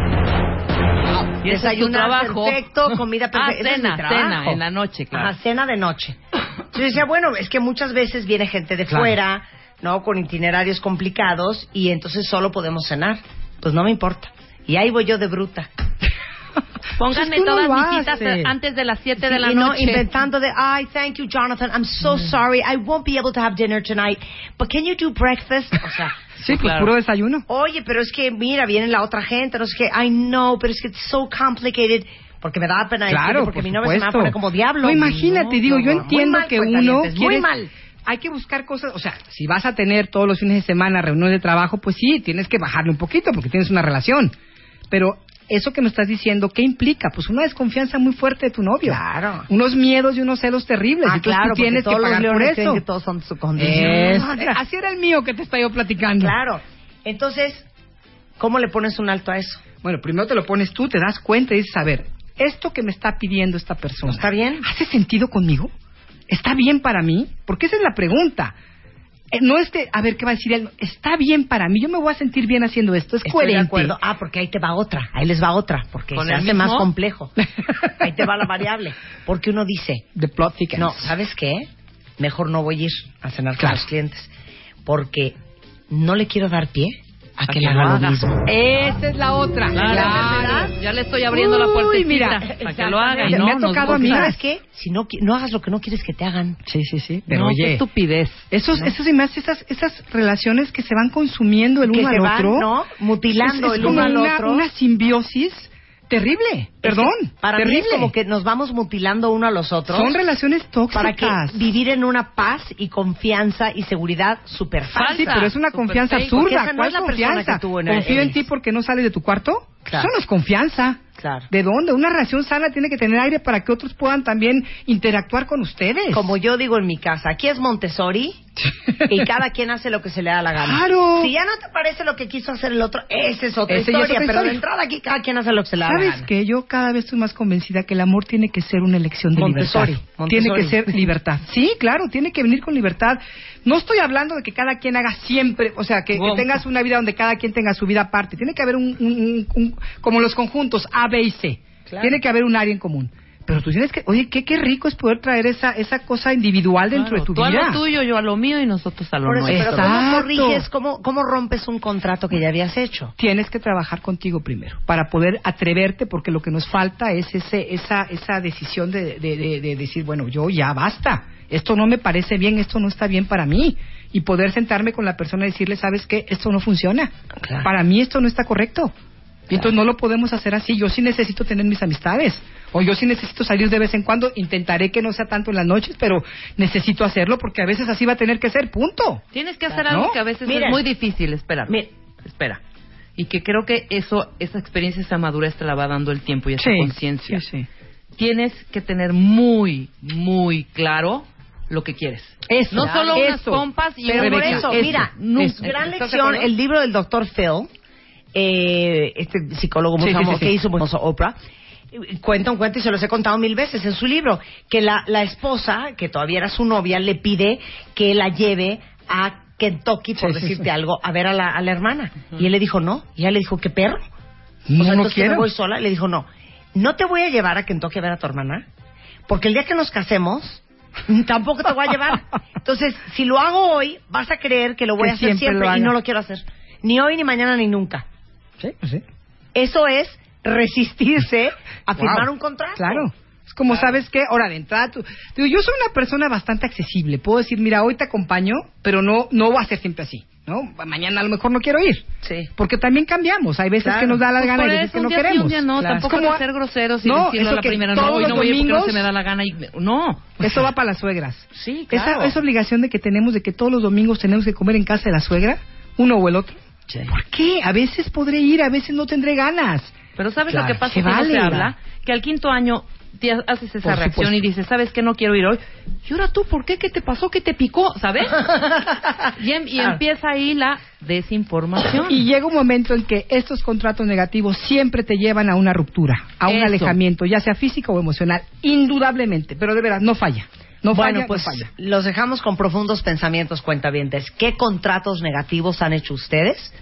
Y es tu Desayunar trabajo. perfecto, comida perfecta. Ah, es mi cena, cena, en la noche, claro. Ajá, cena de noche. Yo decía, bueno, es que muchas veces viene gente de Claro. fuera, ¿no? Con itinerarios complicados y entonces solo podemos cenar. Pues no me importa. Y ahí voy yo de bruta. Pónganme Pues no todas mis citas antes de las 7 Sí, de la y no noche. inventando de, ay, thank you, Jonathan. I'm so Mm. sorry. I won't be able to have dinner tonight. But can you do breakfast? O sea, Sí, pues claro. puro desayuno. oye, pero es que, mira, viene la otra gente. No sé qué. I know, pero es que it's so complicated. Porque me da pena decirlo, Claro, porque por mi novia se me va a poner como diablo. No, imagínate, No, digo, no, yo entiendo mal, que uno cuentavientes, muy quiere- mal. Hay que buscar cosas, o sea, si vas a tener todos los fines de semana reuniones de trabajo, pues sí, tienes que bajarle un poquito porque tienes una relación. Pero eso que me estás diciendo, ¿qué implica? Pues una desconfianza muy fuerte de tu novio. Claro. Unos miedos y unos celos terribles. Ah, Entonces claro, tú tienes todos que pagar los por eso. que todos son su. Es- así era el mío que te estaba yo platicando. Claro. Entonces, ¿cómo le pones un alto a eso? Bueno, primero te lo pones tú, te das cuenta y dices, a ver, esto que me está pidiendo esta persona, ¿Está bien? ¿Hace sentido conmigo? ¿Está bien para mí? Porque esa es la pregunta. Eh, no es que, a ver, ¿qué va a decir él? Está bien para mí, yo me voy a sentir bien haciendo esto, es Estoy coherente. de acuerdo. Ah, porque ahí te va otra. Ahí les va otra. Porque ¿Con se hace mismo? más complejo. ahí te va la variable. Porque uno dice, The plot thickens. no, ¿sabes qué? Mejor no voy a ir a cenar Claro. con los clientes. Porque no le quiero dar pie a, que, que le lo haga lo haga. mismo. Esa es la otra. Claro, Claro. ya le estoy abriendo la Uy, puertita mira, para que lo haga. y me no, ha nos tocado a mí. ¿Sabes qué? Si no, qui- no hagas lo que no quieres que te hagan. Sí, sí, sí. Pero no, oye, qué estupidez. esos, esos y más, esas, esas relaciones que se van consumiendo el Que uno se al van, otro. ¿no? Mutilando es, es el uno al una, otro. una simbiosis terrible. Perdón. Para terrible. mí es como que nos vamos mutilando uno a los otros. Son relaciones tóxicas. para que vivir en una paz y confianza y seguridad súper Sí, fácil. pero es una confianza absurda. no ¿Cuál es la confianza? que tú en el- Confío en ti porque no sales de tu cuarto. Claro. Eso no es confianza. Claro. ¿De dónde? Una relación sana tiene que tener aire para que otros puedan también interactuar con ustedes. Como yo digo en mi casa, aquí es Montessori Y cada quien hace lo que se le da la gana. Claro. Si ya no te parece lo que quiso hacer el otro, esa es otra es historia. otra pero de historia. entrada aquí cada quien hace lo que se le da la ¿Sabes gana. que Yo cada vez estoy más convencida que el amor tiene que ser una elección de Montessori, libertad. Montessori. Tiene que ser libertad. Sí, claro, tiene que venir con libertad. No estoy hablando de que cada quien haga siempre, o sea, que, tengas una vida donde cada quien tenga su vida aparte. Tiene que haber un, un- un- un- como los conjuntos A, B y C. Claro. Tiene que haber un área en común. Pero tú tienes que, oye, qué, qué rico es poder traer esa, esa cosa individual dentro Claro, de tu tú vida. a lo tuyo, yo a lo mío y nosotros a lo Por eso, nuestro. pero ¿cómo Exacto. corriges, cómo, cómo rompes un contrato que ya habías hecho? tienes que trabajar contigo primero para poder atreverte porque lo que nos falta es ese esa esa decisión de, de- de- de decir bueno yo ya basta esto no me parece bien esto no está bien para mí y poder sentarme con la persona y decirle sabes qué esto no funciona Claro. para mí esto no está correcto y entonces no lo podemos hacer así yo sí necesito tener mis amistades o yo sí necesito salir de vez en cuando intentaré que no sea tanto en las noches pero necesito hacerlo porque a veces así va a tener que ser punto Tienes que hacer ¿No? algo que a veces Miren. es muy difícil, espera. Miren. Espera. Y que creo que eso, esa experiencia, esa madurez te la va dando el tiempo y esa Sí, conciencia. sí, sí. Tienes que tener muy, muy claro lo que quieres. Eso, no solo unas eso. compas y Pero por Rebeca, eso, eso, mira, eso. gran ¿Estás de lección, el libro del doctor Phil, eh, este psicólogo muy Sí, famoso sí, sí. que hizo muy famoso Oprah, cuenta un cuento y se los he contado mil veces en su libro, que la, la esposa, que todavía era su novia, le pide que la lleve a Kentucky, por decirte sí. algo, a ver a la, a la hermana. Y él le dijo no. Y ella le dijo, ¿qué perro? No, o sea, no entonces quiero. me voy sola. Le dijo, no, no te voy a llevar a Kentucky a ver a tu hermana, porque el día que nos casemos, tampoco te voy a llevar. Entonces, si lo hago hoy, vas a creer que lo voy Que a hacer siempre y no lo quiero hacer. Ni hoy, ni mañana, ni nunca. sí, pues sí. Eso es resistirse a Wow. firmar un contrato. Claro. Es como, ¿sabes qué? Ahora, de entrada, tú- digo, yo soy una persona bastante accesible. Puedo decir, mira, hoy te acompaño, pero no no va a ser siempre así, ¿no? Mañana a lo mejor no quiero ir. Sí. Porque también cambiamos. Hay veces Claro. que nos da la Pues gana y veces que no sí, queremos. un día no, Claro. tampoco como- ser groseros y No, decirle eso a la primera, no, hoy los no voy ir porque no domingos- se me da la gana. Y, no. Eso va para las suegras. Sí, claro. Esa, esa obligación de que tenemos de que todos los domingos tenemos que comer en casa de la suegra, uno o el otro. ¿Por qué? A veces podré ir, a veces no tendré ganas. Pero ¿sabes lo que pasa que no vale. se habla? Que al quinto año haces esa Por reacción supuesto. y dices, ¿sabes qué? No quiero ir hoy. ¿Y ahora tú por qué? ¿Qué te pasó? ¿Qué te picó? ¿Sabes? y, em- y Claro. empieza ahí la desinformación. Y llega un momento en que estos contratos negativos siempre te llevan a una ruptura, a un Eso. alejamiento, ya sea físico o emocional, indudablemente. Pero de veras, no falla. No bueno, falla, pues no falla. los dejamos con profundos pensamientos, cuentavientes. ¿Qué contratos negativos han hecho ustedes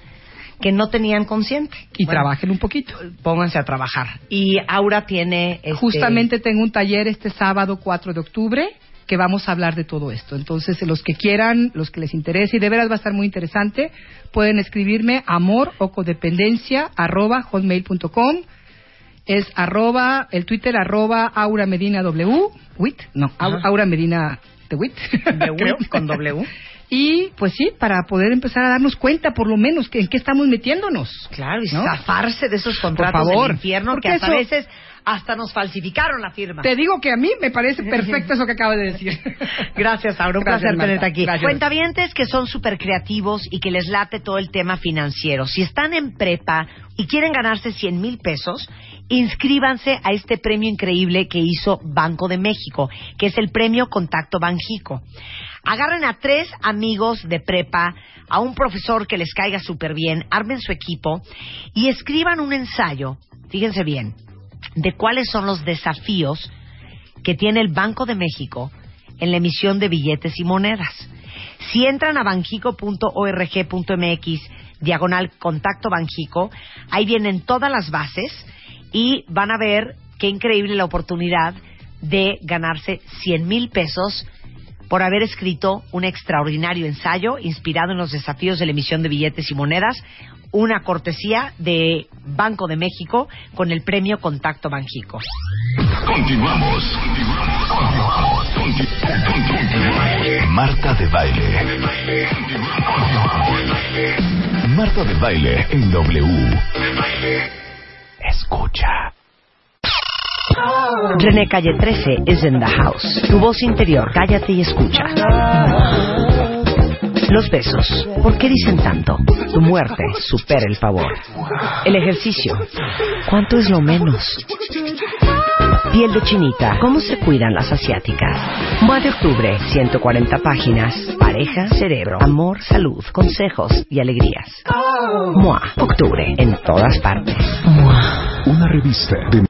que no tenían consciente? Y Bueno, trabajen un poquito. Pónganse a trabajar. Y Aura tiene... este, Justamente tengo un taller este sábado 4 de octubre que vamos a hablar de todo esto. Entonces, los que quieran, los que les interese, y de veras va a estar muy interesante, pueden escribirme amor o codependencia arroba hotmail.com. Es arroba, el Twitter arroba Aura Medina W, WIT, no. Aura Medina de WIT. De. WIT, con W. Y pues sí, para poder empezar a darnos cuenta por lo menos que en qué estamos metiéndonos. Claro, y ¿No? zafarse de esos contratos Por favor. del infierno Porque que hasta eso- a veces hasta nos falsificaron la firma. Te digo que a mí me parece perfecto eso que acabas de decir. Gracias, Aura. Un placer tenerte aquí. Gracias. Cuentavientes que son súper creativos y que les late todo el tema financiero. Si están en prepa y quieren ganarse 100 mil pesos, inscríbanse a este premio increíble que hizo Banco de México, que es el premio Contacto Banjico. Agarren a tres amigos de prepa, a un profesor que les caiga súper bien, armen su equipo y escriban un ensayo, fíjense bien, de cuáles son los desafíos que tiene el Banco de México en la emisión de billetes y monedas. Si entran a banjico.org.mx, diagonal contacto Banjico, ahí vienen todas las bases y van a ver qué increíble la oportunidad de ganarse 100 mil pesos por haber escrito un extraordinario ensayo inspirado en los desafíos de la emisión de billetes y monedas, una cortesía de Banco de México con el premio Contacto Banjico. Continuamos. Continuamos. Conti- conti- Marta de baile. Marta de baile en W. Escucha. René Calle 13 is in the house. Tu voz interior, cállate y escucha. Los besos, ¿por qué dicen tanto? Tu muerte supera el favor. El ejercicio, ¿cuánto es lo menos? Piel de chinita, ¿cómo se cuidan las asiáticas? Mua de octubre, 140 páginas, pareja, cerebro, amor, salud, consejos y alegrías. MOA, octubre, en todas partes. MOA. Una revista de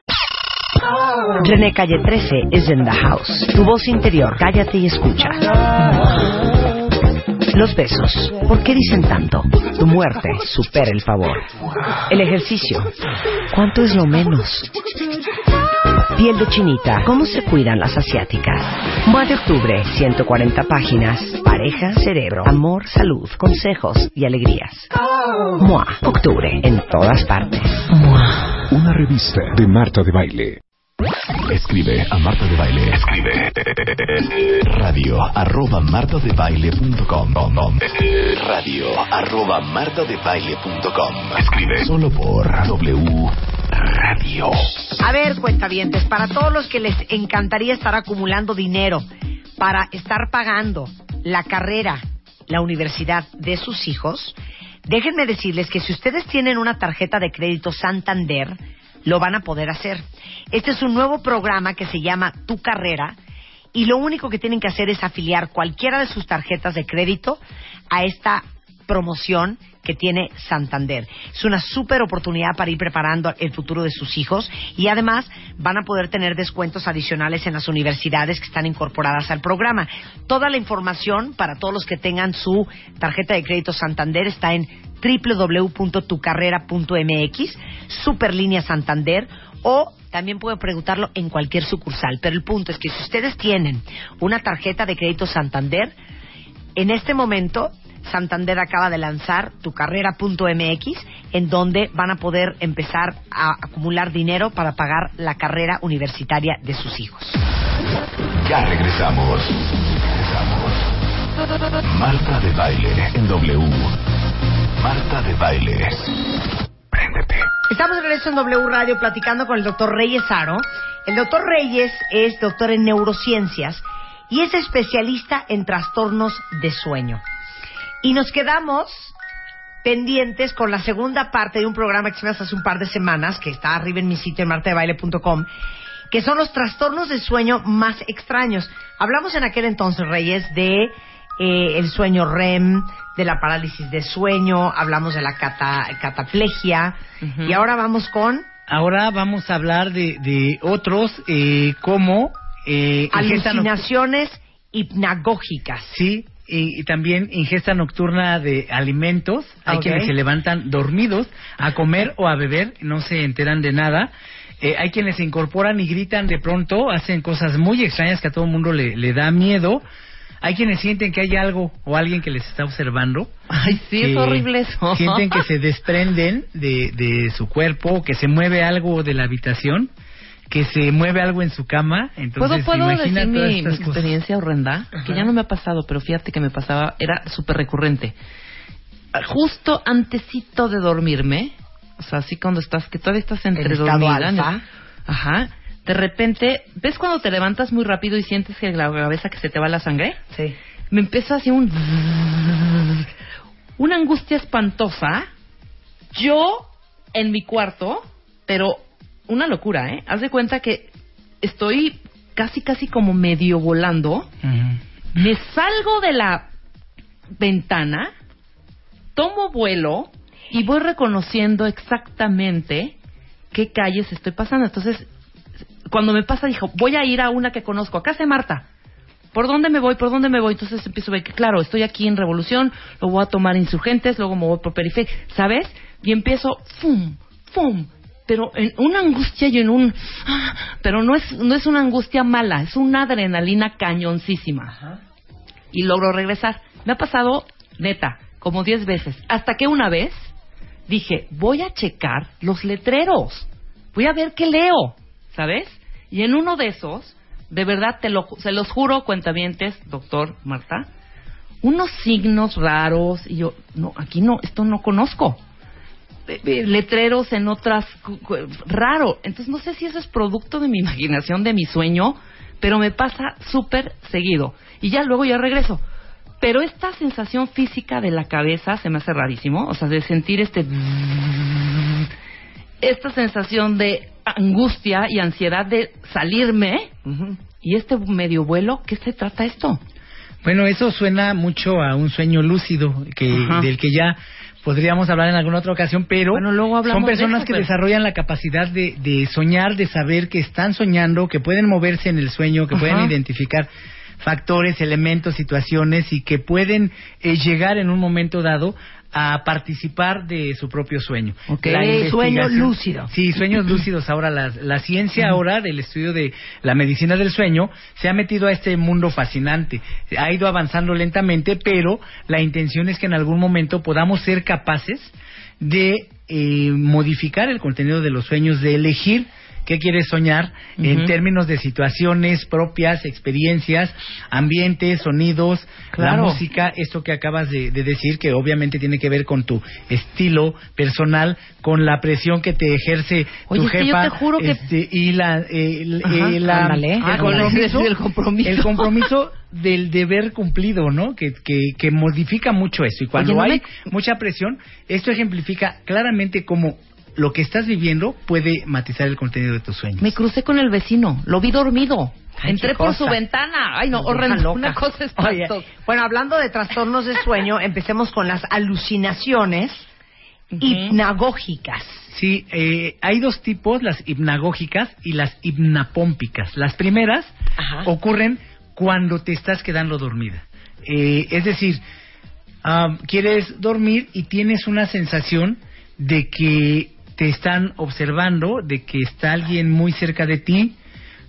René Calle 13 es in the house. Tu voz interior, cállate y escucha. Los besos, ¿por qué dicen tanto? Tu muerte supera el favor. El ejercicio, ¿cuánto es lo menos? Piel de chinita, ¿cómo se cuidan las asiáticas? Mua de octubre, 140 páginas. Pareja, cerebro, amor, salud, consejos y alegrías. Mua, octubre, en todas partes. Mua. una revista de Marta de Baile. Escribe a Marta de Baile. Escribe radio arroba martadebaile.com radio arroba martadebaile.com Escribe solo por W Radio. A ver, cuentavientes, para todos los que les encantaría estar acumulando dinero para estar pagando la carrera, la universidad de sus hijos, déjenme decirles que si ustedes tienen una tarjeta de crédito Santander, lo van a poder hacer. Este es un nuevo programa que se llama Tu Carrera y lo único que tienen que hacer es afiliar cualquiera de sus tarjetas de crédito a esta promoción que tiene Santander. Es una súper oportunidad para ir preparando el futuro de sus hijos y además van a poder tener descuentos adicionales en las universidades que están incorporadas al programa. Toda la información para todos los que tengan su tarjeta de crédito Santander está en www.tucarrera.mx, Superlínea Santander o también pueden preguntarlo en cualquier sucursal. Pero el punto es que si ustedes tienen una tarjeta de crédito Santander, en este momento Santander acaba de lanzar tucarrera.mx, en donde van a poder empezar a acumular dinero para pagar la carrera universitaria de sus hijos. Ya regresamos. Regresamos. Marta de Baile en W. Marta de Baile. Préndete. Estamos de regreso en W Radio platicando con el doctor Reyes Aro. El doctor Reyes es doctor en neurociencias y es especialista en trastornos de sueño. Y nos quedamos pendientes con la segunda parte de un programa que hicimos hace un par de semanas, que está arriba en mi sitio en martadebaile.com, que son los trastornos de sueño más extraños. Hablamos en aquel entonces, Reyes, de eh, el sueño REM, de la parálisis de sueño, hablamos de la cata- cataplegia, y ahora vamos con Ahora vamos a hablar de, de otros eh, como eh, alucinaciones hipnagógicas. Sí, y, y también ingesta nocturna de alimentos. Hay quienes se levantan dormidos a comer o a beber, no se enteran de nada. Eh, hay quienes se incorporan y gritan de pronto, hacen cosas muy extrañas que a todo el mundo le, le da miedo. Hay quienes sienten que hay algo o alguien que les está observando. Ay, sí, es que horrible eso. Sienten que se desprenden de, de su cuerpo, que se mueve algo de la habitación, que se mueve algo en su cama. Entonces, ¿Puedo, puedo imagina decir mi, mi cosas. experiencia horrenda? Que ya no me ha pasado, pero fíjate que me pasaba, era súper recurrente. Justo antesito de dormirme, o sea, así cuando estás, que todavía estás entre dormida. ¿no? Ajá. De repente, ¿ves cuando te levantas muy rápido y sientes que la cabeza que se te va la sangre? Sí. Me empieza así un... Una angustia espantosa. Yo en mi cuarto, pero una locura, ¿eh? Haz de cuenta que estoy casi, casi como medio volando. Me salgo de la ventana, tomo vuelo y voy reconociendo exactamente qué calles estoy pasando. Entonces, cuando me pasa, dijo, voy a ir a una que conozco. Acá se Marta. ¿Por dónde me voy? ¿Por dónde me voy? Entonces empiezo a ver que, claro, estoy aquí en Revolución, luego voy a tomar insurgentes, luego me voy por periferia, ¿sabes? Y empiezo, ¡fum! ¡fum! Pero en una angustia y en un... ¡ah! Pero no es, no es una angustia mala, es una adrenalina cañoncísima. Y logro regresar. Me ha pasado, neta, como 10 veces. Hasta que una vez dije, voy a checar los letreros. Voy a ver qué leo, ¿sabes? Y en uno de esos, de verdad, te lo, se los juro, cuentavientes, doctor Marta, unos signos raros. Y yo, no, aquí no, esto no conozco. Eh, eh, Letreros en otras, raro. Entonces no sé si eso es producto de mi imaginación, de mi sueño, pero me pasa súper seguido. Y ya luego ya regreso. Pero esta sensación física de la cabeza se me hace rarísimo, o sea, de sentir este esta sensación de angustia y ansiedad de salirme y este medio vuelo, ¿qué se trata esto? Bueno, eso suena mucho a un sueño lúcido, que Ajá. del que ya podríamos hablar en alguna otra ocasión, pero Bueno, luego hablamos son personas de eso, que pero- desarrollan la capacidad de, de soñar, de saber que están soñando, que pueden moverse en el sueño, que Ajá. pueden identificar factores, elementos, situaciones y que pueden eh, llegar en un momento dado a participar de su propio sueño. Ok, La sueño lúcido. Sí, sueños lúcidos. Ahora, la, la ciencia ahora del estudio de la medicina del sueño se ha metido a este mundo fascinante. Ha ido avanzando lentamente, pero la intención es que en algún momento podamos ser capaces de eh, modificar el contenido de los sueños, de elegir qué quieres soñar en términos de situaciones propias, experiencias, ambientes, sonidos, Claro. la música, esto que acabas de, de decir, que obviamente tiene que ver con tu estilo personal, con la presión que te ejerce Oye, tu es que yo jefa te juro que- este, y la, eh, el- Ajá, eh, la- ándale. el, compromiso, el compromiso. el compromiso del deber cumplido, ¿no? Que, que, que modifica mucho eso. Y cuando Oye, no hay me- mucha presión, esto ejemplifica claramente cómo lo que estás viviendo puede matizar el contenido de tus sueños. Me crucé con el vecino, lo vi dormido. Ay, Entré por su ventana. Ay, no, horrendo. Una cosa es Oye, bueno, hablando de trastornos de sueño, empecemos con las alucinaciones hipnagógicas. Sí, eh, hay dos tipos, las hipnagógicas y las hipnapómpicas. Las primeras Ajá. ocurren cuando te estás quedando dormida. Eh, es decir, ah, quieres dormir y tienes una sensación de que te están observando, de que está alguien muy cerca de ti,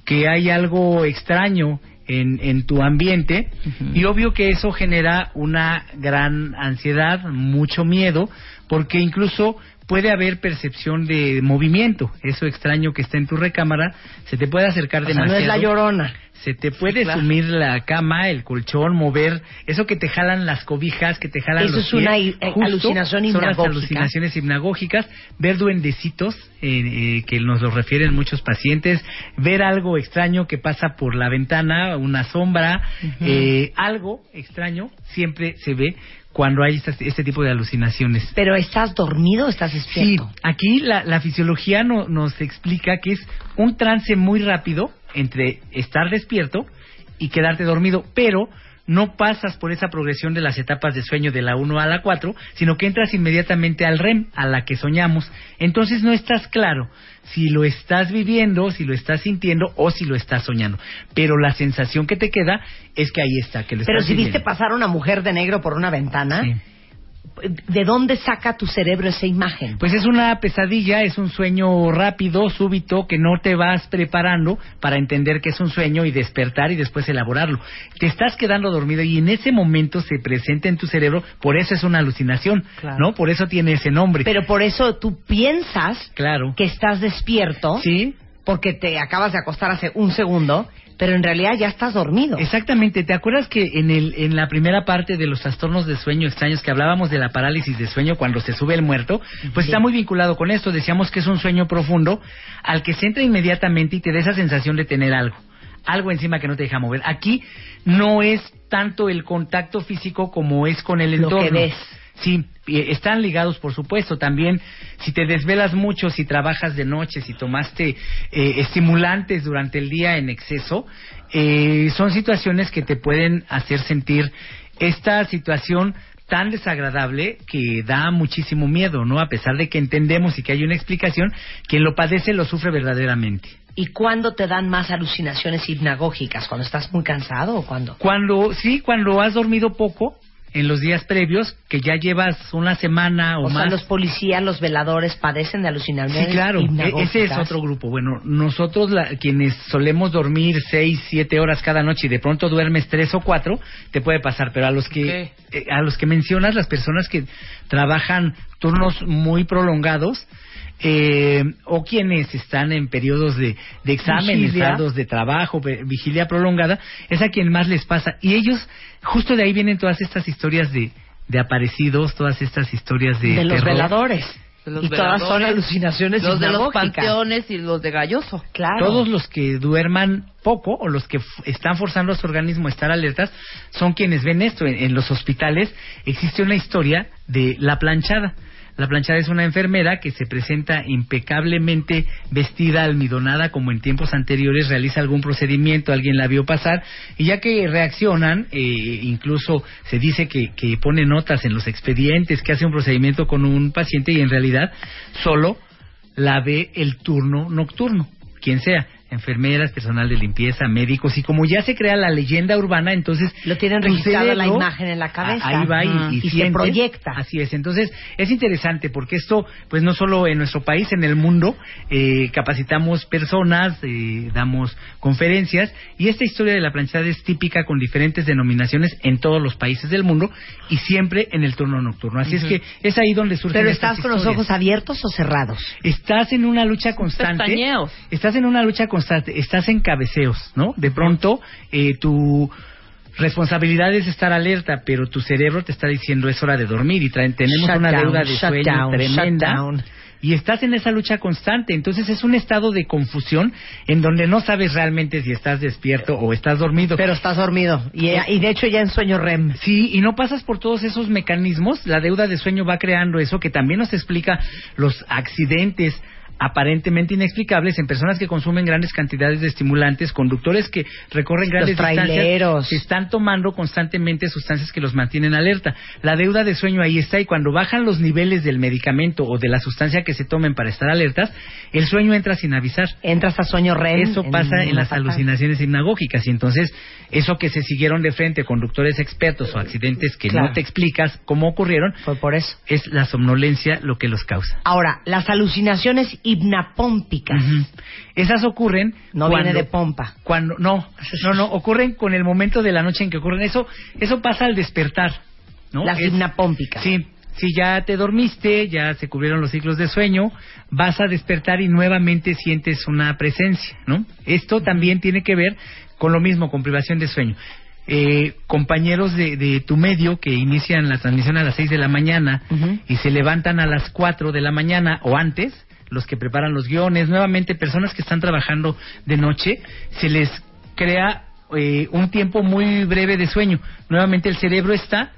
que hay algo extraño en, en tu ambiente y obvio que eso genera una gran ansiedad, mucho miedo, porque incluso puede haber percepción de movimiento, eso extraño que está en tu recámara, se te puede acercar O sea, demasiado no es la llorona. se te puede claro. sumir la cama, el colchón, mover, eso que te jalan las cobijas, que te jalan Eso los es una pies, eh, alucinación Son las hipnagógica. alucinaciones hipnagógicas, ver duendecitos, eh, eh, que nos lo refieren muchos pacientes, ver algo extraño que pasa por la ventana, una sombra, eh, algo extraño siempre se ve cuando hay estas- este tipo de alucinaciones. Pero ¿estás dormido o estás Sí, despierto? aquí la, la fisiología no- nos explica que es un trance muy rápido entre estar despierto y quedarte dormido, pero no pasas por esa progresión de las etapas de sueño de la 1 a la 4, sino que entras inmediatamente al REM, a la que soñamos. Entonces no estás claro si lo estás viviendo, si lo estás sintiendo o si lo estás soñando. Pero la sensación que te queda es que ahí está, que lo Pero estás si viste pasar una mujer de negro por una ventana, Sí. ¿De dónde saca tu cerebro esa imagen? Pues es una pesadilla, es un sueño rápido, súbito, que no te vas preparando para entender que es un sueño y despertar y después elaborarlo. Te estás quedando dormido y en ese momento se presenta en tu cerebro, por eso es una alucinación, Claro. ¿no? Por eso tiene ese nombre. Pero por eso tú piensas claro. que estás despierto, Sí, porque te acabas de acostar hace un segundo, pero en realidad ya estás dormido. Exactamente. ¿Te acuerdas que en, el, en la primera parte de los trastornos de sueño extraños que hablábamos de la parálisis de sueño cuando se sube el muerto? Pues Sí. está muy vinculado con esto. Decíamos que es un sueño profundo al que se entra inmediatamente y te da esa sensación de tener algo. Algo encima que no te deja mover. Aquí no es tanto el contacto físico como es con el Lo que entorno. ves. Sí, están ligados, por supuesto. También, si te desvelas mucho, si trabajas de noche, si tomaste eh, estimulantes durante el día en exceso, eh, son situaciones que te pueden hacer sentir esta situación tan desagradable que da muchísimo miedo, ¿no? A pesar de que entendemos y que hay una explicación, quien lo padece lo sufre verdaderamente. ¿Y cuándo te dan más alucinaciones hipnagógicas? ¿Cuando estás muy cansado o cuándo? Cuando, sí, cuando has dormido poco en los días previos, que ya llevas una semana o, O sea, más. los policías, los veladores padecen de alucinaciones Sí, claro, e- ese es otro grupo. Bueno, nosotros la- quienes solemos dormir seis, siete horas cada noche y de pronto duermes tres o cuatro, te puede pasar. Pero a los que eh, a los que mencionas, las personas que trabajan turnos muy prolongados eh, o quienes están en periodos de, de exámenes, arduos de trabajo, vigilia prolongada, es a quien más les pasa. Y ellos, justo de ahí vienen todas estas historias de, de aparecidos, todas estas historias de, de los terror. veladores. Los y todas son alucinaciones Los de los panteones y los de Galloso. Claro. Todos los que duerman poco o los que están forzando a su organismo a estar alertas son quienes ven esto. En, en los hospitales existe una historia de la planchada. La planchada es una enfermera que se presenta impecablemente vestida, almidonada, como en tiempos anteriores, realiza algún procedimiento, alguien la vio pasar, y ya que reaccionan, eh, incluso se dice que, que pone notas en los expedientes, que hace un procedimiento con un paciente y en realidad solo la ve el turno nocturno, quien sea enfermeras, personal de limpieza, médicos, y como ya se crea la leyenda urbana, entonces... Lo tienen tu registrado la imagen en la cabeza. a- Ahí va y, y Y se proyecta. Así es. Entonces, es interesante porque esto, pues no solo en nuestro país, en el mundo, eh, capacitamos personas, eh, damos conferencias, y esta historia de la planchada es típica con diferentes denominaciones en todos los países del mundo y siempre en el turno nocturno. Así es que es ahí donde surgen Pero estas estás con los ojos abiertos o cerrados. Estás en una lucha constante. Pestañeos. Estás en una lucha constante. Estás en cabeceos, ¿no? De pronto, eh, tu responsabilidad es estar alerta, pero tu cerebro te está diciendo es hora de dormir y traen- tenemos Shut una down, deuda de sueño down, tremenda. Y estás en esa lucha constante, entonces es un estado de confusión en donde no sabes realmente si estás despierto o estás dormido. Pero estás dormido. Y, y de hecho ya en sueño REM. Sí, y no pasas por todos esos mecanismos. La deuda de sueño va creando eso que también nos explica los accidentes aparentemente inexplicables en personas que consumen grandes cantidades de estimulantes, conductores que recorren grandes distancias, que están tomando constantemente sustancias que los mantienen alerta. La deuda de sueño ahí está y cuando bajan los niveles del medicamento o de la sustancia que se tomen para estar alertas, el sueño entra sin avisar. Entras a sueño REM. Eso pasa en, las alucinaciones hipnagógicas y entonces eso que se siguieron de frente conductores expertos o accidentes que Claro. no te explicas cómo ocurrieron, Fue por eso. es la somnolencia lo que los causa. Ahora, las alucinaciones hipnapómpicas. Esas ocurren No cuando, viene de pompa. cuando no, no, no, ocurren con el momento de la noche en que ocurren eso, eso pasa al despertar, ¿no? Las Es- hipnapómpicas. Sí, si ya te dormiste, ya se cubrieron los ciclos de sueño, vas a despertar y nuevamente sientes una presencia, ¿no? Esto también tiene que ver con lo mismo, con privación de sueño. Eh, compañeros de, de tu medio que inician la transmisión a las 6 de la mañana y se levantan a las 4 de la mañana o antes, los que preparan los guiones, nuevamente personas que están trabajando de noche, se les crea eh, un tiempo muy breve de sueño. Nuevamente el cerebro está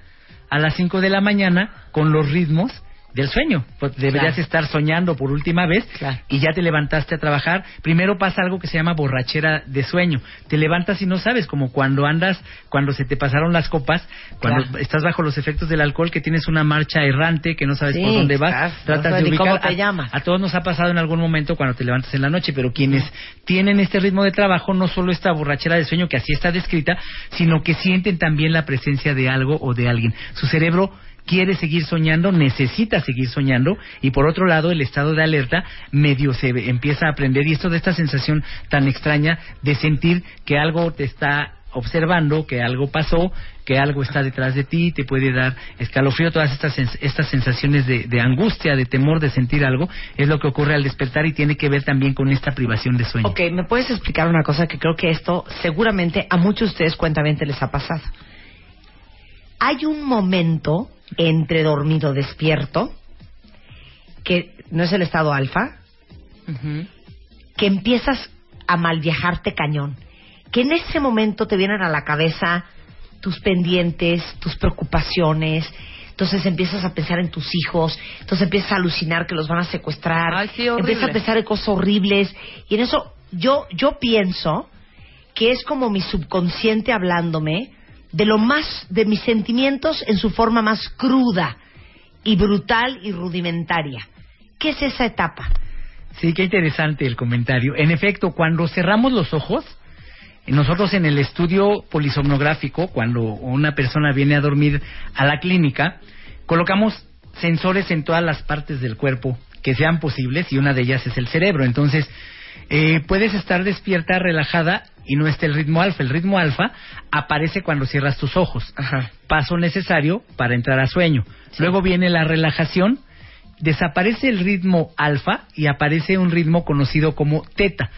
a las 5 de la mañana con los ritmos del sueño. Pues deberías Claro. estar soñando por última vez Claro. y ya te levantaste a trabajar. Primero pasa algo que se llama borrachera de sueño. Te levantas y no sabes, como cuando andas, cuando se te pasaron las copas, cuando Claro. estás bajo los efectos del alcohol, que tienes una marcha errante, que no sabes Sí, por dónde vas, no tratas de ubicar. cómo te llamas. a todos nos ha pasado en algún momento cuando te levantas en la noche, pero quienes tienen este ritmo de trabajo, no solo esta borrachera de sueño que así está descrita, sino que sienten también la presencia de algo o de alguien. Su cerebro quiere seguir soñando, necesita seguir soñando y por otro lado el estado de alerta medio se empieza a aprender y esto de esta sensación tan extraña de sentir que algo te está observando, que algo pasó, que algo está detrás de ti, te puede dar escalofrío, todas estas, estas sensaciones de, de angustia, de temor, de sentir algo, es lo que ocurre al despertar y tiene que ver también con esta privación de sueño. Ok, ¿me puedes explicar una cosa que creo que esto seguramente a muchos de ustedes cuentamente les ha pasado? Hay un momento entre dormido despierto que no es el estado alfa, que empiezas a mal viajarte cañón, que en ese momento te vienen a la cabeza tus pendientes, tus preocupaciones, entonces empiezas a pensar en tus hijos, entonces empiezas a alucinar que los van a secuestrar, Ay, sí, empiezas a pensar en cosas horribles y en eso yo yo pienso que es como mi subconsciente hablándome de lo más de mis sentimientos en su forma más cruda y brutal y rudimentaria. ¿Qué es esa etapa? Sí, qué interesante el comentario. En efecto, cuando cerramos los ojos, nosotros en el estudio polisomnográfico, cuando una persona viene a dormir a la clínica, colocamos sensores en todas las partes del cuerpo que sean posibles y una de ellas es el cerebro. Entonces, eh, puedes estar despierta, relajada y no está el ritmo alfa. El ritmo alfa aparece cuando cierras tus ojos. Paso necesario para entrar a sueño. Luego viene la relajación, desaparece el ritmo alfa y aparece un ritmo conocido como teta.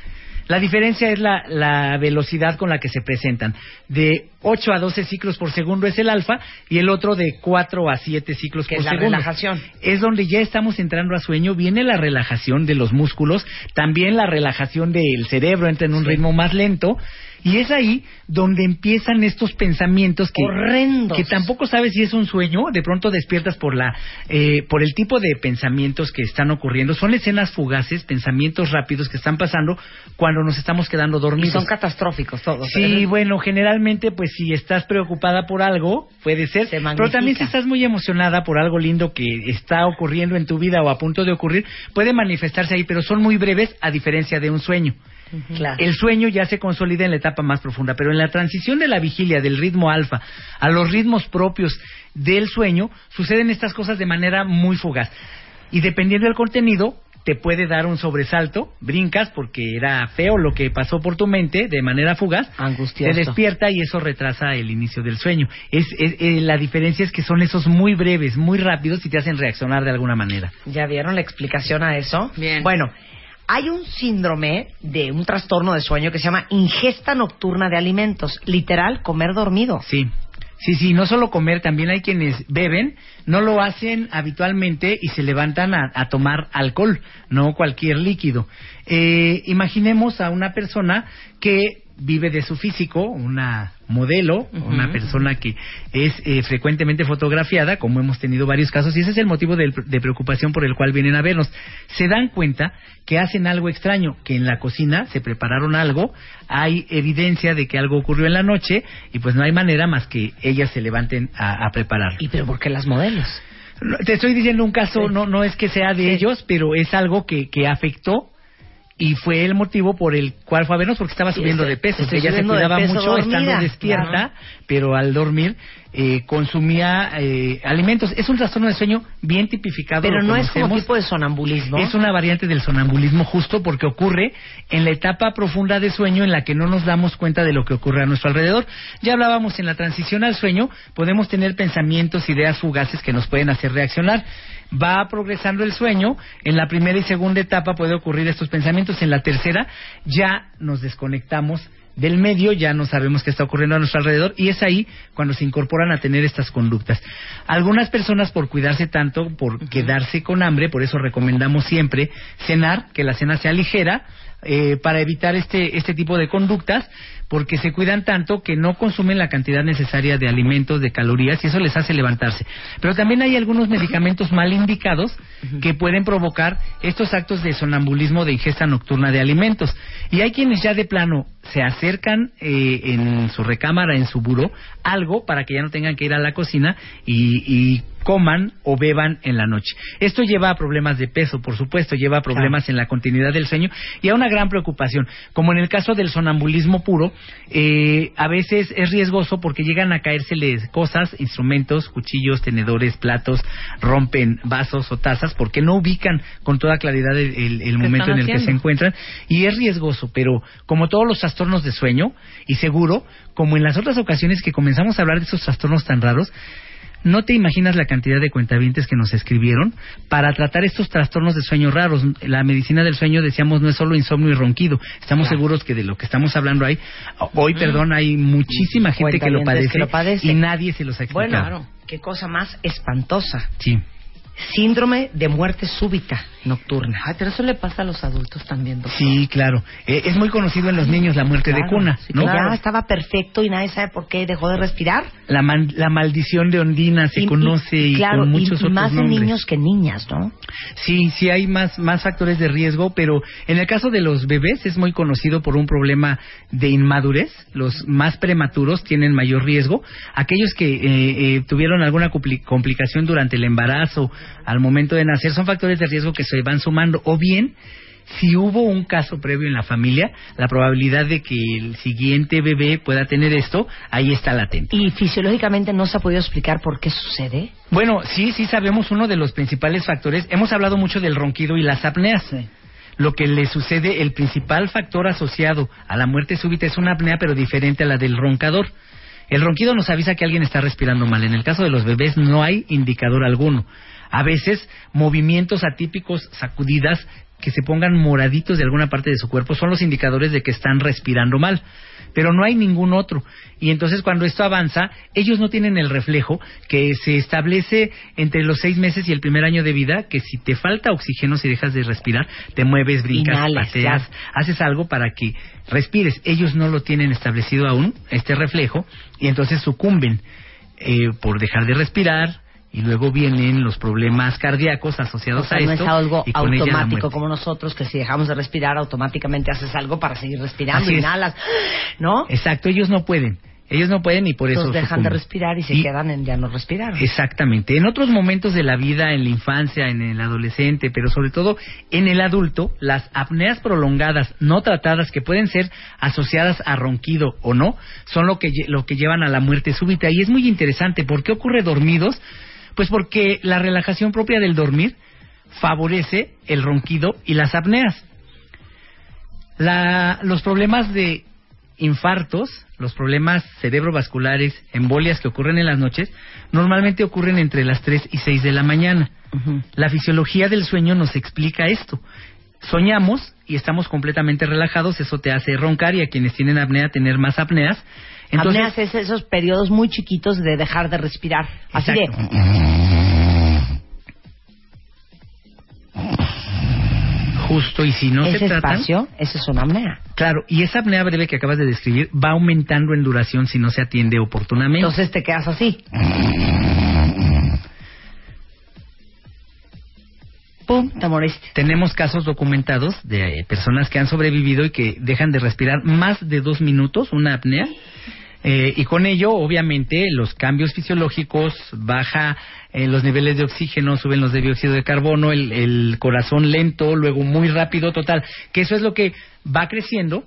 La diferencia es la, la velocidad con la que se presentan. De 8 a 12 ciclos por segundo es el alfa y el otro de 4 a 7 ciclos Que por es la segundo. relajación. Es donde ya estamos entrando a sueño, viene la relajación de los músculos, también la relajación del cerebro entra en un ritmo más lento Y es ahí donde empiezan estos pensamientos que, Horrendos. que tampoco sabes si es un sueño, de pronto despiertas por la eh, por el tipo de pensamientos que están ocurriendo. Son escenas fugaces, pensamientos rápidos que están pasando cuando nos estamos quedando Y dormidos. son catastróficos todos. Sí, ¿eh? bueno, generalmente, pues si estás preocupada por algo, puede ser. Se Pero también si estás muy emocionada por algo lindo que está ocurriendo en tu vida o a punto de ocurrir, puede manifestarse ahí, pero son muy breves a diferencia de un sueño. Claro. El sueño ya se consolida en la etapa más profunda, pero en la transición de la vigilia del ritmo alfa a los ritmos propios del sueño, suceden estas cosas de manera muy fugaz. Y dependiendo del contenido, te puede dar un sobresalto, brincas porque era feo lo que pasó por tu mente de manera fugaz, Angustioso. te despierta y eso retrasa el inicio del sueño. Es, es- eh, la diferencia es que son esos muy breves, muy rápidos y te hacen reaccionar de alguna manera. ¿Ya vieron la explicación a eso? Bien. Bueno, hay un síndrome de un trastorno de sueño que se llama ingesta nocturna de alimentos. Literal, comer dormido. Sí. Sí, sí, no solo comer, también hay quienes beben, no lo hacen habitualmente y se levantan a, tomar alcohol, no cualquier líquido. Eh, imaginemos a una persona que vive de su físico, una modelo, una persona que es eh, frecuentemente fotografiada, como hemos tenido varios casos, y ese es el motivo del- de, preocupación por el cual vienen a vernos. Se dan cuenta que hacen algo extraño, que en la cocina se prepararon algo, hay evidencia de que algo ocurrió en la noche, y pues no hay manera más que ellas se levanten a, a prepararlo. ¿Y pero por qué las modelos? Te estoy diciendo un caso, no, no es que sea de ellos, pero es algo que, que afectó y fue el motivo por el cual fue a vernos porque estaba subiendo de peso. estoy Ella se cuidaba mucho dormida, estando despierta, claro. pero al dormir eh, consumía eh, alimentos. Es un trastorno de sueño bien tipificado. Pero no es como tipo de sonambulismo. Es una variante del sonambulismo justo porque ocurre en la etapa profunda de sueño en la que no nos damos cuenta de lo que ocurre a nuestro alrededor. Ya hablábamos en la transición al sueño, podemos tener pensamientos, ideas fugaces que nos pueden hacer reaccionar. Va progresando el sueño, en la primera y segunda etapa puede ocurrir estos pensamientos, en la tercera ya nos desconectamos del medio, ya no sabemos qué está ocurriendo a nuestro alrededor y es ahí cuando se incorporan a tener estas conductas. Algunas personas por cuidarse tanto, por quedarse con hambre, por eso recomendamos siempre cenar, que la cena sea ligera, eh, para evitar este, este tipo de conductas, porque se cuidan tanto que no consumen la cantidad necesaria de alimentos, de calorías, y eso les hace levantarse. Pero también hay algunos medicamentos mal indicados que pueden provocar estos actos de sonambulismo de ingesta nocturna de alimentos. Y hay quienes ya de plano se acercan eh, en su recámara, en su buró, algo para que ya no tengan que ir a la cocina y, y coman o beban en la noche. Esto lleva a problemas de peso, por supuesto, lleva a problemas en la continuidad del sueño y a una gran preocupación. Como en el caso del sonambulismo puro, eh, a veces es riesgoso porque llegan a caérseles cosas, instrumentos, cuchillos, tenedores, platos, rompen vasos o tazas porque no ubican con toda claridad el, el- el momento en el que se encuentran y es riesgoso, pero como todos los trastornos de sueño y seguro, como en las otras ocasiones que comenzamos a hablar de esos trastornos tan raros, no te imaginas la cantidad de cuentavientes que nos escribieron para tratar estos trastornos de sueño raros. La medicina del sueño, decíamos, no es solo insomnio y ronquido. Estamos seguros que de lo que estamos hablando ahí, hoy, perdón, hay muchísima gente que lo, padece que lo padece. y nadie se los ha explicado. Bueno, claro. Qué cosa más espantosa. Sí. Síndrome de muerte súbita nocturna. Ay, pero eso le pasa a los adultos también, doctor. Sí, claro. Eh, es muy conocido en los niños la muerte de Claro, cuna, sí, ¿no? que Ya estaba perfecto y nadie sabe por qué dejó de respirar. La, man- la maldición de Ondina se Y- y- conoce y, claro, con y- muchos y otros más de nombres. niños que niñas, ¿no? Sí, sí hay más, más factores de riesgo, pero en el caso de los bebés es muy conocido por un problema de inmadurez. Los más prematuros tienen mayor riesgo. Aquellos que eh, eh, tuvieron alguna compli- complicación durante el embarazo, al momento de nacer, son factores de riesgo que se van sumando. O bien, si hubo un caso previo en la familia, la probabilidad de que el siguiente bebé pueda tener esto, ahí está latente. Y fisiológicamente no se ha podido explicar por qué sucede. Bueno, sí, sí sabemos uno de los principales factores. Hemos hablado mucho del ronquido y las apneas. Lo que le sucede, el principal factor asociado a la muerte súbita es una apnea, pero diferente a la del roncador. El ronquido nos avisa que alguien está respirando mal. En el caso de los bebés no hay indicador alguno. A veces movimientos atípicos, sacudidas, que se pongan moraditos de alguna parte de su cuerpo son los indicadores de que están respirando mal. pero no hay ningún otro. Y entonces cuando esto avanza, ellos no tienen el reflejo que se establece entre los seis meses y el primer año de vida, que si te falta oxígeno, si dejas de respirar, te mueves, brincas, Inhales, pateas, haces algo para que respires. Ellos no lo tienen establecido aún, este reflejo, y entonces sucumben eh, por dejar de respirar, y luego vienen los problemas cardíacos asociados O sea, a no esto. es algo y con automático como nosotros, que si dejamos de respirar, automáticamente haces algo para seguir respirando, Así es. inhalas, ¿no? Exacto, ellos no pueden. Ellos no pueden y por eso Entonces dejan de respirar y se Y- quedan en ya no respirar. Exactamente. En otros momentos de la vida, en la infancia, en el adolescente, pero sobre todo en el adulto, las apneas prolongadas no tratadas que pueden ser asociadas a ronquido o no, son lo que lo que llevan a la muerte súbita y es muy interesante. ¿Por qué ocurre dormidos? Pues porque la relajación propia del dormir favorece el ronquido y las apneas. La- los problemas de infartos, los problemas cerebrovasculares, embolias que ocurren en las noches, normalmente ocurren entre las 3 y 6 de la mañana. La fisiología del sueño nos explica esto. Soñamos y estamos completamente relajados, eso te hace roncar y a quienes tienen apnea tener más apneas. Entonces, Apneas es esos periodos muy chiquitos de dejar de respirar. Así de... justo y si no ese se tratan, espacio, ese es una apnea. claro, y esa apnea breve que acabas de describir va aumentando en duración si no se atiende oportunamente. Entonces te quedas así. Tenemos casos documentados de eh, personas que han sobrevivido y que dejan de respirar más de dos minutos, una apnea, eh, y con ello, obviamente, los cambios fisiológicos, baja eh, los niveles de oxígeno, suben los de dióxido de carbono, el, el corazón lento, luego muy rápido, total, que eso es lo que va creciendo,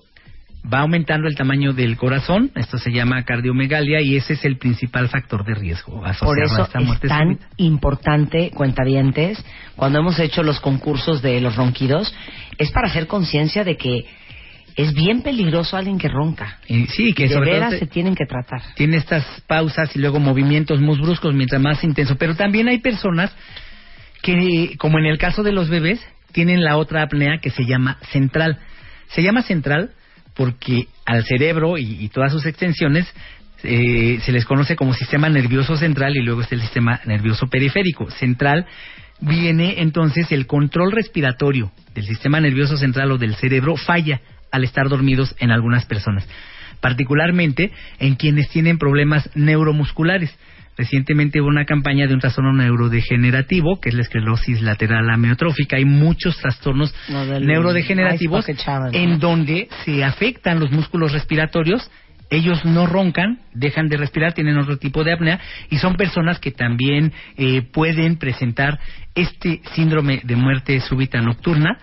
va aumentando el tamaño del corazón, esto se llama cardiomegalia y ese es el principal factor de riesgo asociado Por a eso esta es muerte tan súbita. importante, cuentavientes, cuando hemos hecho los concursos de los ronquidos, es para hacer conciencia de que es bien peligroso alguien que ronca. Y sí, que de sobre todo veras te- se tienen que tratar. tiene estas pausas y luego movimientos muy bruscos mientras más intenso. Pero también hay personas que, como en el caso de los bebés, tienen la otra apnea que se llama central. Se llama central porque al cerebro y, todas sus extensiones eh, se les conoce como sistema nervioso central y luego está el sistema nervioso periférico. Central viene entonces el control respiratorio del sistema nervioso central o del cerebro falla al estar dormidos en algunas personas, particularmente en quienes tienen problemas neuromusculares. Recientemente hubo una campaña de un trastorno neurodegenerativo, que es la esclerosis lateral amiotrófica. Hay muchos trastornos neurodegenerativos en donde se afectan los músculos respiratorios. Ellos no roncan, dejan de respirar, tienen otro tipo de apnea y son personas que también eh, pueden presentar este síndrome de muerte súbita nocturna.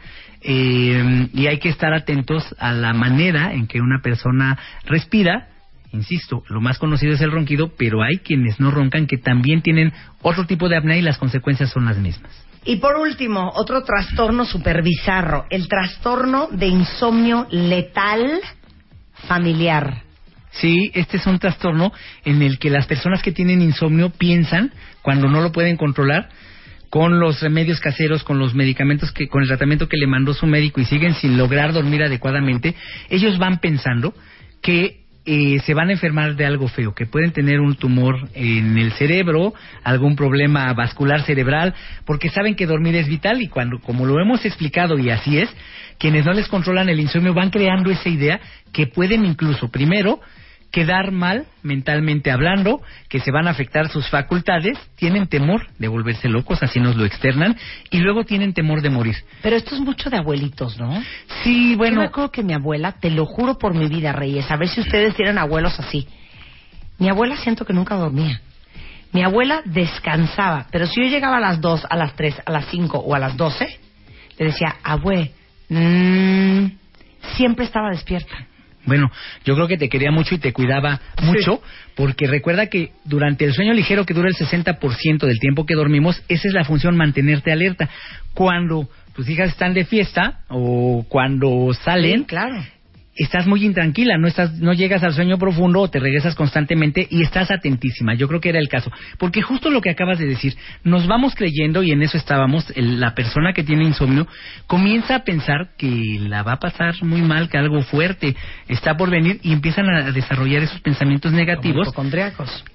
eh, y hay que estar atentos a la manera en que una persona respira. Insisto, lo más conocido es el ronquido, pero hay quienes no roncan que también tienen otro tipo de apnea y las consecuencias son las mismas. Y por último, otro trastorno super bizarro, el trastorno de insomnio letal familiar. Sí, este es un trastorno en el que las personas que tienen insomnio piensan, cuando no lo pueden controlar, con los remedios caseros, con los medicamentos que, con el tratamiento que le mandó su médico y siguen sin lograr dormir adecuadamente, ellos van pensando que eh, se van a enfermar de algo feo, que pueden tener un tumor en el cerebro, algún problema vascular cerebral, porque saben que dormir es vital y cuando, como lo hemos explicado y así es, quienes no les controlan el insomnio van creando esa idea que pueden incluso, primero, quedar mal mentalmente hablando, que se van a afectar sus facultades, tienen temor de volverse locos, así nos lo externan, y luego tienen temor de morir. Pero esto es mucho de abuelitos, ¿no? Sí, bueno. Yo me acuerdo que mi abuela, te lo juro por mi vida, Reyes, a ver si ustedes tienen abuelos así. Mi abuela siento que nunca dormía. Mi abuela descansaba, pero si yo llegaba a las 2, a las 3, a las 5 o a las 12, le decía, abue, mm, siempre estaba despierta. Bueno, yo creo que te quería mucho y te cuidaba mucho, porque recuerda que durante el sueño ligero que dura el 60% del tiempo que dormimos, esa es la función mantenerte alerta. Cuando tus hijas están de fiesta o cuando salen, Sí, claro. Estás muy intranquila, no estás, no llegas al sueño profundo o te regresas constantemente y estás atentísima. Yo creo que era el caso, porque justo lo que acabas de decir, nos vamos creyendo y en eso estábamos. el- la persona que tiene insomnio comienza a pensar que la va a pasar muy mal, que algo fuerte está por venir y empiezan a desarrollar esos pensamientos negativos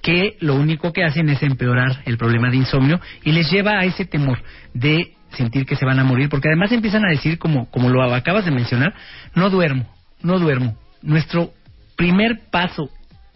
que lo único que hacen es empeorar el problema de insomnio y les lleva a ese temor de sentir que se van a morir, porque además empiezan a decir, como, como lo acabas de mencionar, no duermo, no duermo. Nuestro primer paso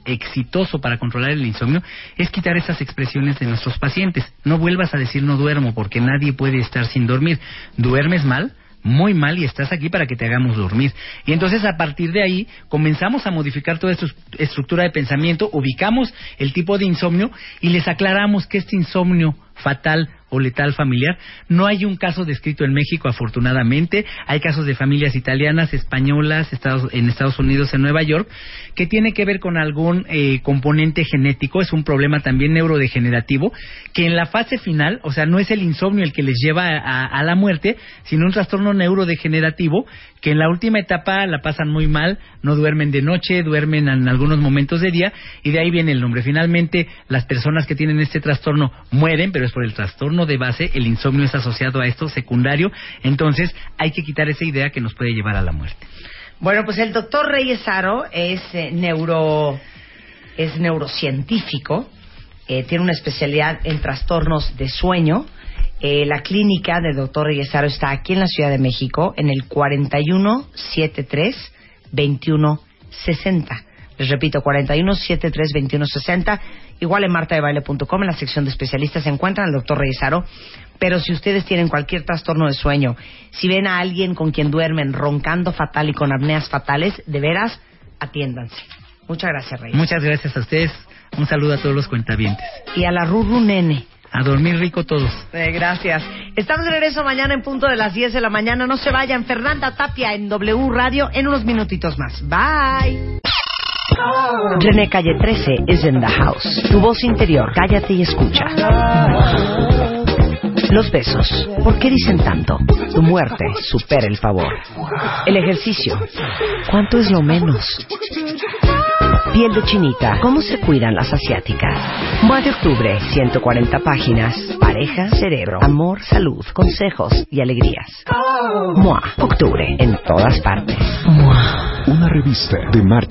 exitoso para controlar el insomnio es quitar esas expresiones de nuestros pacientes. No vuelvas a decir no duermo, porque nadie puede estar sin dormir. ¿Duermes mal? muy mal y estás aquí para que te hagamos dormir. Y entonces a partir de ahí comenzamos a modificar toda esta estructura de pensamiento, ubicamos el tipo de insomnio y les aclaramos que este insomnio fatal o letal familiar. No hay un caso descrito en México, afortunadamente. Hay casos de familias italianas, españolas, Estados, en Estados Unidos, en Nueva York, que tiene que ver con algún eh, componente genético. Es un problema también neurodegenerativo, que en la fase final, o sea, no es el insomnio el que les lleva a, a la muerte, sino un trastorno neurodegenerativo que en la última etapa la pasan muy mal, no duermen de noche, duermen en algunos momentos de día, y de ahí viene el nombre. Finalmente, las personas que tienen este trastorno mueren, pero es por el trastorno de base, el insomnio es asociado a esto secundario, entonces hay que quitar esa idea que nos puede llevar a la muerte. Bueno, pues el doctor Reyes Aro es eh, neuro es neurocientífico, eh, tiene una especialidad en trastornos de sueño. Eh, la clínica del doctor Reyes Aro está aquí en la Ciudad de México, en el 4173-2160. Les repito, 4173-2160. Igual en martadebaile.com, en la sección de especialistas se encuentran el doctor Reyes Aro. Pero si ustedes tienen cualquier trastorno de sueño, si ven a alguien con quien duermen roncando fatal y con apneas fatales, de veras, atiéndanse. Muchas gracias, Reyes. Muchas gracias a ustedes. Un saludo a todos los cuentavientes. Y a la Ruru Nene. A dormir rico todos. Eh, gracias. Estamos de regreso mañana en punto de las 10 de la mañana. No se vayan. Fernanda Tapia en W Radio en unos minutitos más. Bye. René Calle 13 is in the house. Tu voz interior, cállate y escucha. Los besos, ¿por qué dicen tanto? Tu muerte supera el favor. El ejercicio, ¿cuánto es lo menos? Piel de chinita, ¿cómo se cuidan las asiáticas? Mua de octubre, 140 páginas. Pareja, cerebro, amor, salud, consejos y alegrías. Mua, octubre, en todas partes. Una revista de Marta.